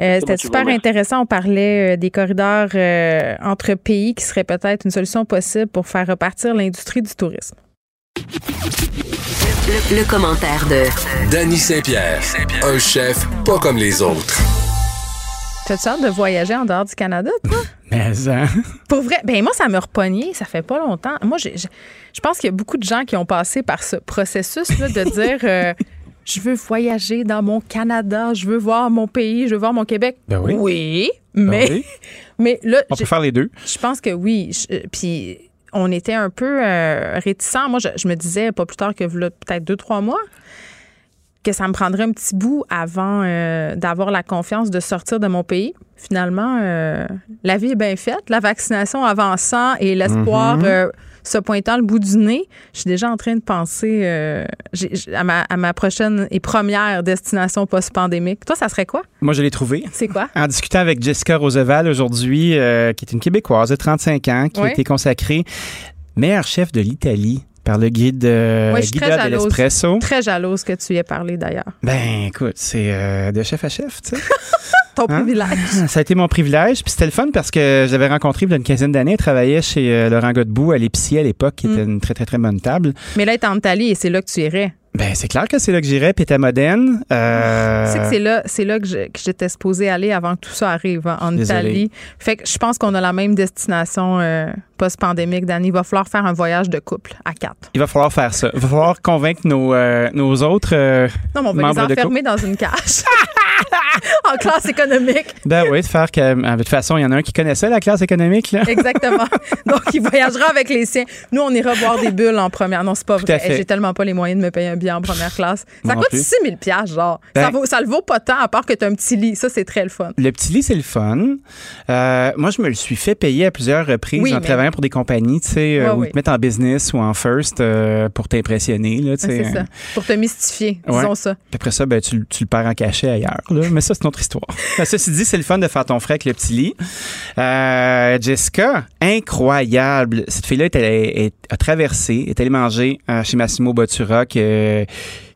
Euh, C'était super intéressant. On parlait euh, des corridors euh, entre pays qui seraient peut-être une solution possible pour faire repartir l'industrie du tourisme. Le, le commentaire de Danny Saint-Pierre, un chef pas comme les autres. T'as-tu hâte de voyager en dehors du Canada, toi? Mais, hein? Pour vrai, ben moi, ça m'a repogné, ça fait pas longtemps. Moi, je pense qu'il y a beaucoup de gens qui ont passé par ce processus-là de dire euh, je veux voyager dans mon Canada, je veux voir mon pays, je veux voir mon Québec. Ben oui. mais, Ben oui. mais là, On peut faire les deux. je pense que oui. Je- euh, Puis on était un peu euh, réticents. Moi, je, je me disais pas plus tard que peut-être deux, trois mois que ça me prendrait un petit bout avant euh, d'avoir la confiance de sortir de mon pays. Finalement, euh, la vie est bien faite. La vaccination avançant et l'espoir Mhm. Se pointant le bout du nez, je suis déjà en train de penser euh, à, ma, à ma prochaine et première destination post-pandémique. Toi, ça serait quoi? Moi, je l'ai trouvé. C'est quoi? En discutant avec Jessica Roosevelt aujourd'hui, euh, qui est une Québécoise de 35 ans, qui Oui. a été consacrée meilleure chef de l'Italie par le guide euh, Ouais, je suis très de jalouse. l'Espresso. Très jalouse que tu y aies parlé d'ailleurs. Ben, écoute, c'est euh, de chef à chef, tu sais. Ton Hein? privilège. Ça a été mon privilège. Puis c'était le fun parce que j'avais rencontré il y a une quinzaine d'années, elle travaillait chez euh, Laurent Godbout à l'Épicier à l'époque, qui Mm. était une très, très, très bonne table. Mais là, elle est en Italie et c'est là que tu irais. Ben, c'est clair que c'est là que j'irais, puis était moderne. Euh, Tu sais que c'est là, c'est là que, j'étais supposée aller avant que tout ça arrive hein, en Désolé. Italie. Fait que je pense qu'on a la même destination euh, post-pandémique, Danny. Il va falloir faire un voyage de couple à quatre. Il va falloir faire ça. Il va falloir convaincre nos, euh, nos autres Non, mais on va les enfermer dans une cage. en classe économique. Ben oui, de faire que. De toute façon, il y en a un qui connaissait la classe économique, là. Exactement. Donc, il voyagera avec les siens. Nous, on ira boire des bulles en première. Non, c'est pas Tout vrai. J'ai tellement pas les moyens de me payer un billet en première classe. Ça Moi coûte plus. 6 000 piastres, genre. Ben- ça, vaut, ça le vaut pas tant, à part que tu as un petit lit. Ça, c'est très le fun. Le petit lit, c'est le fun. Euh, moi, je me le suis fait payer à plusieurs reprises Oui, en mais- travaillant pour des compagnies, tu sais, euh, Ouais, où oui. ils te mettent en business ou en first euh, pour t'impressionner, là, tu Ouais, sais. c'est ça. Pour te mystifier, Ouais. disons ça. Puis après ça, ben, tu, tu le perds en cachet ailleurs. Là. Mais ça, c'est notre histoire. Ceci dit, c'est le fun de faire ton frais avec le petit lit. Euh, Jessica, incroyable. Cette fille-là est, allée- est- a traversé, est allée manger euh, chez Massimo Bottura, qui, euh,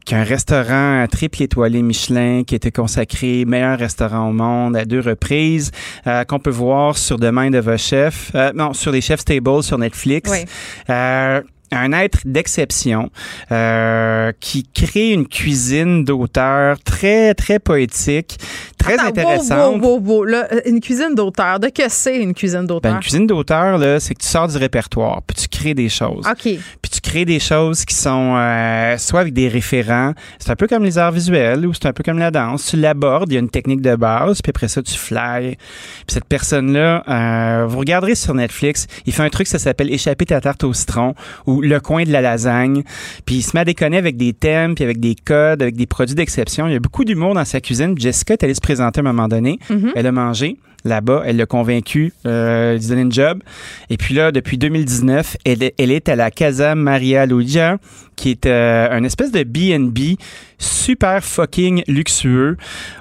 qui a un restaurant triple étoilé Michelin, qui a été consacré meilleur restaurant au monde à deux reprises, euh, qu'on peut voir sur Demain de vos chefs, euh, non, sur les Chefs Table sur Netflix. Oui. Euh, un être d'exception euh, qui crée une cuisine d'auteur très, très poétique, très Attends, intéressante. wow, wow, wow. Là, euh, une cuisine d'auteur. De que c'est une cuisine Ben, d'auteur? une cuisine d'auteur, là, c'est que tu sors du répertoire, puis tu crées des choses. OK. Puis tu crées des choses qui sont euh, soit avec des référents, c'est un peu comme les arts visuels ou c'est un peu comme la danse. Tu l'abordes, il y a une technique de base, puis après ça, tu fly. Puis cette personne-là, euh, vous regarderez sur Netflix, il fait un truc, ça s'appelle Échapper ta tarte au citron ou Le coin de la lasagne. Puis il se met à déconner avec des thèmes, puis avec des codes, avec des produits d'exception. Il y a beaucoup d'humour dans sa cuisine. Jessica est allée se à un moment donné. Mhm. Elle a mangé là-bas. Elle l'a convaincu euh, d'y donner une job. Et puis là, depuis 2019, elle, est- elle est à la Casa Maria Luigi, qui est euh, un espèce de B&B super fucking luxueux,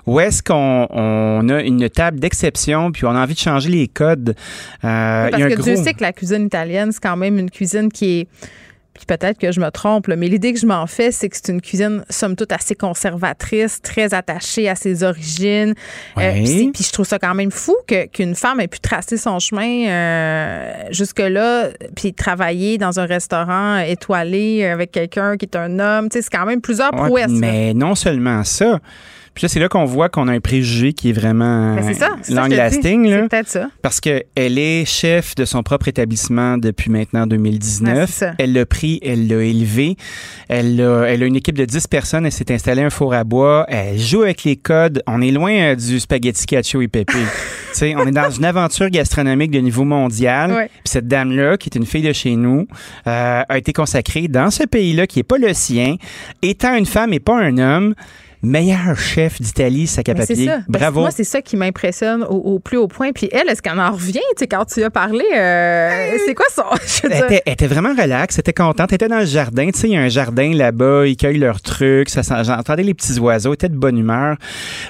où est-ce qu'on on a une table d'exception, puis on a envie de changer les codes. Euh, il y Parce a un que Dieu sait que la cuisine italienne, c'est quand même une cuisine qui est. Puis peut-être que je me trompe, là, mais l'idée que je m'en fais, c'est que c'est une cuisine, somme toute, assez conservatrice, très attachée à ses origines. Euh, puis puis je trouve ça quand même fou que- qu'une femme ait pu tracer son chemin euh, jusque-là, puis travailler dans un restaurant étoilé avec quelqu'un qui est un homme. Tu sais, c'est quand même plusieurs Ouais, prouesses. là. mais non seulement ça. Puis là, c'est là qu'on voit qu'on a un préjugé qui est vraiment Ben, ça. long lasting. C'est peut-être ça. Parce qu'elle est chef de son propre établissement depuis maintenant Ouais, 2019. c'est ça. elle l'a pris, elle l'a élevé. Elle a, elle a une équipe de 10 personnes. Elle s'est installée un four à bois. Elle joue avec les codes. On est loin euh, du spaghetti cacio et pépé. Tu sais, on est dans une aventure gastronomique de niveau mondial. Ouais. Puis cette dame-là, qui est une fille de chez nous, euh, a été consacrée dans ce pays-là qui est pas le sien, étant une femme et pas un homme. Meilleur chef d'Italie, sac à papier. ça. Ben, Bravo. moi, c'est ça qui m'impressionne au, au plus haut point. Puis elle, est-ce qu'elle en revient? Tu sais, quand tu as parlé, euh, c'est quoi ça? Je Elle était, elle était vraiment relax, elle était contente. Elle était dans le jardin. Tu sais, il y a un jardin là-bas, ils cueillent leurs trucs. J'entendais les petits oiseaux, elle était de bonne humeur.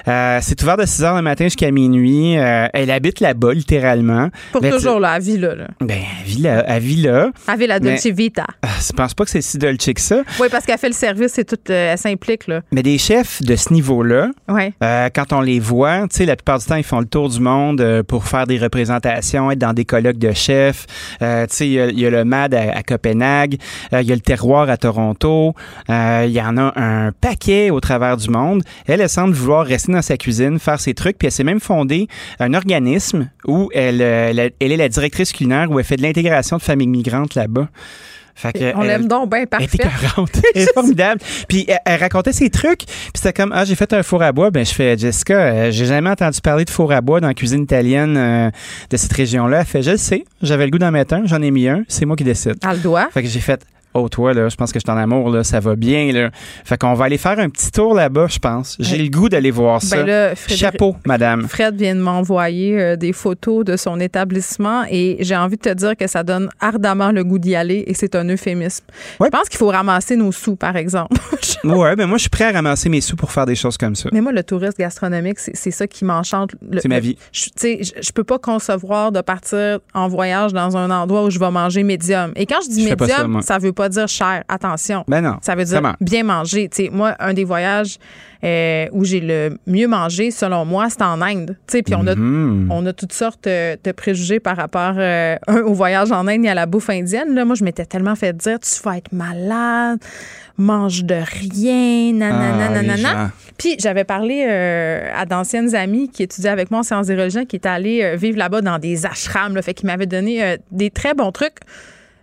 Euh, c'est ouvert de 6 h le matin jusqu'à minuit. Euh, elle habite là-bas, littéralement. Pour toujours, là, à vie là. Ben, elle vit là. Elle vit là. Avec la Mais- Dolce Vita. Ah, Je pense pas que c'est si dolce que ça. Oui, parce qu'elle fait le service, c'est tout, elle s'implique, là. Mais des chefs de ce niveau-là, Ouais. Euh, quand on les voit, tu sais, la plupart du temps, ils font le tour du monde euh, pour faire des représentations, être dans des colloques de chefs. Euh, tu sais, il y y, a le MAD à, à Copenhague, euh, il y a le Terroir à Toronto. Euh, Il y en a un paquet au travers du monde. Elle, elle semble vouloir rester dans sa cuisine, faire ses trucs, puis elle s'est même fondée un organisme où elle, elle, elle est la directrice culinaire, où elle fait de l'intégration de familles migrantes là-bas. Fait que On l'aime donc bien, elle était parfait. Elle est formidable. Puis elle, elle racontait ses trucs. Puis c'était comme ah j'ai fait un four à bois. Ben je fais Jessica, euh, j'ai jamais entendu parler de four à bois dans la cuisine italienne euh, de cette région-là. Elle fait je le sais. J'avais le goût d'en mettre un. J'en ai mis un. C'est moi qui décide. Elle le doit. Fait que j'ai fait Oh, toi, là, je pense que je suis en amour, là, ça va bien, là. Fait qu'on va aller faire un petit tour là-bas, je pense. J'ai le goût d'aller voir ça. Ben là, Frédéric- Chapeau, madame. Fred vient de m'envoyer euh, des photos de son établissement et j'ai envie de te dire que ça donne ardemment le goût d'y aller et c'est un euphémisme. Je pense qu'il faut ramasser nos sous, par exemple. Ouais, ben moi, je suis prêt à ramasser mes sous pour faire des choses comme ça. Mais moi, le tourisme gastronomique, c'est ça qui m'enchante. Le- C'est ma vie. Tu sais, je, peux pas concevoir de partir en voyage dans un endroit où je vais manger médium. Et quand je dis Je ça, médium, moi. ça, veut pas dire cher. Attention. Ben non. Ça veut dire Comment? bien manger. Tu sais, moi, un des voyages euh, où j'ai le mieux mangé, selon moi, c'est en Inde. Tu sais, puis on a, Mhm. on a toutes sortes euh, de préjugés par rapport euh, au voyage en Inde et à la bouffe indienne. Là, moi, je m'étais tellement fait dire, tu vas être malade, mange de rien, nanana, Ah, nanana. Puis j'avais parlé euh, à d'anciennes amies qui étudiaient avec moi en sciences des religions, qui étaient allées vivre là-bas dans des ashrams, là, fait qu'ils m'avaient donné des très bons trucs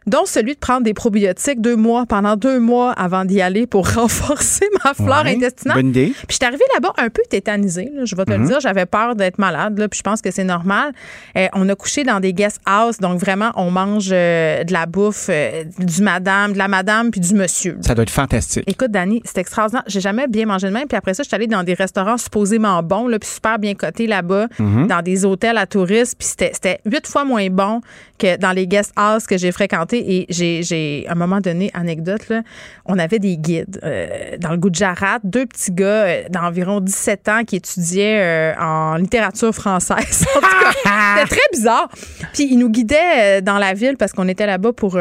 dont celui de prendre des probiotiques deux mois, pendant deux mois avant d'y aller pour renforcer ma flore Ouais, intestinale. bonne idée. Puis je suis arrivée là-bas un peu tétanisée, là, je vais te Mhm. le dire. J'avais peur d'être malade, là, puis je pense que c'est normal. Euh, on a couché dans des guest house, donc vraiment, on mange euh, de la bouffe euh, du madame, de la madame, puis du monsieur. Ça doit être fantastique. Écoute, Dani, c'est extraordinaire. J'ai jamais bien mangé de même. Puis après ça, je suis allée dans des restaurants supposément bons, là, puis super bien cotés là-bas, Mhm. dans des hôtels à touristes. Puis c'était- c'était huit fois moins bon que dans les guest house que j'ai fréquentés. Et j'ai, j'ai, à un moment donné, anecdote, là, on avait des guides euh, dans le Gujarat, deux petits gars euh, d'environ 17 ans qui étudiaient euh, en littérature française. En tout cas, c'était très bizarre. Puis ils nous guidaient dans la ville parce qu'on était là-bas pour,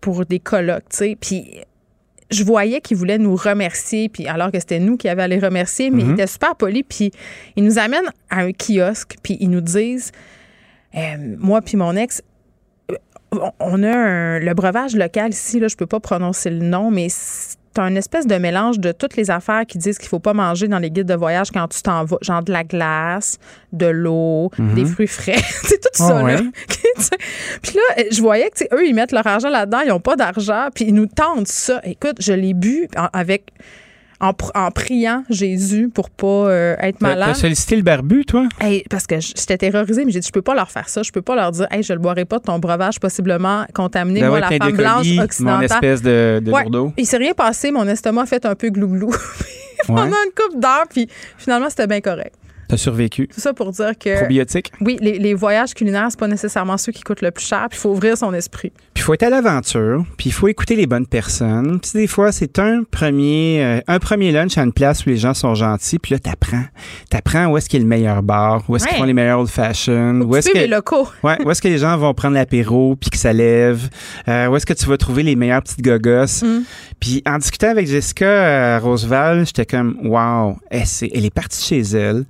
pour des colloques, tu sais. Puis je voyais qu'ils voulaient nous remercier, puis alors que c'était nous qui avions à les remercier, mais Mhm. ils étaient super polis, puis ils nous amènent à un kiosque, puis ils nous disent, euh, moi puis mon ex, on- a un- le breuvage local ici, là, je peux pas prononcer le nom, mais c'est un espèce de mélange de toutes les affaires qui disent qu'il faut pas manger dans les guides de voyage quand tu t'en vas. Genre de la glace, de l'eau, Mhm. des fruits frais. c'est tout ça, Ah là. ouais? Sais. puis là, je voyais que, eux, ils mettent leur argent là-dedans, ils ont pas d'argent, puis ils nous tentent ça. Écoute, je l'ai bu avec... En, pr- en priant Jésus pour pas euh, être malade. T'as sollicité le barbu, toi? Hey, parce que j'étais terrorisée, mais j'ai dit, je peux pas leur faire ça. Je peux pas leur dire, hey, je le boirai pas de ton breuvage possiblement contaminé. Ben Moi, ouais, la femme blanche occidentale. Mon espèce de, de Ouais. lourdeau. Il s'est rien passé, mon estomac a fait un peu glouglou. Pendant Ouais. une couple d'heures, puis finalement, c'était bien correct. T'as survécu. Tout ça pour dire que. Probiotique? Oui, les, les voyages culinaires, c'est pas nécessairement ceux qui coûtent le plus cher, puis il faut ouvrir son esprit. Puis il faut être à l'aventure, puis il faut écouter les bonnes personnes. Puis des fois, c'est un premier euh, un premier lunch à une place où les gens sont gentils, puis là t'apprends. T'apprends où est-ce qu'il y a le meilleur bar, où est-ce qu'ils font les meilleurs old fashion, où est-ce que les locaux. Ouais, où est-ce que les gens vont prendre l'apéro puis que ça lève? Euh, où est-ce que tu vas trouver les meilleures petites gogosses? Mm. Puis en discutant avec Jessica euh, Roosevelt, j'étais comme wow, elle, elle est partie chez elle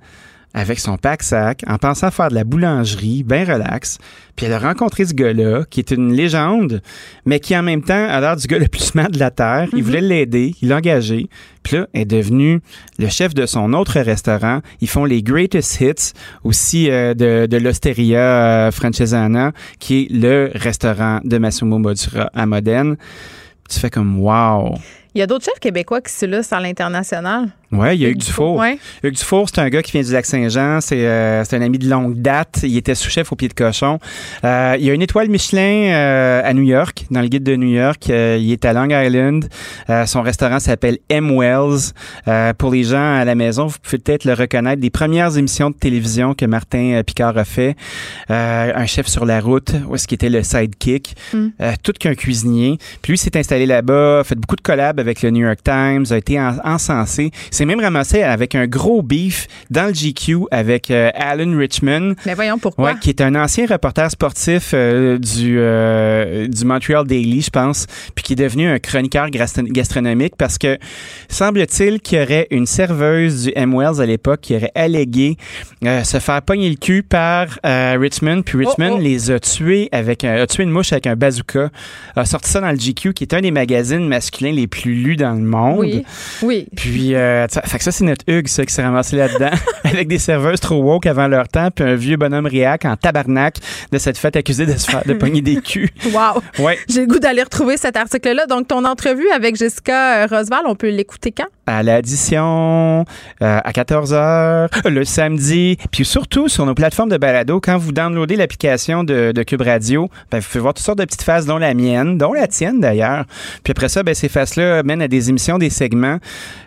avec son pack-sac en pensant faire de la boulangerie, bien relax. Puis elle a rencontré ce gars-là qui est une légende, mais qui en même temps a l'air du gars le plus smart de la Terre. Il voulait l'aider, il l'a engagé. Puis là, elle est devenue le chef de son autre restaurant. Ils font les Greatest Hits, aussi euh, de, de l'Osteria euh, Francesana, qui est le restaurant de Massimo Bottura à Modène. Tu fais comme wow. Il y a d'autres chefs québécois qui se lancent à l'international. Ouais, il y a Hugues Dufour. Ouais. Hugues Dufour, c'est un gars qui vient du Lac-Saint-Jean. C'est euh, c'est un ami de longue date. Il était sous-chef au pied de cochon. Euh, il y a une étoile Michelin euh, à New York, dans le guide de New York. Il est à Long Island. Son restaurant s'appelle M. Wells. Pour les gens à la maison, vous pouvez peut-être le reconnaître des premières émissions de télévision que Martin Picard a fait. Un chef sur la route, où est-ce qu'il était le sidekick. Mm. Euh, tout qu'un cuisinier. Puis lui s'est installé là-bas, a fait beaucoup de collabs avec le New York Times, a été en- encensé. Il s'est même ramassé avec un gros beef dans le GQ avec euh, Alan Richmond. Mais voyons pourquoi? Ouais, qui est un ancien reporter sportif euh, du, euh, du Montreal Daily, je pense, puis qui est devenu un chroniqueur gastro- gastronomique parce que semble-t-il qu'il y aurait une serveuse du M. Wells à l'époque qui aurait allégué se faire pogner le cul par Richmond, puis Richmond Oh, oh. les a tués avec un, a tué une mouche avec un bazooka, a sorti ça dans le GQ, qui est un des magazines masculins les plus lus dans le monde. Oui, oui. Puis, euh, ça, fait que ça, c'est notre Hugues, ça, qui s'est ramassé là-dedans, avec des serveuses trop woke avant leur temps, puis un vieux bonhomme réac en tabarnak de cette fête accusé de se faire de pogner des culs. Wow. Ouais. J'ai le goût d'aller retrouver cet article-là. Donc, ton entrevue avec Jessica euh, Roosevelt, on peut l'écouter quand? À l'addition, euh, à 14h, le samedi, puis surtout sur nos plateformes de balado, quand vous downloadez l'application de, de Cube Radio, ben, vous pouvez voir toutes sortes de petites faces, dont la mienne, dont la tienne d'ailleurs. Puis après ça, ben, ces faces-là mènent à des émissions, des segments.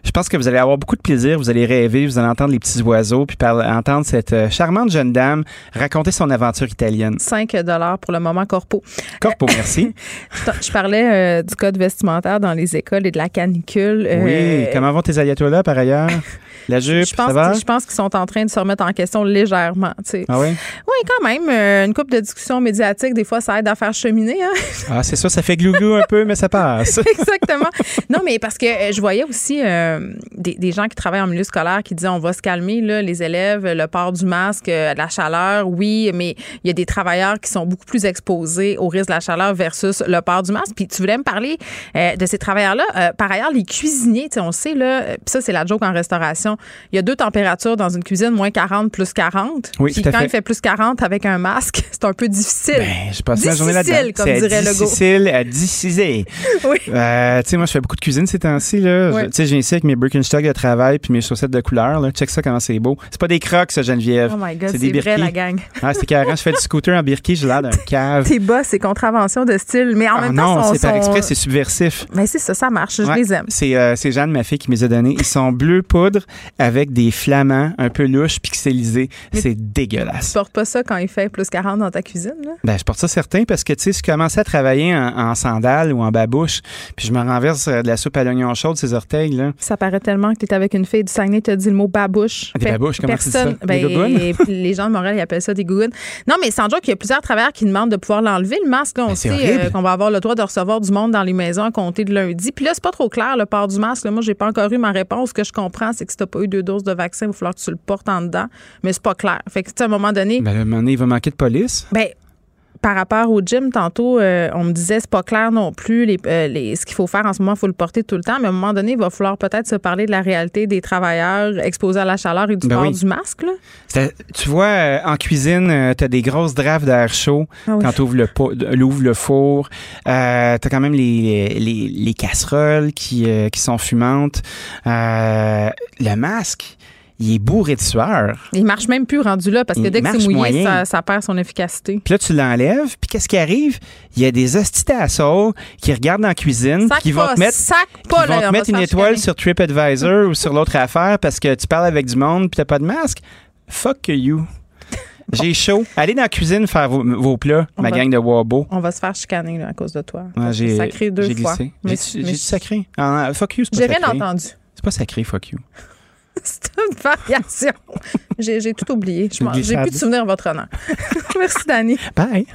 Je pense que vous allez avoir beaucoup de plaisir, vous allez rêver, vous allez entendre les petits oiseaux, puis par- entendre cette euh, charmante jeune dame raconter son aventure italienne. 5 pour le moment corpo. Corpo, merci. Je parlais euh, du code vestimentaire dans les écoles et de la canicule. Oui, comment vont tes ayatollahs par ailleurs? La jupe, je pense, ça va? je pense qu'ils sont en train de se remettre en question légèrement. tu sais. Ah oui? Oui, quand même. euh, une coupe de discussion médiatique, des fois, ça aide à faire cheminer. Hein? Ah, c'est ça, ça fait glou-glou un peu, mais ça passe. Exactement. Non, mais parce que euh, je voyais aussi euh, des, des gens qui travaillent en milieu scolaire qui disaient on va se calmer, là, les élèves, le port du masque, la chaleur, oui, mais il y a des travailleurs qui sont beaucoup plus exposés au risque de la chaleur versus le port du masque. Puis tu voulais me parler de ces travailleurs-là. Par ailleurs, les cuisiniers, on sait, là, puis ça, c'est la joke en restauration. Il y a deux températures dans une cuisine, moins 40, plus 40. Oui, Puis tout à quand fait. il fait plus 40 avec un masque, c'est un peu difficile. Ben, j'ai passé ma journée là-dedans. Difficile, comme dirait Legault. difficile à décider. Oui. Euh, tu sais, moi, je fais beaucoup de cuisine ces temps-ci. là. Je- Tu sais, j'ai ici avec mes Birkenstock de travail puis mes chaussettes de couleur. Là. Check ça comment c'est beau. C'est pas des crocs, ça, Geneviève. Oh my God, c'est c'est des vrai, la gang. Ah, c'est carré. Je fais du scooter en birki, j'ai l'air d'un cave. Tes bas, c'est contravention de style, mais en Ah même temps, non, c'est par exprès, c'est subversif. Mais c'est ça, ça marche. Je Ouais. les aime. C'est euh, c'est Jeanne, ma fille, qui me les a donnés. Ils sont bleu poudre avec des flamants un peu louches, pixelisés. C'est Tu dégueulasse. portes pas ça quand il fait plus 40 dans ta cuisine, là? Ben, je porte ça certain parce que, tu sais, je commençais à travailler en, en sandales ou en babouche, puis je me renverse euh, de la soupe à l'oignon chaude, ces orteils, là. Ça paraît tellement que tu es avec une fille du Saguenay, tu as dit le mot babouche. Des Fait- babouches, comment tu dis personne, ça? Des ben, les gens de Montréal, ils appellent ça des gougounes. Non, mais sans joke, il y a plusieurs travailleurs qui demandent de pouvoir l'enlever, le masque. Là, on Ben, c'est sait euh, qu'on va avoir le droit de recevoir du monde dans les maisons à compter de lundi. Puis là, c'est pas trop clair, le port du masque. là. Moi, j'ai pas encore eu ma réponse. Ce que je comprends, c'est que si t'as pas eu deux doses de vaccin, il va falloir que tu le portes en dedans. Mais c'est pas clair. Fait que, tu sais, à un moment donné, Ben, à un moment donné, il va manquer de police? Ben, par rapport au gym, tantôt, euh, on me disait c'est pas clair non plus les, euh, les- ce qu'il faut faire en ce moment, il faut le porter tout le temps, mais à un moment donné, il va falloir peut-être se parler de la réalité des travailleurs exposés à la chaleur et du Ben port oui. du masque. Là. Tu vois, euh, en cuisine, tu as des grosses drafts d'air chaud Ah oui. quand tu ouvres le, l'ouvres le four. Tu as quand même les, les, les casseroles qui, qui sont fumantes. Le masque, il est bourré de sueur. Il marche même plus rendu là parce que Il dès que c'est mouillé, ça, ça perd son efficacité. Puis là, tu l'enlèves, puis qu'est-ce qui arrive? Il y a des hosties d'assaut qui regardent dans la cuisine, qui vont te mettre, pas, vont te mettre une étoile sur TripAdvisor ou sur l'autre affaire parce que tu parles avec du monde puis t'as pas de masque. Fuck you. J'ai chaud. Allez dans la cuisine faire vos, vos plats, On ma va- gang de Wabo. On va se faire chicaner là, à cause de toi. Ouais, j'ai sacré deux j'ai fois. glissé. J'ai dit sacré? Ah, fuck you, c'est pas J'ai rien entendu. C'est pas sacré, fuck you. C'est une variation. J'ai tout oublié. J'ai plus de souvenirs, votre honneur. Merci, Dani. Bye.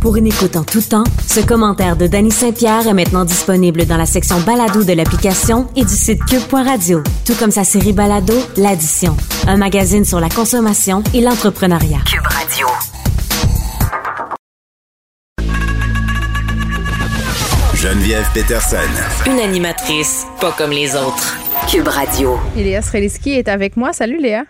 Pour une écoute en tout temps, ce commentaire de Danny Saint-Pierre est maintenant disponible dans la section balado de l'application et du site cube.radio, tout comme sa série balado L'Addition, un magazine sur la consommation et l'entrepreneuriat. Cube Radio. Geneviève Peterson. Une animatrice pas comme les autres. Cube Radio. Et Léa Streliski est avec moi. Salut, Léa.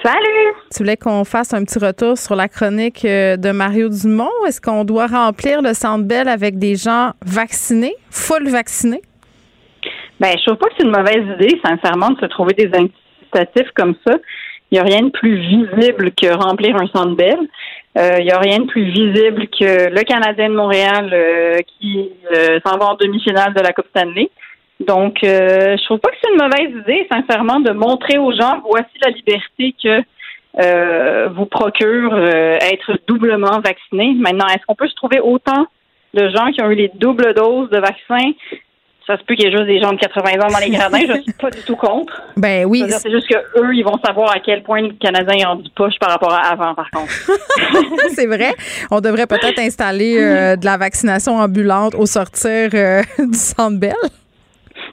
Salut! Tu voulais qu'on fasse un petit retour sur la chronique euh, de Mario Dumont. Est-ce qu'on doit remplir le Centre Bell avec des gens vaccinés, full vaccinés? Ben, je trouve pas que c'est une mauvaise idée, sincèrement, de se trouver des incitatifs comme ça. Il n'y a rien de plus visible que remplir un centre belle. Euh, Il n'y a rien de plus visible que le Canadien de Montréal euh, qui euh, s'en va en demi-finale de la Coupe Stanley. Donc, euh, je trouve pas que c'est une mauvaise idée, sincèrement, de montrer aux gens voici la liberté que euh, vous procure euh, être doublement vacciné. Maintenant, est-ce qu'on peut se trouver autant de gens qui ont eu les doubles doses de vaccin? Ça se peut qu'il y ait juste des gens de 80 ans dans les gradins. Je suis pas du tout contre. Ben oui. C'est juste que eux, ils vont savoir à quel point le Canadien est rendu poche par rapport à avant, par contre. c'est vrai. On devrait peut-être installer euh, de la vaccination ambulante au sortir euh, du Centre Bell.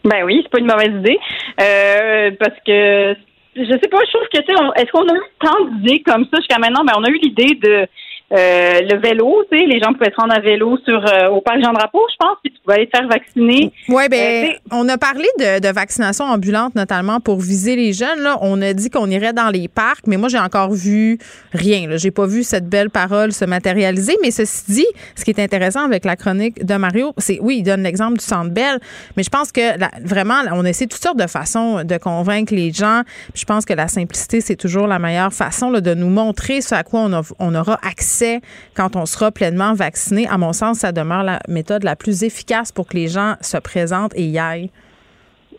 Ben oui, c'est pas une mauvaise idée. Euh, parce que je sais pas, je trouve que tu est-ce qu'on a eu tant d'idées comme ça jusqu'à maintenant? Ben on a eu l'idée de euh, le vélo, tu sais, les gens pouvaient se rendre à vélo sur euh, au parc Jean Drapeau, je pense, puis tu pouvais aller te faire vacciner. Oui, Euh, ben, sais, on a parlé de, de vaccination ambulante, notamment pour viser les jeunes. Là. On a dit qu'on irait dans les parcs, mais moi, j'ai encore vu rien. Là. J'ai pas vu cette belle parole se matérialiser. Mais ceci dit, ce qui est intéressant avec la chronique de Mario, c'est, oui, il donne l'exemple du Centre Bell, mais je pense que vraiment, on essaie toutes sortes de façons de convaincre les gens. Je pense que la simplicité, c'est toujours la meilleure façon là, de nous montrer ce à quoi on, a- on aura accès quand on sera pleinement vacciné. À mon sens, ça demeure la méthode la plus efficace pour que les gens se présentent et y aillent.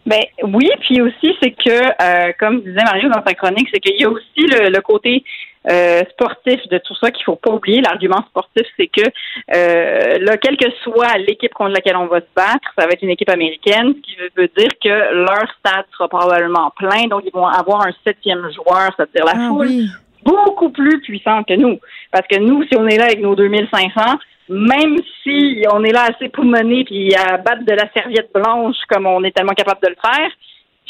Ben oui, puis aussi c'est que, euh, comme disait Mario dans sa chronique, c'est qu'il y a aussi le, le côté euh, sportif de tout ça qu'il faut pas oublier. L'argument sportif, c'est que euh, là, quelle que soit l'équipe contre laquelle on va se battre, ça va être une équipe américaine, ce qui veut, veut dire que leur stade sera probablement plein, donc ils vont avoir un septième joueur, c'est-à-dire la Ah foule, oui. Beaucoup plus puissante que nous. Parce que nous, si on est là avec nos 2500, même si on est là assez poumonné puis à battre de la serviette blanche comme on est tellement capable de le faire,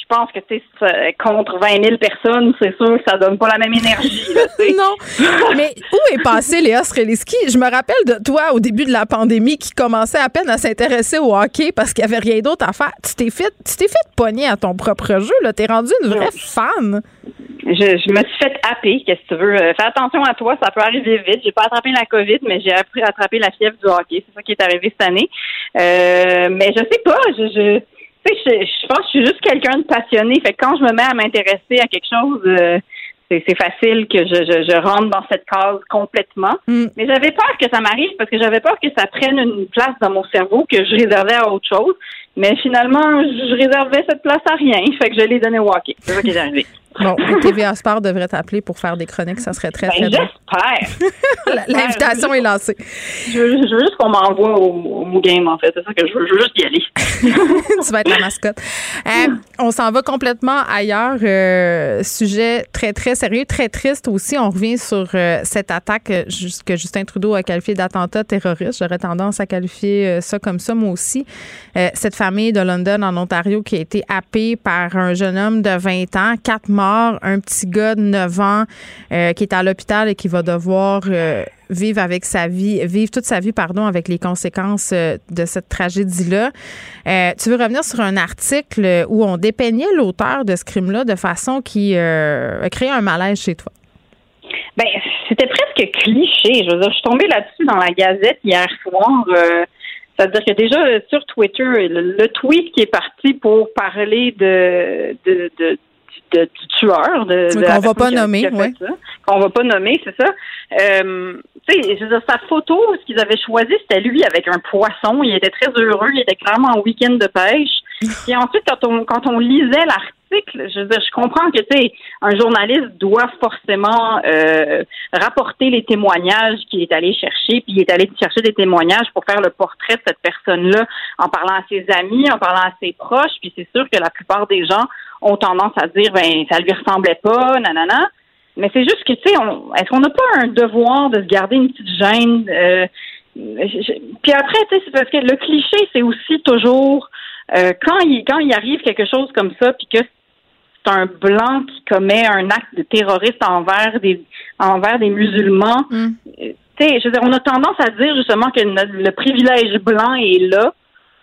je pense que tu sais, ça- contre 20 000 personnes, c'est sûr que ça donne pas la même énergie. là, tu non. Mais où est passé Léa Streliski? Je me rappelle de toi au début de la pandémie qui commençait à peine à s'intéresser au hockey parce qu'il n'y avait rien d'autre à faire. Tu t'es fait, tu t'es fait pogner à ton propre jeu. Là. T'es rendu une vraie fan. Je, je me suis fait happer, qu'est-ce que tu veux? Euh, fais attention à toi, ça peut arriver vite. J'ai pas attrapé la COVID, mais j'ai appris à attraper la fièvre du hockey. C'est ça qui est arrivé cette année. Euh, mais je sais pas, je, je, tu sais, je, je pense que je suis juste quelqu'un de passionné. Fait que quand je me mets à m'intéresser à quelque chose, euh, c'est facile que je, je, je rentre dans cette case complètement. Mais j'avais peur que ça m'arrive parce que j'avais peur que ça prenne une place dans mon cerveau que je réservais à autre chose. Mais finalement, je réservais cette place à rien. Fait que je l'ai donné au hockey. C'est ça qui est arrivé. Bon, TVA Sport devrait t'appeler pour faire des chroniques. Ça serait très, très Ben, drôle. j'espère. L'invitation est lancée. Je veux, je veux juste qu'on m'envoie au, au game, en fait. C'est ça que je veux. Je veux juste y aller. tu vas être la mascotte. Euh, on s'en va complètement ailleurs. Euh, sujet très, très sérieux, très triste aussi. On revient sur euh, cette attaque que Justin Trudeau a qualifiée d'attentat terroriste. J'aurais tendance à qualifier ça comme ça, moi aussi. Cette famille de London, en Ontario, qui a été happée par un jeune homme de 20 ans, quatre morts un petit gars de 9 ans euh, qui est à l'hôpital et qui va devoir euh, vivre avec sa vie, vivre toute sa vie, pardon, avec les conséquences euh, de cette tragédie-là. tu veux revenir sur un article où on dépeignait l'auteur de ce crime-là de façon qui a créé un malaise chez toi? Ben, c'était presque cliché. Je suis tombée là-dessus dans la Gazette hier soir. C'est-à-dire que déjà sur Twitter, le, tweet qui est parti pour parler de, de, de du tueur de, qu'on va pas nommer, oui. Qu'on va pas nommer, c'est ça. Euh, tu sais, sa photo, ce qu'ils avaient choisi, c'était lui avec un poisson. Il était très heureux. Il était clairement en week-end de pêche. Et ensuite, quand on quand on lisait l'article je je comprends que tu sais, un journaliste doit forcément euh, rapporter les témoignages qu'il est allé chercher, puis il est allé chercher des témoignages pour faire le portrait de cette personne-là, en parlant à ses amis, en parlant à ses proches, puis c'est sûr que la plupart des gens ont tendance à dire ben ça lui ressemblait pas, nanana. Mais c'est juste que tu sais, est-ce qu'on n'a pas un devoir de se garder une petite gêne euh, Puis après, tu sais, c'est parce que le cliché, c'est aussi toujours euh, quand il quand il arrive quelque chose comme ça, puis que c'est un blanc qui commet un acte de terroriste envers des envers des musulmans. Mm. Euh, je veux dire, on a tendance à dire justement que le privilège blanc est là.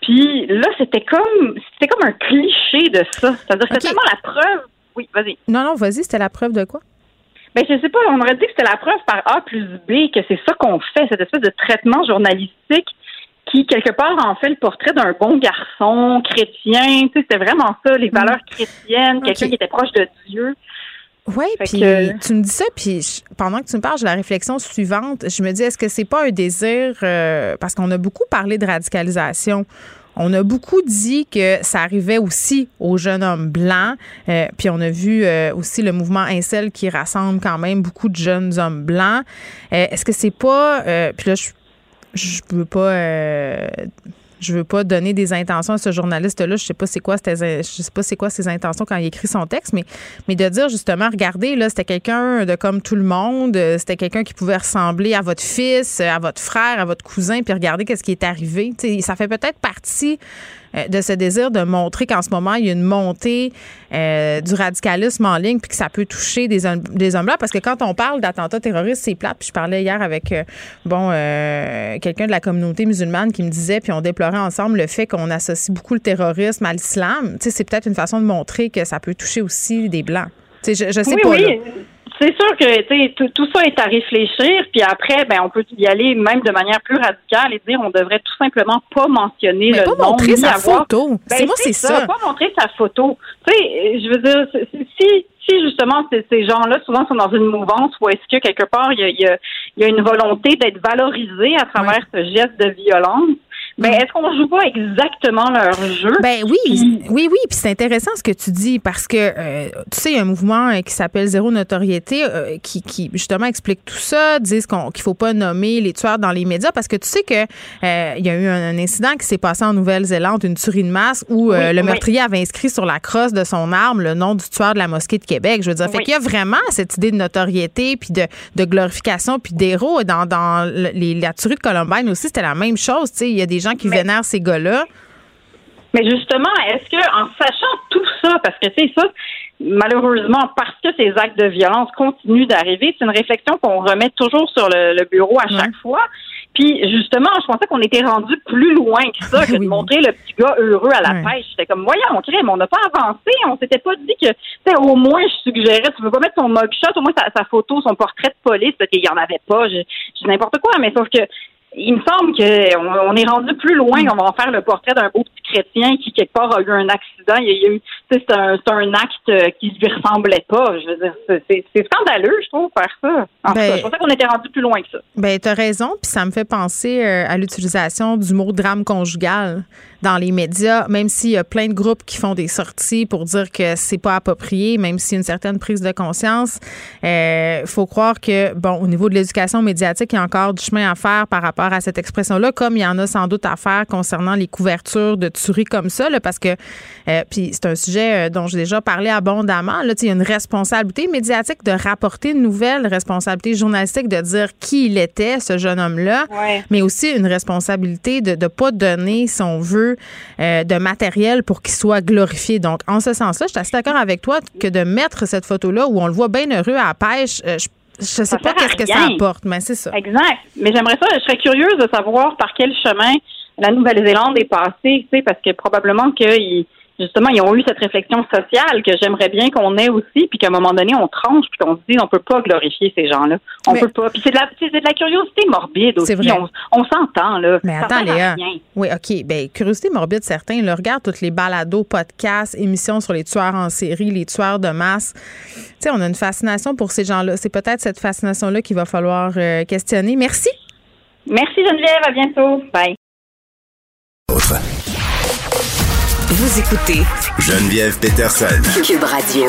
Puis là, c'était comme c'était comme un cliché de ça. C'est-à-dire que c'est tellement la preuve. Oui, vas-y. Non, non, vas-y, c'était la preuve de quoi? Ben, je sais pas, on aurait dit que c'était la preuve par A plus B que c'est ça qu'on fait, cette espèce de traitement journalistique qui, quelque part, en fait le portrait d'un bon garçon chrétien. Tu sais, c'était vraiment ça, les valeurs chrétiennes, quelqu'un qui était proche de Dieu. Oui, puis tu me dis ça, puis pendant que tu me parles, j'ai la réflexion suivante. Je me dis, est-ce que c'est pas un désir, euh, parce qu'on a beaucoup parlé de radicalisation. On a beaucoup dit que ça arrivait aussi aux jeunes hommes blancs. Euh, puis on a vu euh, aussi le mouvement Incel qui rassemble quand même beaucoup de jeunes hommes blancs. Est-ce que c'est pas... puis là, je je veux pas euh, je veux pas donner des intentions à ce journaliste-là. Je sais pas c'est quoi je sais pas c'est quoi ses intentions quand il écrit son texte, mais, mais de dire justement, regardez, là, c'était quelqu'un de comme tout le monde, c'était quelqu'un qui pouvait ressembler à votre fils, à votre frère, à votre cousin, puis regardez qu'est-ce qui est arrivé. ça fait peut-être partie euh, de ce désir de montrer qu'en ce moment, il y a une montée euh, du radicalisme en ligne puis que ça peut toucher des, des hommes là parce que quand on parle d'attentats terroristes, c'est plate. Puis je parlais hier avec euh, bon quelqu'un de la communauté musulmane qui me disait puis on déplorait ensemble le fait qu'on associe beaucoup le terrorisme à l'islam. Tu sais, c'est peut-être une façon de montrer que ça peut toucher aussi des blancs. Tu sais, je, je sais pas. Oui. C'est sûr que tout, tout ça est à réfléchir, puis après, ben on peut y aller même de manière plus radicale et dire on devrait tout simplement pas mentionner Mais le pas montrer sa photo. Ben, c'est moi, c'est ça. Pas montrer sa photo. Tu sais, je veux dire, si si justement ces gens-là souvent sont dans une mouvance où est-ce que quelque part il y a, il y a, il y a une volonté d'être valorisé à travers ce geste de violence, ben, est-ce qu'on joue pas exactement leur jeu? Ben oui, oui, oui. Puis c'est intéressant ce que tu dis parce que, euh, tu sais, il y a un mouvement euh, qui s'appelle Zéro Notoriété euh, qui, qui, justement, explique tout ça, disent qu'on, qu'il faut pas nommer les tueurs dans les médias parce que tu sais que il y a eu un, incident qui s'est passé en Nouvelle-Zélande, une tuerie de masse où le meurtrier avait inscrit sur la crosse de son arme le nom du tueur de la mosquée de Québec. Je veux dire, fait qu'il y a vraiment cette idée de notoriété puis de, de glorification puis d'héros. Dans, dans les, la tuerie de Columbine aussi, c'était la même chose. Tu sais, il y a des gens qui vénèrent ces gars-là. Mais justement, est-ce que en sachant tout ça, parce que c'est ça, malheureusement, parce que ces actes de violence continuent d'arriver, c'est une réflexion qu'on remet toujours sur le, bureau à chaque fois. Puis justement, je pensais qu'on était rendu plus loin que ça, que de montrer le petit gars heureux à la pêche. J'étais comme, voyons, crème, on n'a pas avancé, on s'était pas dit que, tu au moins, je suggérais, tu veux pas mettre son mugshot, au moins sa, photo, son portrait de police, parce qu'il y en avait pas, je, je n'importe quoi, mais sauf que il me semble qu'on on est rendu plus loin. On va en faire le portrait d'un beau petit chrétien qui, quelque part, a eu un accident. Il y a eu, c'est un, un acte qui lui ressemblait pas. Je veux dire, c'est scandaleux, je trouve, faire ça. En ben, je pensais qu'on était rendu plus loin que ça. Ben, as raison. Puis ça me fait penser euh, à l'utilisation du mot drame conjugal dans les médias, même s'il y a plein de groupes qui font des sorties pour dire que c'est pas approprié, même s'il y a une certaine prise de conscience. Il euh, faut croire que, bon, au niveau de l'éducation médiatique, il y a encore du chemin à faire par rapport rapport à cette expression-là, comme il y en a sans doute à faire concernant les couvertures de tueries comme ça, là, parce que, euh, puis c'est un sujet euh, dont j'ai déjà parlé abondamment, là, il y a une responsabilité médiatique de rapporter une nouvelle, responsabilité journalistique de dire qui il était, ce jeune homme-là, Ouais. mais aussi une responsabilité de ne pas donner, si on veut, euh, de matériel pour qu'il soit glorifié. Donc, en ce sens-là, je suis assez d'accord avec toi que de mettre cette photo-là où on le voit bien heureux à la pêche, euh, je, je sais pas qu'est-ce que ça apporte, mais c'est ça. Exact. Mais j'aimerais ça, je serais curieuse de savoir par quel chemin la Nouvelle-Zélande est passée, tu sais, parce que probablement qu'ils, justement, ils ont eu cette réflexion sociale que j'aimerais bien qu'on ait aussi, puis qu'à un moment donné, on tranche, puis qu'on se dise, on peut pas glorifier ces gens-là. On Mais- peut pas. Puis c'est de la, c'est de la curiosité morbide aussi. C'est vrai. On, on s'entend, là. Mais Ça attends, Léa. Oui, OK. Ben, curiosité morbide, certains. Là, regarde toutes les balados, podcasts, émissions sur les tueurs en série, les tueurs de masse. Tu sais, on a une fascination pour ces gens-là. C'est peut-être cette fascination-là qu'il va falloir euh, questionner. Merci. Merci Geneviève, à bientôt. Bye. Vous écoutez Geneviève Peterson. Cube Radio.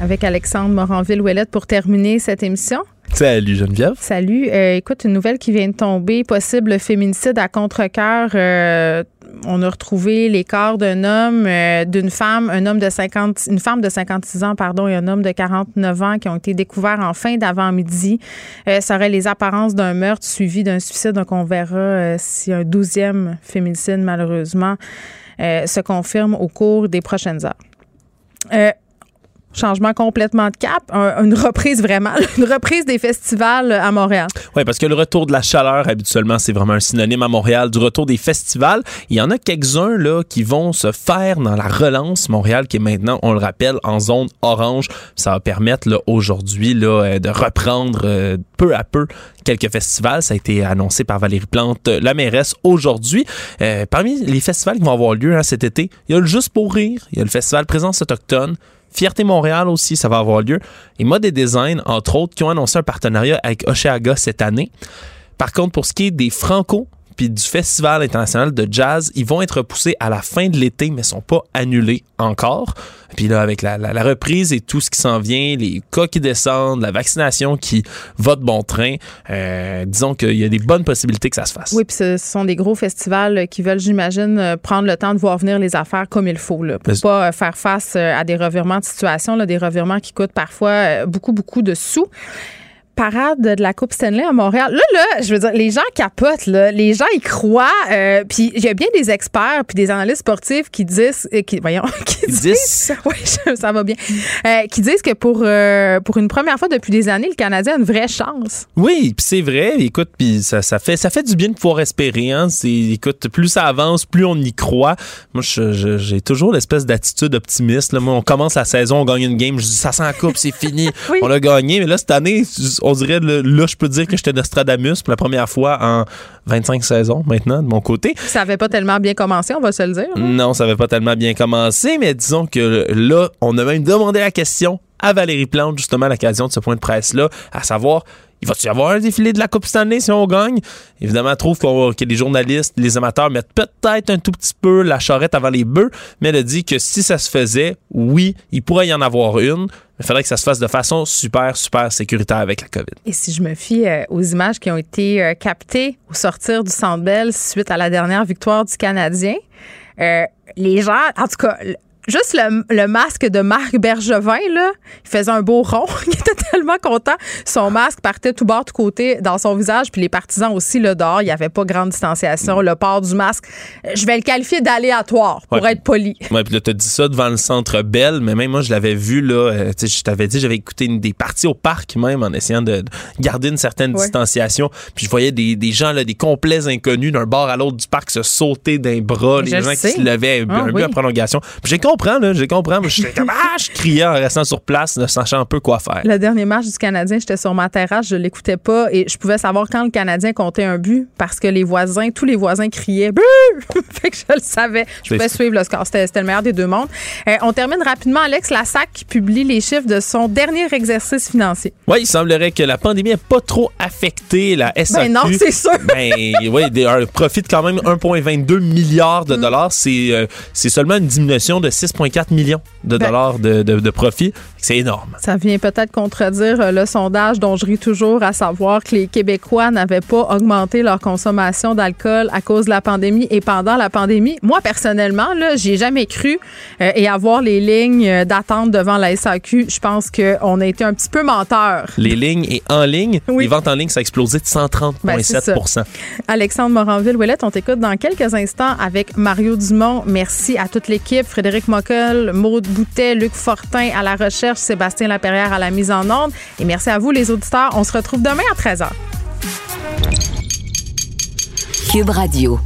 Avec Alexandre Moranville-Ouellette pour terminer cette émission. Salut Geneviève. Salut. Euh, écoute, une nouvelle qui vient de tomber, possible féminicide à contre-cœur. Euh, on a retrouvé les corps d'un homme, euh, d'une femme, un homme de 50, une femme de 56 ans, pardon, et un homme de 49 ans qui ont été découverts en fin d'avant-midi. Euh, ça aurait les apparences d'un meurtre suivi d'un suicide. Donc, on verra euh, si un douzième féminicide, malheureusement, euh, se confirme au cours des prochaines heures. Changement complètement de cap, un- une reprise vraiment, une reprise des festivals à Montréal. Oui, parce que le retour de la chaleur, habituellement, c'est vraiment un synonyme à Montréal du retour des festivals. Il y en a quelques-uns là qui vont se faire dans la relance Montréal, qui est maintenant, on le rappelle, en zone orange. Ça va permettre aujourd'hui euh, de reprendre euh, peu à peu quelques festivals. Ça a été annoncé par Valérie Plante, euh, la mairesse, aujourd'hui. Parmi les festivals qui vont avoir lieu hein, cet été, il y a le Juste pour rire, il y a le festival Présence autochtone, Fierté Montréal aussi, ça va avoir lieu. Et Mode et Design, entre autres, qui ont annoncé un partenariat avec Oshéaga cette année. Par contre, pour ce qui est des Franco puis du Festival international de jazz, ils vont être repoussés à la fin de l'été, mais sont pas annulés encore. Puis là, avec la, la- la reprise et tout ce qui s'en vient, les cas qui descendent, la vaccination qui va de bon train, euh, disons qu'il y a des bonnes possibilités que ça se fasse. Oui, puis ce, sont des gros festivals qui veulent, j'imagine, euh, prendre le temps de voir venir les affaires comme il faut, là, pour Mais- pas euh, faire face euh, à des revirements de situation, là, des revirements qui coûtent parfois euh, beaucoup, beaucoup de sous. Parade de la Coupe Stanley à Montréal. Là, là, je veux dire, les gens capotent, là. Les gens y croient. euh, puis il y a bien des experts puis des analystes sportifs qui disent, euh, qui, voyons, qui disent, oui, ça va bien, euh, qui disent que pour pour une première fois depuis des années, le Canadien a une vraie chance. Oui, puis c'est vrai. Écoute, puis ça, ça fait ça fait du bien de pouvoir espérer. Hein. Écoute, plus ça avance, plus on y croit. Moi, j'ai toujours l'espèce d'attitude optimiste. Là. Moi, on commence la saison, on gagne une game, je dis ça sent la coupe, c'est fini, on a gagné. Mais là, cette année, on dirait là, là, je peux dire que j'étais Nostradamus pour la première fois en 25 saisons maintenant de mon côté. Ça avait pas tellement bien commencé, on va se le dire. Non, ça n'avait pas tellement bien commencé, mais disons que là, on a même demandé la question à Valérie Plante, justement, à l'occasion de ce point de presse-là, à savoir, il va-tu y avoir un défilé de la Coupe cette année si on gagne? Évidemment, trouve qu'on- que les journalistes, les amateurs mettent peut-être un tout petit peu la charrette avant les bœufs, mais elle a dit que si ça se faisait, oui, il pourrait y en avoir une, mais il faudrait que ça se fasse de façon super, super sécuritaire avec la COVID. Et si je me fie euh, aux images qui ont été euh, captées au sortir du Centre suite à la dernière victoire du Canadien, euh, les gens, en tout cas, juste le, le masque de Marc Bergevin, là, il faisait un beau rond. il était tellement content. Son masque partait tout bord, tout côté dans son visage. Puis les partisans aussi, là, dehors, il n'y avait pas grande distanciation. Le port du masque, je vais le qualifier d'aléatoire pour Ouais. être poli. Ouais, puis là, t'as dit ça devant le centre Bell, mais même moi, je l'avais vu, là. euh, tu sais, je t'avais dit, j'avais écouté une, des parties au parc même en essayant de, de garder une certaine Ouais. distanciation. Puis je voyais des, des gens, là, des complets inconnus d'un bord à l'autre du parc se sauter d'un bras, les le gens sais. qui se levaient un, Ah, un peu oui. en prolongation. Puis j'ai comprends, là, j'ai comprends. j'étais comme, ah, je criais en restant sur place, ne sachant un peu quoi faire. Le dernier match du Canadien, j'étais sur ma terrasse, je l'écoutais pas et je pouvais savoir quand le Canadien comptait un but parce que les voisins, tous les voisins criaient fait que je le savais. Je pouvais suivre le score. C'était le meilleur des deux mondes. Euh, on termine rapidement. Alex Lassac qui publie les chiffres de son dernier exercice financier. Oui, il semblerait que la pandémie n'a pas trop affecté la SAQ. Ben non, c'est sûr. Ben oui, des- un profit de quand même 1,22 milliards Mm. de dollars. C'est euh, c'est seulement une diminution de 6,4 millions de Ben- dollars de, de, de profit. C'est énorme. Ça vient peut-être contredire euh, le sondage dont je ris toujours, à savoir que les Québécois n'avaient pas augmenté leur consommation d'alcool à cause de la pandémie et pendant la pandémie. Moi, personnellement, là, j'y ai jamais cru euh, et avoir les lignes euh, d'attente devant la SAQ, je pense qu'on a été un petit peu menteurs. Les lignes et en ligne, Oui. les ventes en ligne, ça a explosé de 130,7 Ben. Alexandre Moranville-Ouellette, on t'écoute dans quelques instants avec Mario Dumont. Merci à toute l'équipe, Frédéric Mockel, Maude Boutet, Luc Fortin à la recherche, Sébastien Laperrière à la mise en ordre. Et merci à vous, les auditeurs. On se retrouve demain à 13h. Cube Radio.